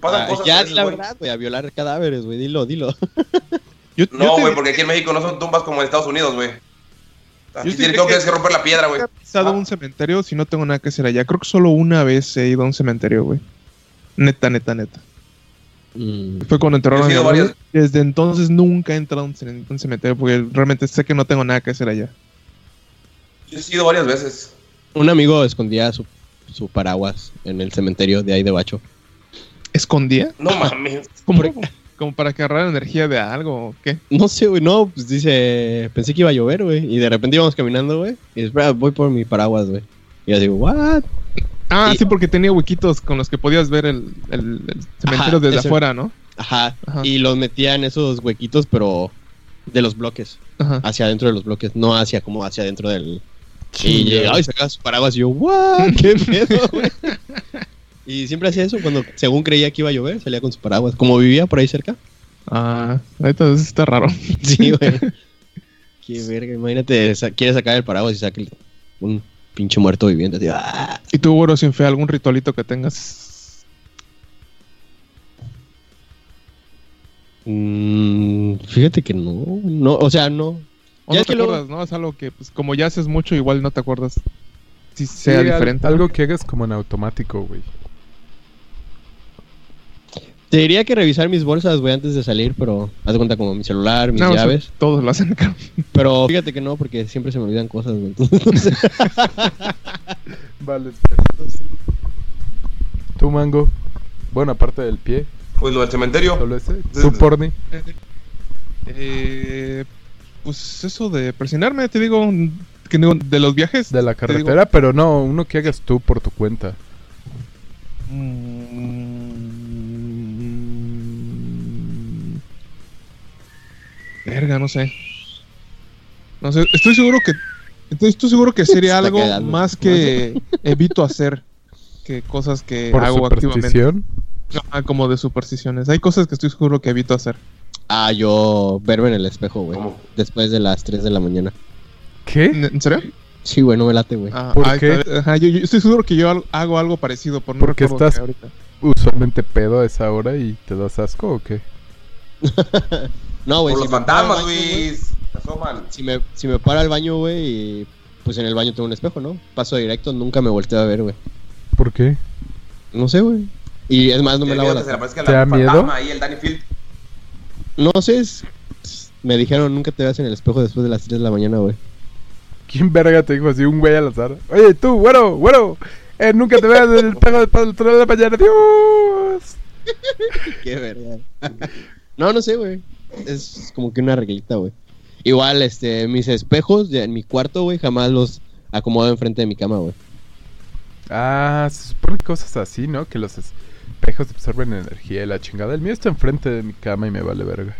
Pasan Ah, cosas. ya, di la verdad, güey, a violar cadáveres, güey. Dilo, dilo. Yo, No, te- güey, porque aquí en México no son tumbas como en Estados Unidos, güey. Yo tiene, que, dije que- que romper la piedra, güey. he pisado Ah. un cementerio si no tengo nada que hacer allá. Creo que solo una vez he ido a un cementerio, güey. Neta, neta, neta. Mm, Fue cuando enterraron a varias- Desde entonces nunca he entrado a un cementerio porque realmente sé que no tengo nada que hacer allá. Yo he ido varias veces. Un amigo escondía su, su paraguas en el cementerio de ahí de Bacho. ¿Escondía? No mames. ¿Como, como para que agarrar energía de algo o qué? No sé, güey, no, pues dice, pensé que iba a llover, güey. Y de repente íbamos caminando, güey. Y espera, voy por mi paraguas, güey. Y yo digo, ¿what? Ah, Y- sí, porque tenía huequitos con los que podías ver el, el- el cementerio Ajá, desde ese- afuera, ¿no? Ajá. Ajá. Y los metía en esos huequitos, pero de los bloques. Ajá. Hacia adentro de los bloques, no hacia como hacia adentro del. Y Chingado. llegaba y sacaba su paraguas y yo, ¿what? ¿Qué pedo, güey? Y siempre hacía eso cuando, según creía que iba a llover, salía con su paraguas. Como vivía por ahí cerca. Ah, eso está raro. Sí, güey. Qué verga, imagínate, sa- quiere sacar el paraguas y saca el- un pinche muerto viviente. así, ¡ah! ¿Y tú, Güero, sin fe, algún ritualito que tengas? Mm, fíjate que no, no, o sea, no. ¿O Ya no es te que luego- acuerdas, no? Es algo que, pues, como ya haces mucho, igual no te acuerdas si sea Sí, al- diferente. algo que hagas como en automático, güey. Te diría que revisar mis bolsas, güey, antes de salir, pero haz de cuenta como mi celular, mis No, eso llaves. Todos lo hacen acá. Pero fíjate que no, porque siempre se me olvidan cosas, güey. Entonces, no sé. Vale. ¿Tú, Mango? Bueno, aparte del pie, Pues lo del cementerio. solo ese. ¿Tú, Porni? Eh, pues eso de presionarme, te digo, que digo, de los viajes. De la digo, carretera, pero no, uno que hagas tú por tu cuenta. mm, Verga, no sé. No sé, estoy seguro que. Estoy, estoy seguro que sería algo más que evito hacer que cosas que Por hago activamente. superstición. Ah, como de supersticiones. Hay cosas que estoy seguro que evito hacer. ah, yo verme en el espejo, güey. Después de las 3 de la mañana. ¿Qué? ¿En serio? Sí, güey, no me late, güey. Ah, ¿Por qué? está. Ajá, yo, yo estoy seguro que yo hago algo parecido. Por no Porque recuerdo estás- qué ahorita. ¿Usualmente pedo a esa hora y te das asco o qué? no, güey. Por si los me paro al fantasmas, Luis. Se asoman. Si me, si me paro al baño, güey, y pues en el baño tengo un espejo, ¿no? Paso directo, nunca me volteo a ver, güey. ¿Por qué? No sé, güey. Y es más, no me lavo la se ¿Te da la miedo? ahí, el Danny Field. No sé, es- me dijeron nunca te veas en el espejo después de las 3 de la mañana, güey. ¿Quién verga te dijo así? Un güey al azar. Oye, tú, güero, güero. Eh, nunca te veas en el espejo después del turno de la mañana. ¡Dios! Qué verga. no, no sé, güey. Es como que una reglita, güey. Igual, este, mis espejos de- en mi cuarto, güey, jamás los acomodo enfrente de mi cama, güey. Ah, se supone cosas así, ¿no? Que los espejos absorben energía y la chingada. El mío está enfrente de mi cama y me vale verga.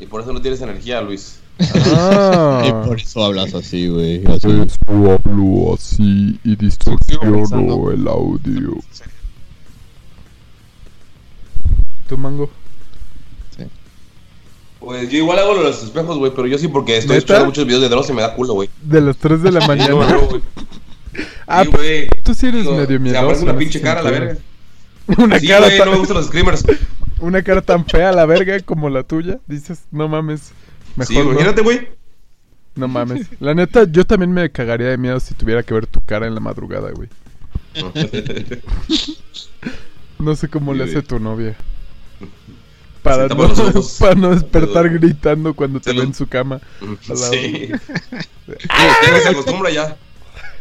Y por eso no tienes energía, Luis. Ah. Y por eso hablas así, güey. así. Por eso hablo así y distorsiono el audio. ¿Tú, Mango? Pues yo igual hago lo de los espejos, güey, pero yo sí porque estoy ¿Neta? escuchando muchos videos de Dross y me da culo, güey. De las 3 de la No, mañana. no, güey. Ah, Sí, güey. Tú sí eres medio Se miedoso. aparece una pinche cara a la verga. Una Sí, cara güey, tan- no me gustan los screamers. Una cara tan fea a la verga como la tuya. Dices, no mames. Mejor Sí, no. imagínate, güey. No mames. La neta, yo también me cagaría de miedo si tuviera que ver tu cara en la madrugada, güey. No sé cómo le hace güey. tu novia. Para no, para no despertar gritando cuando te ve en su cama. Sí. Ya se acostumbra ya.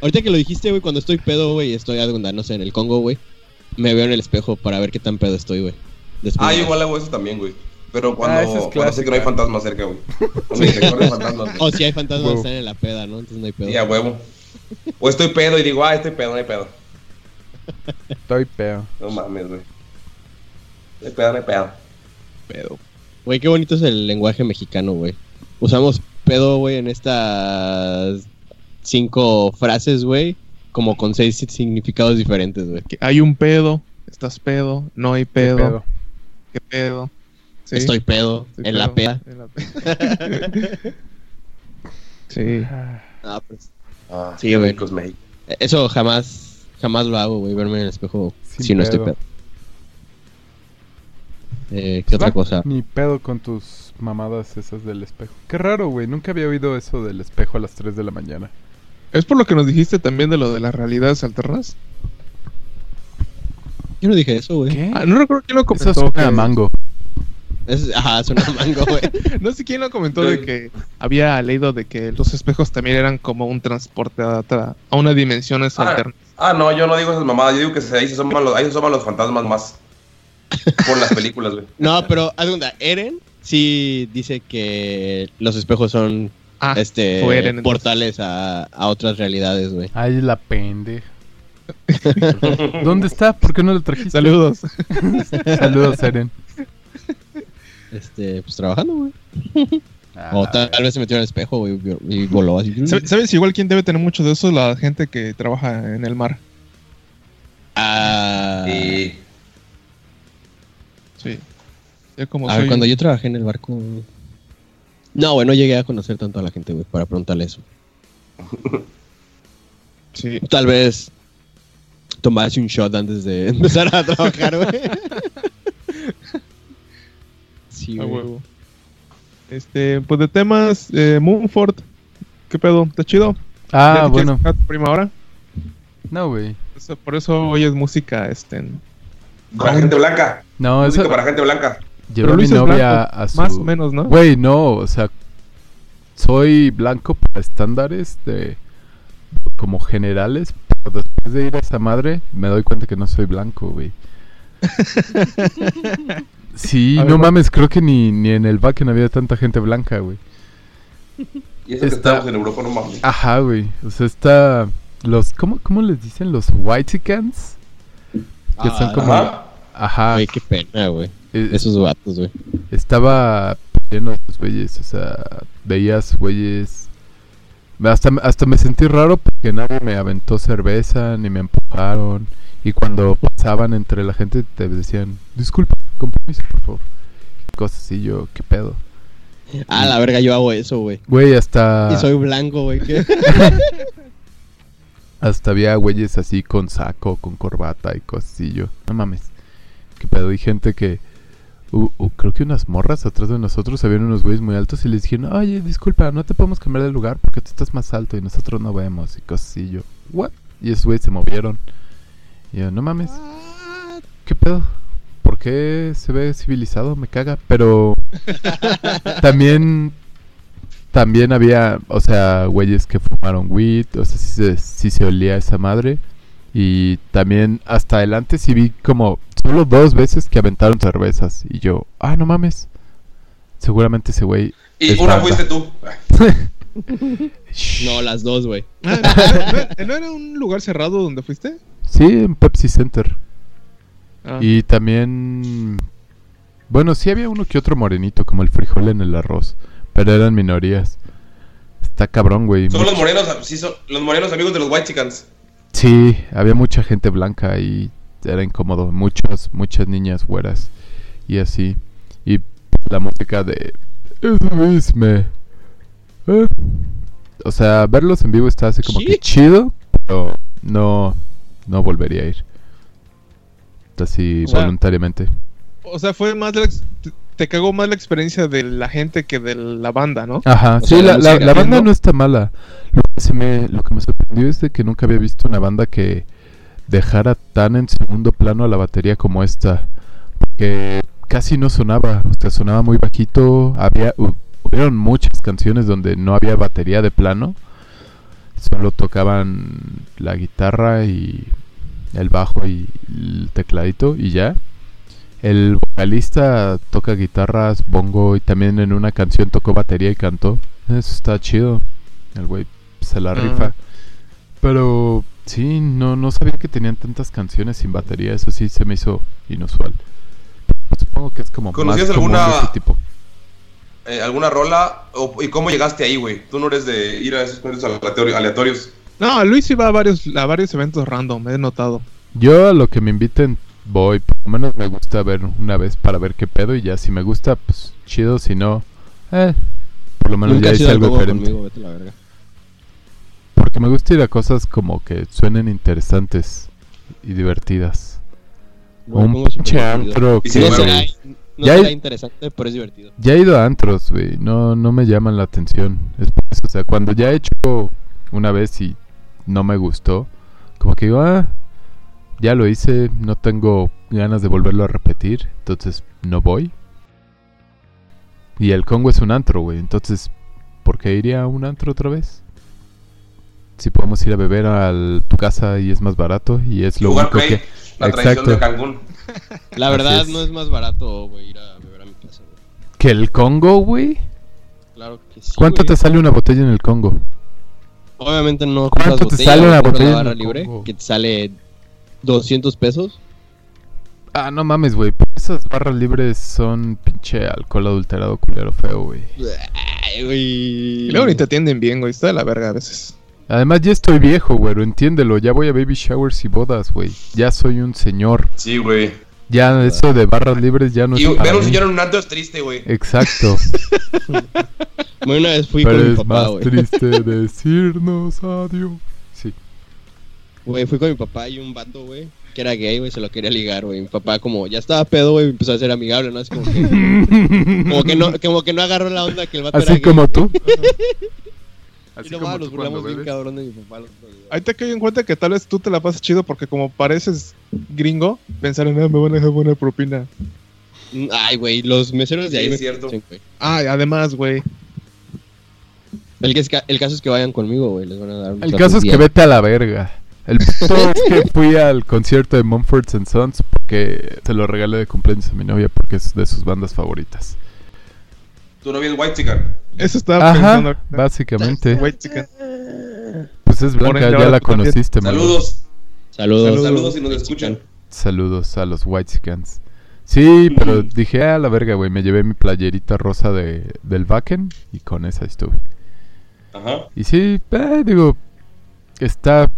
Ahorita que lo dijiste, güey, cuando estoy pedo, güey, estoy, cuenta, no sé, en el Congo, güey, me veo en el espejo para ver qué tan pedo estoy, güey. Ah, de- yo igual hago eso también, güey. Pero cuando, Ah, es cuando sé que no hay fantasmas cerca, güey. Cuando me recuerdan fantasmas. güey. O si hay fantasmas están en la peda, ¿no? Entonces no hay pedo. Sí, a huevo. O estoy pedo y digo, ah, estoy pedo, no hay pedo. Estoy peo. No mames, güey. No hay pedo, no hay pedo. Pedo. Güey, qué bonito es el lenguaje mexicano, güey. Usamos pedo, güey, en estas cinco frases, güey, como con seis significados diferentes, güey. Que hay un pedo, estás pedo, no hay Qué pedo, qué pedo. Sí, Estoy pedo, estoy en la peda. en la peda. sí. Ah, pues, Ah, Sí, güey. eso jamás, jamás lo hago, güey, verme en el espejo Sin si no estoy pedo. Eh, ¿Qué otra Va, cosa? Ni pedo con tus mamadas esas del espejo. Qué raro, güey. Nunca había oído eso del espejo a las 3 de la mañana. Es por lo que nos dijiste también de lo de las realidades alternas. Yo no dije eso, güey. ¿Qué? Ah, no recuerdo quién lo Eso comentó. suena que- a mango. Es, ajá, suena a mango, güey. No sé quién lo comentó de que había leído de que los espejos también eran como un transporte a, otra- a una dimensión Ah, alterna. ah, no, yo no digo esas mamadas. Yo digo que ahí se asoman los, ahí se asoman los fantasmas más. Por las películas, güey. No, pero cuenta, Eren sí dice que los espejos son Ah, este Eren, portales a, a otras realidades, güey. Ay, la pendeja. ¿Dónde está? ¿Por qué no lo trajiste? Saludos. Saludos, Eren. Este, pues trabajando, güey. Ah, o tal, tal vez se metió en el espejo, güey, y voló así. ¿Sabes ¿Sabes igual quién debe tener mucho de eso? La gente que trabaja en el mar. Ah, Sí. Yo como a ver, cuando yo trabajé en el barco. No, güey, no llegué a conocer tanto a la gente, güey, para preguntarle eso. Sí. Tal vez tomarse un shot antes de empezar a trabajar, güey. Sí, A güey. huevo. Este, pues de temas, eh, Moonford. ¿Qué pedo? ¿Está chido? ¿Ya Ah, quieres bueno. prima hora? No, güey. Por eso oyes música, este. en- para gente blanca. No, Música eso para gente blanca. Llevé a mi novia blanco, a su... Más o menos, ¿no? Güey, no, o sea, soy blanco para estándares de como generales, pero después de ir a esa madre me doy cuenta que no soy blanco, güey. Sí, A no mames, creo que ni, ni en el Backen había tanta gente blanca, güey. Y eso que Está- estamos en Europa, no mames. Ajá, güey. O sea, está los ¿cómo, cómo les dicen los whitecans? Que son Ah, como Ajá. Ajá, Güey, qué pena, güey. Esos vatos, güey. estaba lleno de esos güeyes, o sea, veías güeyes. Hasta, hasta me sentí raro porque nadie me aventó cerveza ni me empujaron. Y cuando pasaban entre la gente te decían, disculpa, con permiso, por favor. Cosas así, yo, ¿qué pedo? Ah, la verga, yo hago eso, güey. Güey, hasta, Y soy blanco, güey. hasta había güeyes así con saco, con corbata y. Yo, no mames, ¿qué pedo? Y gente que, uh, uh, creo que unas morras atrás de nosotros habían unos güeyes muy altos y les dijeron, oye, disculpa, no te podemos cambiar de lugar porque tú estás más alto y nosotros no vemos y. Yo, ¿what? Y esos güeyes se movieron. Y yo, no mames, ¿qué pedo? ¿Por qué se ve civilizado? Me caga. Pero también también había, o sea, güeyes que fumaron weed, o sea, sí se, sí se olía esa madre. Y también hasta adelante sí vi como solo dos veces que aventaron cervezas. Y yo, ah, no mames. Seguramente ese güey. Y es una banda. fuiste tú. No, las dos, güey. Ah, ¿no, era un lugar cerrado donde fuiste? Sí, en Pepsi Center. Ah. Y también. Bueno, sí había uno que otro morenito, como el frijol en el arroz. Pero eran minorías. Está cabrón, güey. Son los morenos, sí, son los morenos amigos de los White Chickens. Sí, había mucha gente blanca y era incómodo. Muchas, muchas niñas güeras. y así. Y la música de... Es eh. O sea, verlos en vivo está así como que Sí. chido, pero no, no volvería a ir. Así O sea, voluntariamente. O sea, fue más la te- cagó más la experiencia de la gente que de la banda, ¿no? Ajá, O sí, sea, la, la la- banda no está mala. Lo que, se me, lo que me sorprendió es de que nunca había visto una banda que dejara tan en segundo plano a la batería como esta. Porque casi no sonaba, o sea, sonaba muy bajito. Había, hu- hubieron muchas canciones donde no había batería de plano. Solo tocaban la guitarra y el bajo y el tecladito y ya. El vocalista toca guitarras, bongo y también en una canción tocó batería y cantó. Eso está chido. El güey se la Ah. rifa. Pero sí, no, no sabía que tenían tantas canciones sin batería. Eso sí se me hizo inusual. Supongo que es como más ¿Conocías común de alguna- ese tipo. Eh, ¿Alguna rola? O- ¿Y cómo llegaste ahí, güey? Tú no eres de ir a esos aleatorios. No, Luis iba a varios, a varios eventos random, he notado. Yo a lo que me inviten voy. Por lo menos me gusta ver una vez para ver qué pedo. Y ya si me gusta, pues chido. Si no, eh, por lo menos Nunca ya hice algo diferente. conmigo, vete a la verga. Me gusta ir a cosas como que suenen interesantes y divertidas. Un Congo es pinche súper divertido. antro. Y que- si No no, será, güey. no Ya será interesante, pero es divertido. Ya he ido a antros, güey. No, no me llaman la atención. Es por eso, o sea, cuando ya he hecho una vez y no me gustó, como que digo, ah, ya lo hice, no tengo ganas de volverlo a repetir, entonces no voy. Y el Congo es un antro, güey. Entonces, ¿por qué iría a un antro otra vez? Si podemos ir a beber a tu casa y es más barato y es lo único Play, que... la tradición Exacto. de Cancún. La verdad, es. no es más barato, güey, ir a beber a mi casa, güey. ¿Que el Congo, güey? Claro que sí. ¿Cuánto te sale una botella en el Congo? Obviamente no ¿Cuánto te botella, sale una botella en el libre, Congo? que te sale 200 pesos. Ah, no mames, güey. Esas barras libres son pinche alcohol adulterado culero feo, güey. Ay, güey. Y luego ni te atienden bien, güey. Está de la verga a veces. Además, ya estoy viejo, güey. Entiéndelo. Ya voy a baby showers y bodas, güey. Ya soy un señor. Sí, güey. Ya eso de barras libres ya no Y es ver para a un señor en un antro es triste, güey. Exacto. Una vez fui Pero con mi es papá, más güey. triste decirnos adiós. Sí. Güey, fui con mi papá y un vato, güey, que era gay, güey, se lo quería ligar, güey. Mi papá como ya estaba pedo, güey, empezó a ser amigable, ¿no? Así como que, como que no, como que no agarró la onda que el vato era Así gay. como Y como burlamos bien cabrón de mi papá. los. Ahí te caí en cuenta que tal vez tú te la pasas chido porque como pareces gringo, pensar en, ah, me van a dejar buena propina. Mm, Ay, güey, los meseros de ahí Sí, me es cierto. conocen, güey. Ah, y además, güey. El, que es ca- el caso es que vayan conmigo, güey, les van a dar un El caso es que vete a la verga. El punto es que fui al concierto de Mumford Sons porque se lo regalé de cumpleaños a mi novia porque es de sus bandas favoritas. Tu novia es White Chicken. Eso estaba pensando. Ajá, básicamente. White chicken. Pues es blanca, ya la conociste, mano. Saludos. Saludos. Saludos si nos escuchan. Saludos a los Whitesicans. Sí, pero dije, a la verga, güey. Me llevé mi playerita rosa de, del Wacken y con esa estuve. Ajá. Y sí, eh, digo, está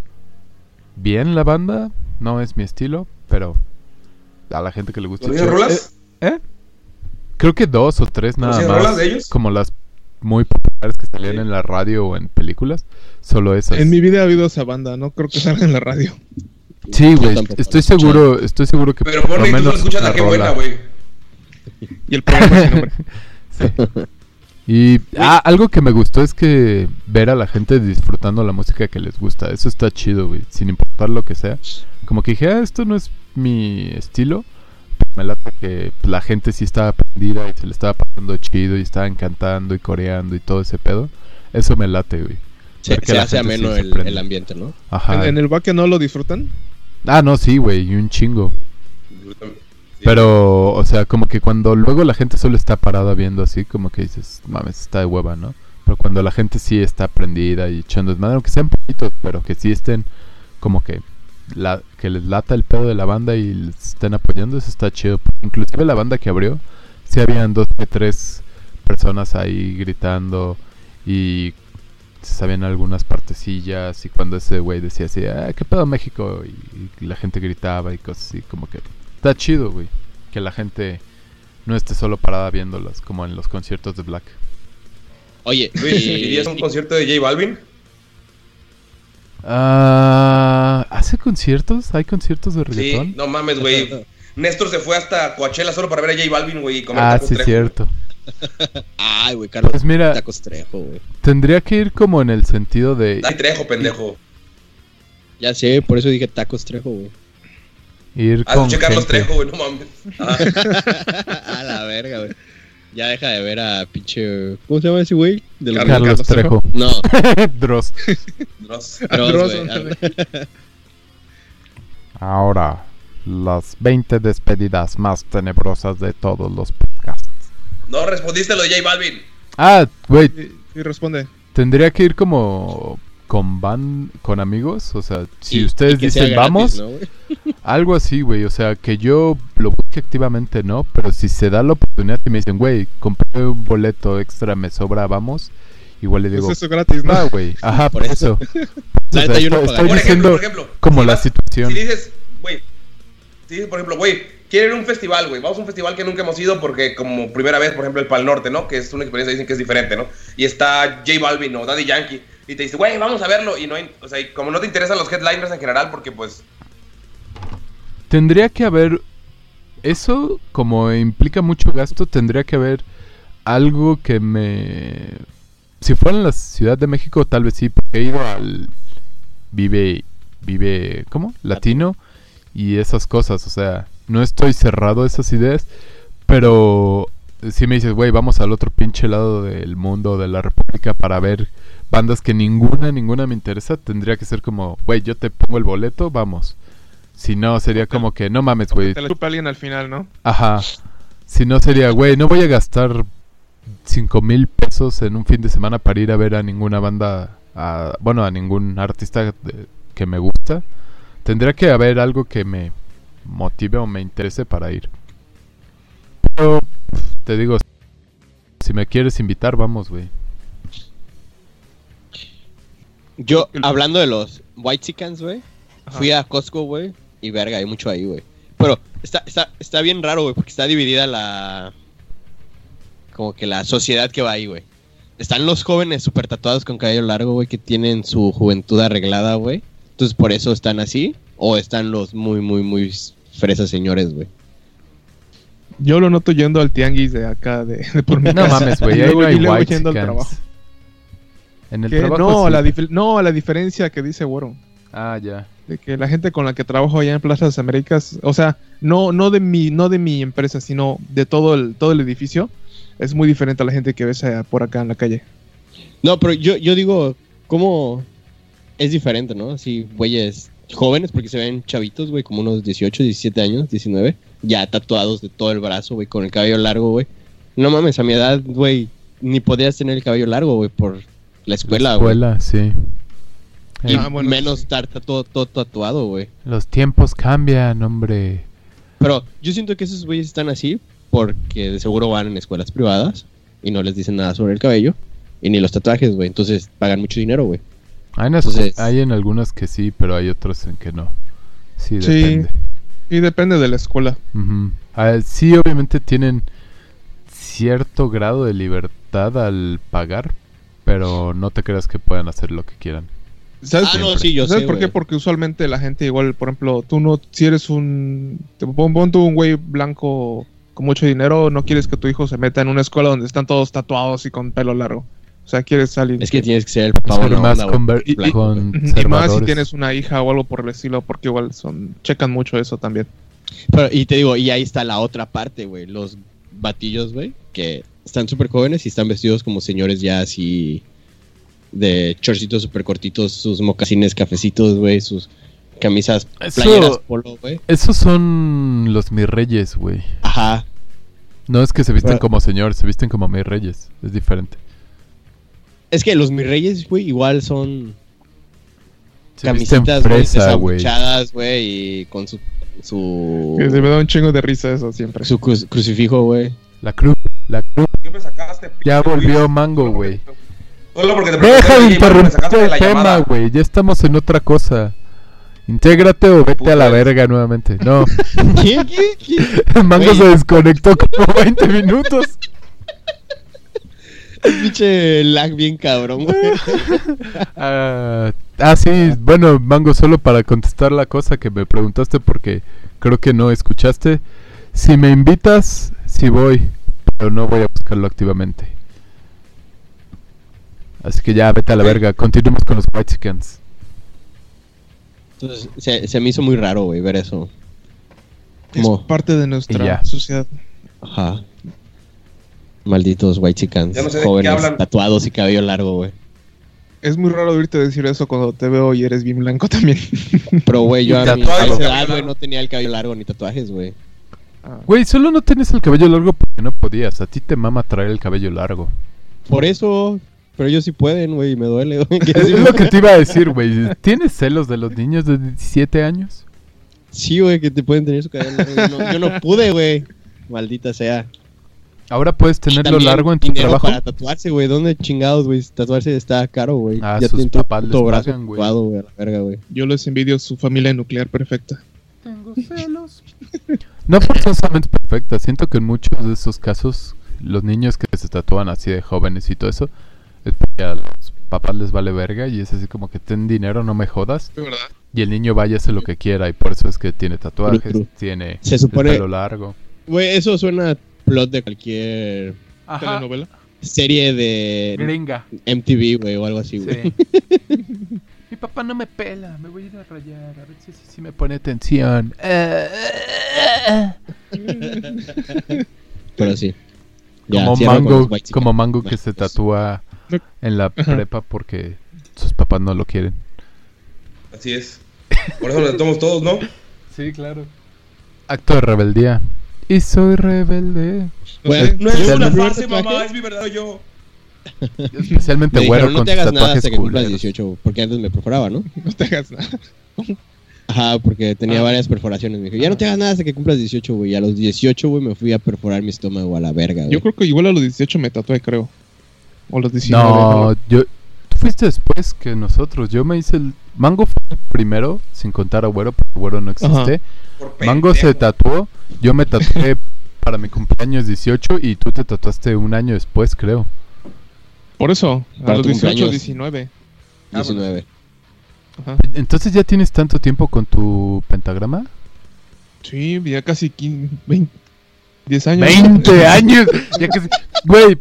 bien la banda. No es mi estilo, pero a la gente que le gusta. ¿Conocías chido. rolas? Eh, ¿eh? Creo que dos o tres nada ¿Conocías más. rolas de ellos? Como las muy populares que salían Sí. en la radio o en películas. Solo esas. En mi vida ha habido esa banda, no creo que salga en la radio. Sí, güey. Estoy seguro, estoy seguro que Pero por lo y tú no menos escuchas la que buena, güey. Y el programa nombre. Sí. Y ah, algo que me gustó es que ver a la gente disfrutando la música que les gusta. Eso está chido, güey. Sin importar lo que sea. Como que dije, ah, esto no es mi estilo. Me late que la gente sí estaba prendida y se le estaba pasando chido y estaban cantando y coreando y todo ese pedo. Eso me late, güey. Se, hace sí ameno se el, ambiente, ¿no? Ajá. ¿En, en el baque no lo disfrutan? Ah, no, sí, güey. Y un chingo. Pero, o sea, como que cuando luego la gente solo está parada viendo así, como que dices, mames, está de hueva, ¿no? Pero cuando la gente sí está prendida y echando desmadre, aunque sean poquitos, pero que sí estén como que la, que les lata el pedo de la banda y les estén apoyando, eso está chido. Inclusive la banda que abrió, sí habían dos que tres personas ahí gritando y se sabían algunas partecillas y cuando ese güey decía así, ah, ¿qué pedo México? Y, y la gente gritaba y cosas así, como que está chido, güey, que la gente no esté solo parada viéndolas, como en los conciertos de Black. Oye, ¿irías a un concierto de J Balvin? Ah, ¿Hace conciertos? ¿Hay conciertos de reggaetón? Sí, no mames, güey. Néstor se fue hasta Coachella solo para ver a J Balvin, güey. ah, tacos sí, Trejo. cierto. Ay, güey, Carlos. Pues mira- Tacos Trejo, güey. Tendría que ir como en el sentido de Dale Trejo, pendejo. Ya sé, por eso dije Tacos Trejo, güey. ir Ah, con Carlos gente. Trejo, güey, no mames. Ah, a la verga, güey. Ya deja de ver a pinche. ¿Cómo se llama ese güey? De los Carlos, Carlos Trejo. No, Dross. Dross. Dross. Ahora, las 20 despedidas más tenebrosas de todos los podcasts. No respondiste lo de J Balvin. Ah, güey, Y, y responde. tendría que ir como con van con amigos, o sea, si Y- ustedes y dicen gratis, vamos, algo así, güey, o sea, que yo lo busque activamente, ¿no? Pero si se da la oportunidad y me dicen, güey, compré un boleto extra, me sobra, vamos, igual le Es digo, eso gratis, ¿no? ah, güey, ajá, por Por eso. O sea, estoy, Por ejemplo, diciendo por ejemplo, como si la vas- situación. Si dices, güey, si dices, por ejemplo, güey, quiero ir a un festival, güey, vamos a un festival que nunca hemos ido porque como primera vez, por ejemplo, el Pal Norte, ¿no? Que es una experiencia, dicen que es diferente, ¿no? Y está J Balvin o Daddy Yankee y te dice, güey, vamos a verlo y no hay, o sea, y como no te interesan los headliners en general porque pues Tendría que haber. Eso, como implica mucho gasto, tendría que haber algo que me. Si fuera en la Ciudad de México, tal vez sí, porque he. Vive. Vive. ¿Cómo? Latino. Y esas cosas, o sea, no estoy cerrado a esas ideas, pero. Si me dices, güey, vamos al otro pinche lado del mundo, de la República, para ver bandas que ninguna, ninguna me interesa, tendría que ser como, güey, yo te pongo el boleto, vamos. Si no, sería como que, no mames, güey. Te la chupa alguien al final, ¿no? Ajá. Si no, sería, güey, no voy a gastar cinco mil pesos en un fin de semana para ir a ver a ninguna banda, a- bueno, a ningún artista de- que me gusta. Tendría que haber algo que me motive o me interese para ir. Pero, te digo, si me quieres invitar, vamos, güey. Yo, hablando de los White Chickens, güey, fui a Costco, güey, y verga, hay mucho ahí, güey. Pero está, está, está bien raro, güey, porque está dividida la. Como que la sociedad que va ahí, güey. Están los jóvenes super tatuados con cabello largo, güey, que tienen su juventud arreglada, güey. Entonces por eso están así. O están los muy, muy, muy fresas señores, güey. Yo lo noto yendo al tianguis de acá, de, de por mi No casa. mames, güey, Y ahí luego- no hay y luego yendo al trabajo. En el trabajo No, sí. la dif- no, la diferencia que dice Woro. Ah, ya. De que la gente con la que trabajo allá en Plaza de las Américas, o sea, no, no de mi, no de mi empresa, sino de todo el, todo el edificio, es muy diferente a la gente que ves allá por acá en la calle. No, pero yo, yo digo, ¿cómo es diferente, no? Así, güeyes jóvenes, porque se ven chavitos, güey, como unos 18, 17 años, 19, ya tatuados de todo el brazo, güey, con el cabello largo, güey. No mames, a mi edad, güey, ni podías tener el cabello largo, güey, por la escuela, La güey. escuela, sí. Y Ah, bueno, menos sí. estar todo, todo tatuado, güey. Los tiempos cambian, hombre. Pero yo siento que esos güeyes están así porque de seguro van en escuelas privadas y no les dicen nada sobre el cabello y ni los tatuajes, güey. Entonces pagan mucho dinero, güey. Hay, unas- Entonces- hay en algunas que sí, pero hay otras en que no. Sí, Sí. depende. Y depende de la escuela. Ah, sí, obviamente tienen cierto grado de libertad al pagar, pero no te creas que puedan hacer lo que quieran. ¿Sabes, Ah, no, por- sí, yo ¿sabes sé, por qué? Porque usualmente la gente igual, por ejemplo, tú no, si eres un, te pon, pon tú un güey blanco con mucho dinero, no quieres que tu hijo se meta en una escuela donde están todos tatuados y con pelo largo. O sea, quieres salir. Es que tienes que ser el papá Ser buena más conver- Y- y- y más si tienes una hija o algo por el estilo, porque igual son, checan mucho eso también. Pero, y te digo, y ahí está la otra parte, güey. Los batillos, güey, que están súper jóvenes y están vestidos como señores ya así de chorcitos súper cortitos, sus mocasines cafecitos, güey, sus camisas Eso- playeras polo, güey. Esos son los mis reyes, güey. Ajá. No es que se visten Pero- como señores, se visten como mis reyes. Es diferente. Es que los mis reyes, güey, igual son Se visten camisitas, güey, fresa, güey. desabuchadas, güey, y con su su, Que se me da un chingo de risa eso siempre. su cru- crucifijo, güey. La cruz, la cruz. ¿Qué me sacaste? Ya volvió? Mango, güey. Solo porque te Deja de interrumpir el tema, güey. Ya estamos en otra cosa. Intégrate o vete a la verga nuevamente. No. ¿Quién? ¿Quién? el mango se desconectó como 20 minutos. Pinche lag bien cabrón, güey. Ah, ah, sí, bueno, Mango, solo para contestar la cosa que me preguntaste porque creo que no escuchaste. Si me invitas, sí voy, pero no voy a buscarlo activamente. Así que ya, vete a la verga. Continuemos con los White Chickens. Entonces, se, se me hizo muy raro, güey, ver eso. Es parte de nuestra sociedad. Ajá. Malditos white chickens, Ya no sé jóvenes, tatuados y cabello largo, güey. Es muy raro oírte decir eso cuando te veo y eres bien blanco también. Pero, güey, yo a, mi, edad, güey, no tenía el cabello largo ni tatuajes, güey. Ah, Güey, solo no tienes el cabello largo porque no podías. A ti te mama traer el cabello largo. Por eso, pero ellos sí pueden, güey, y me duele, güey. que Es lo que te iba a decir, güey. ¿Tienes celos de los niños de 17 años? Sí, güey, que te pueden tener su cabello largo. Yo no, yo no pude, güey. Maldita sea. Ahora puedes tenerlo También largo en tu dinero trabajo. para tatuarse, güey. ¿Dónde chingados, güey? Tatuarse está caro, güey. Ah, ya sus papás les puto brazo pagan, güey. güey, la verga, güey. yo les envidio su familia nuclear perfecta. No forzosamente perfecta. Siento que en muchos de esos casos, los niños que se tatúan así de jóvenes y todo eso, es porque a los papás les vale verga y es así como que ten dinero, no me jodas. De verdad. Y el niño vaya a hacer lo que quiera y por eso es que tiene tatuajes, True, true. tiene Se supone- el pelo largo. Güey, eso suena plot de cualquier Telenovela. serie de Gringa. MTV, güey, o algo así, güey. Mi papá no me pela, me voy a ir a rayar, a ver si, si- si me pone atención. Pero sí. Ya, como Mango, como Mango que se tatúa en la prepa porque sus papás no lo quieren. Así es. Por eso nos tatuamos todos, ¿no? Sí, claro. Acto de rebeldía. Y soy rebelde. No es una tatuaje, mamá, es mi verdadero yo. Especialmente Me güero dijeron, no con te hagas nada tatuajes hasta que cumplas culeros. 18, porque antes me perforaba, ¿no? No te hagas nada. Ajá, porque tenía Ah. varias perforaciones. Me dijo, ya no te hagas nada hasta que cumplas 18, güey. Y a los 18, güey, me fui a perforar mi estómago a la verga, güey. Yo creo que igual a los 18 me tatué, creo. O a los 19. No, yo. Fuiste después que nosotros. Yo me hice el. Mango fue el primero, sin contar a Güero, porque Güero no existe. Mango se tatuó. Yo me tatué para mi cumpleaños 18 y tú te tatuaste un año después, creo. Por eso, a Para los tu 18, cumpleaños. 19. 19. Ajá. Entonces ya tienes tanto tiempo con tu pentagrama. Sí, ya casi 15, 20, 10 años. 20 años. Ya que se- Güey,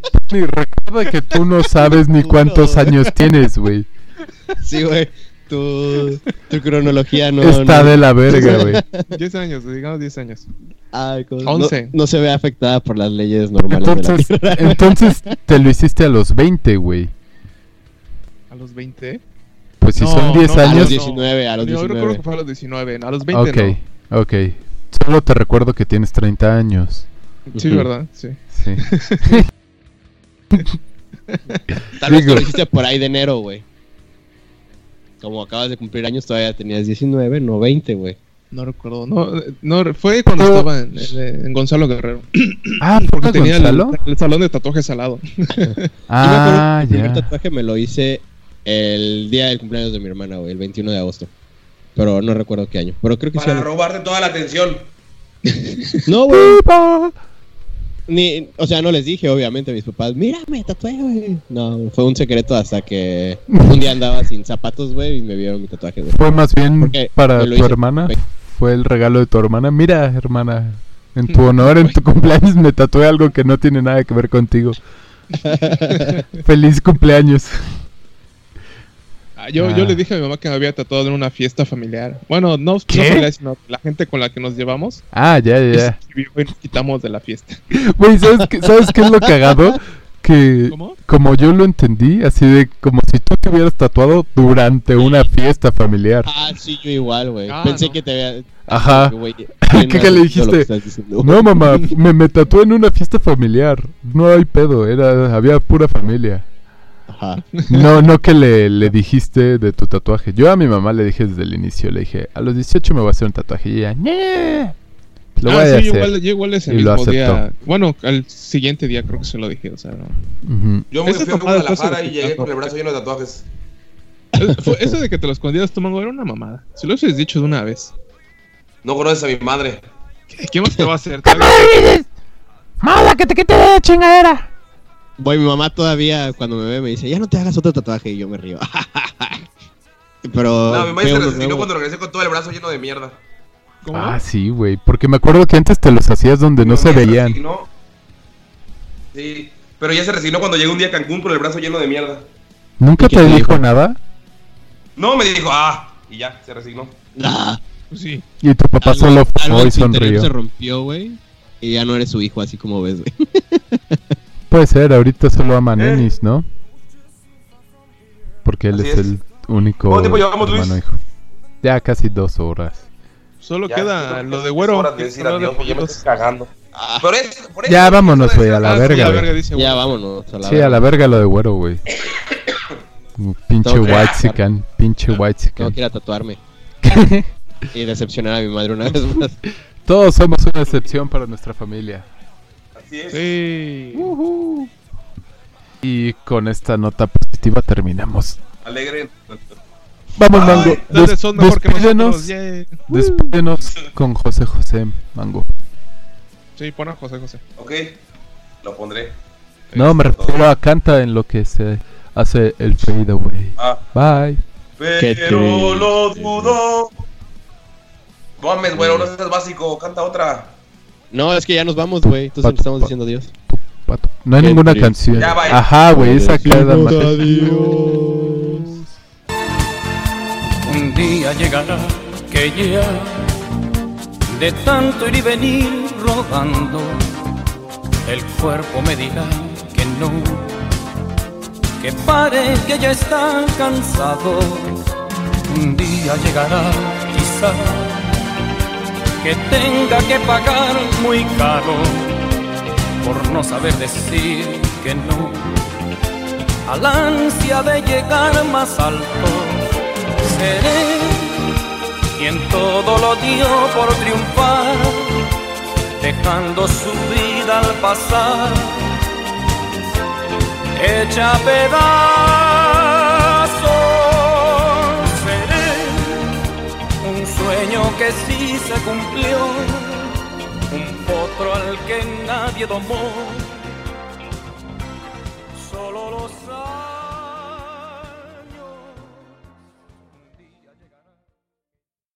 recuerda que tú no sabes ni cuántos años tienes, güey. Sí, güey. Tu, tu cronología no... Está no- de la verga, güey. 10 años, digamos 10 años. Ay, no- 11. No, se ve afectada por las leyes normales de Entonces, la Tierra. entonces te lo hiciste a los 20, güey. ¿A los 20? Pues si No, son 10 no, A los años. 19, a los Yo recuerdo 19. que fue a los 19. A los 20 Ok, ok. Solo te recuerdo que tienes 30 años. no. Sí, Ujú. ¿verdad? Sí. Sí. Tal vez lo hiciste por ahí de enero, güey. Como acabas de cumplir años, todavía tenías 19, no 20, güey. No recuerdo. No, no, fue cuando No. estaba en, en- en Gonzalo Guerrero. Ah, Porque ¿fue tenía el, el salón de tatuajes al lado. Ah, Yo me acuerdo que el primer ya. tatuaje me lo hice el día del cumpleaños de mi hermana, güey, el 21 de agosto. Pero no recuerdo qué año. Pero creo que Para sí. robarte toda la atención. No, güey. Ni, o sea, no les dije, obviamente, a mis papás, mira, me tatué, güey. No, fue un secreto hasta que un día andaba sin zapatos, güey, y me vieron mi tatuaje, güey. Fue más bien Porque para tu hermana. perfecto. Fue el regalo de tu hermana. Mira, hermana, en tu honor, en tu cumpleaños me tatué algo que no tiene nada que ver contigo. Feliz cumpleaños. Ah, Yo, Ah. yo le dije a mi mamá que me había tatuado en una fiesta familiar. Bueno, no, no ¿Qué? familiar, sino la gente con la que nos llevamos. Ah, ya, ya, ya. escribió y nos quitamos de la fiesta. Güey, ¿sabes qué, ¿sabes qué es lo cagado? Que ¿Cómo? como yo lo entendí, así de como si tú te hubieras tatuado durante una fiesta familiar. Ah, sí, yo igual, güey. Ah, Pensé no. que te había... Ajá. Güey, ¿Qué mal le dijiste? diciendo. No, mamá, me, me tatué en una fiesta familiar. No hay pedo, era había pura familia. Ajá. No, no que le, le dijiste de tu tatuaje. Yo a mi mamá le dije desde el inicio, le dije, a los 18 me voy a hacer un tatuaje. Y ella, "Nee, lo voy ah, a sí, hacer. yo igual, yo igual ese Y lo mismo día. aceptó. Bueno, al siguiente día creo que se lo dije, o sea, no. Ujú. Yo me fui a Guadalajara y llegué con el brazo lleno de tatuajes. Eso de que te lo escondías tu mango era una mamada. Si lo hubieses dicho de una vez. No conoces a mi madre. ¿Qué qué más te va a hacer? ¡Mala, que te quite de chingadera! Voy, mi mamá todavía cuando me ve me dice, ya no te hagas otro tatuaje y yo me río. Pero... No, mi veo se nuevo. cuando regresé con todo el brazo lleno de mierda. ¿Cómo? Ah, sí, güey. Porque me acuerdo que antes te los hacías donde no se mamá veían. resignó. Sí, pero ya se resignó cuando llegó un día a Cancún con el brazo lleno de mierda. ¿Nunca ¿Y qué te te dijo dijo? nada? No, me dijo, ah, y ya, se resignó. Ah, Pues sí. Y tu papá algo- solo fue y sonrió. se rompió, güey. Y ya no eres su hijo, así como ves, güey. Puede ser, ahorita solo ama a Eh. Nenis, ¿no? Porque él Así es, es. el único ¿Cuánto tiempo llevamos, Luis? hermano hijo. Ya casi dos horas. Solo Ya, queda lo de güero. horas de decir adiós, ya me pollitos. estoy cagando. Por eso- por eso- Ya, vámonos, güey, a la verga, Sí, verga dice, ya, vámonos. A la Sí, a la verga lo de güero, güey. Pinche white sican, pinche white sican. ir a tatuarme. y decepcionar a mi madre una vez más. Todos somos una excepción para nuestra familia. Así es. Sí. Y con esta nota positiva terminamos. Alegre. Vamos, Mango. Des- son mejor que despídenos, nosotros. yeah. despídenos con José José, Mango. Sí, pon a José José. Ok, lo pondré. No, me refiero a canta en lo que se hace el fade away. Ah, Bye. Pero lo dudo. Gómez, güey, no seas básico, canta otra. No, es que ya nos vamos, güey. Entonces Pato, estamos pato. diciendo adiós. Pato. No hay Qué ninguna triste. canción. Ya. Ajá, güey, esa queda mal. adiós. Un día llegará que ya de tanto ir y venir rodando, el cuerpo me dirá que no, que pare, que ya está cansado. Un día llegará, quizá, que tenga que pagar muy caro por no saber decir que no al ansia de llegar más alto seré quien todo lo dio por triunfar, dejando su vida al pasar, hecha pedazos. Se cumplió, un potro al que nadie domó, solo lo sabe.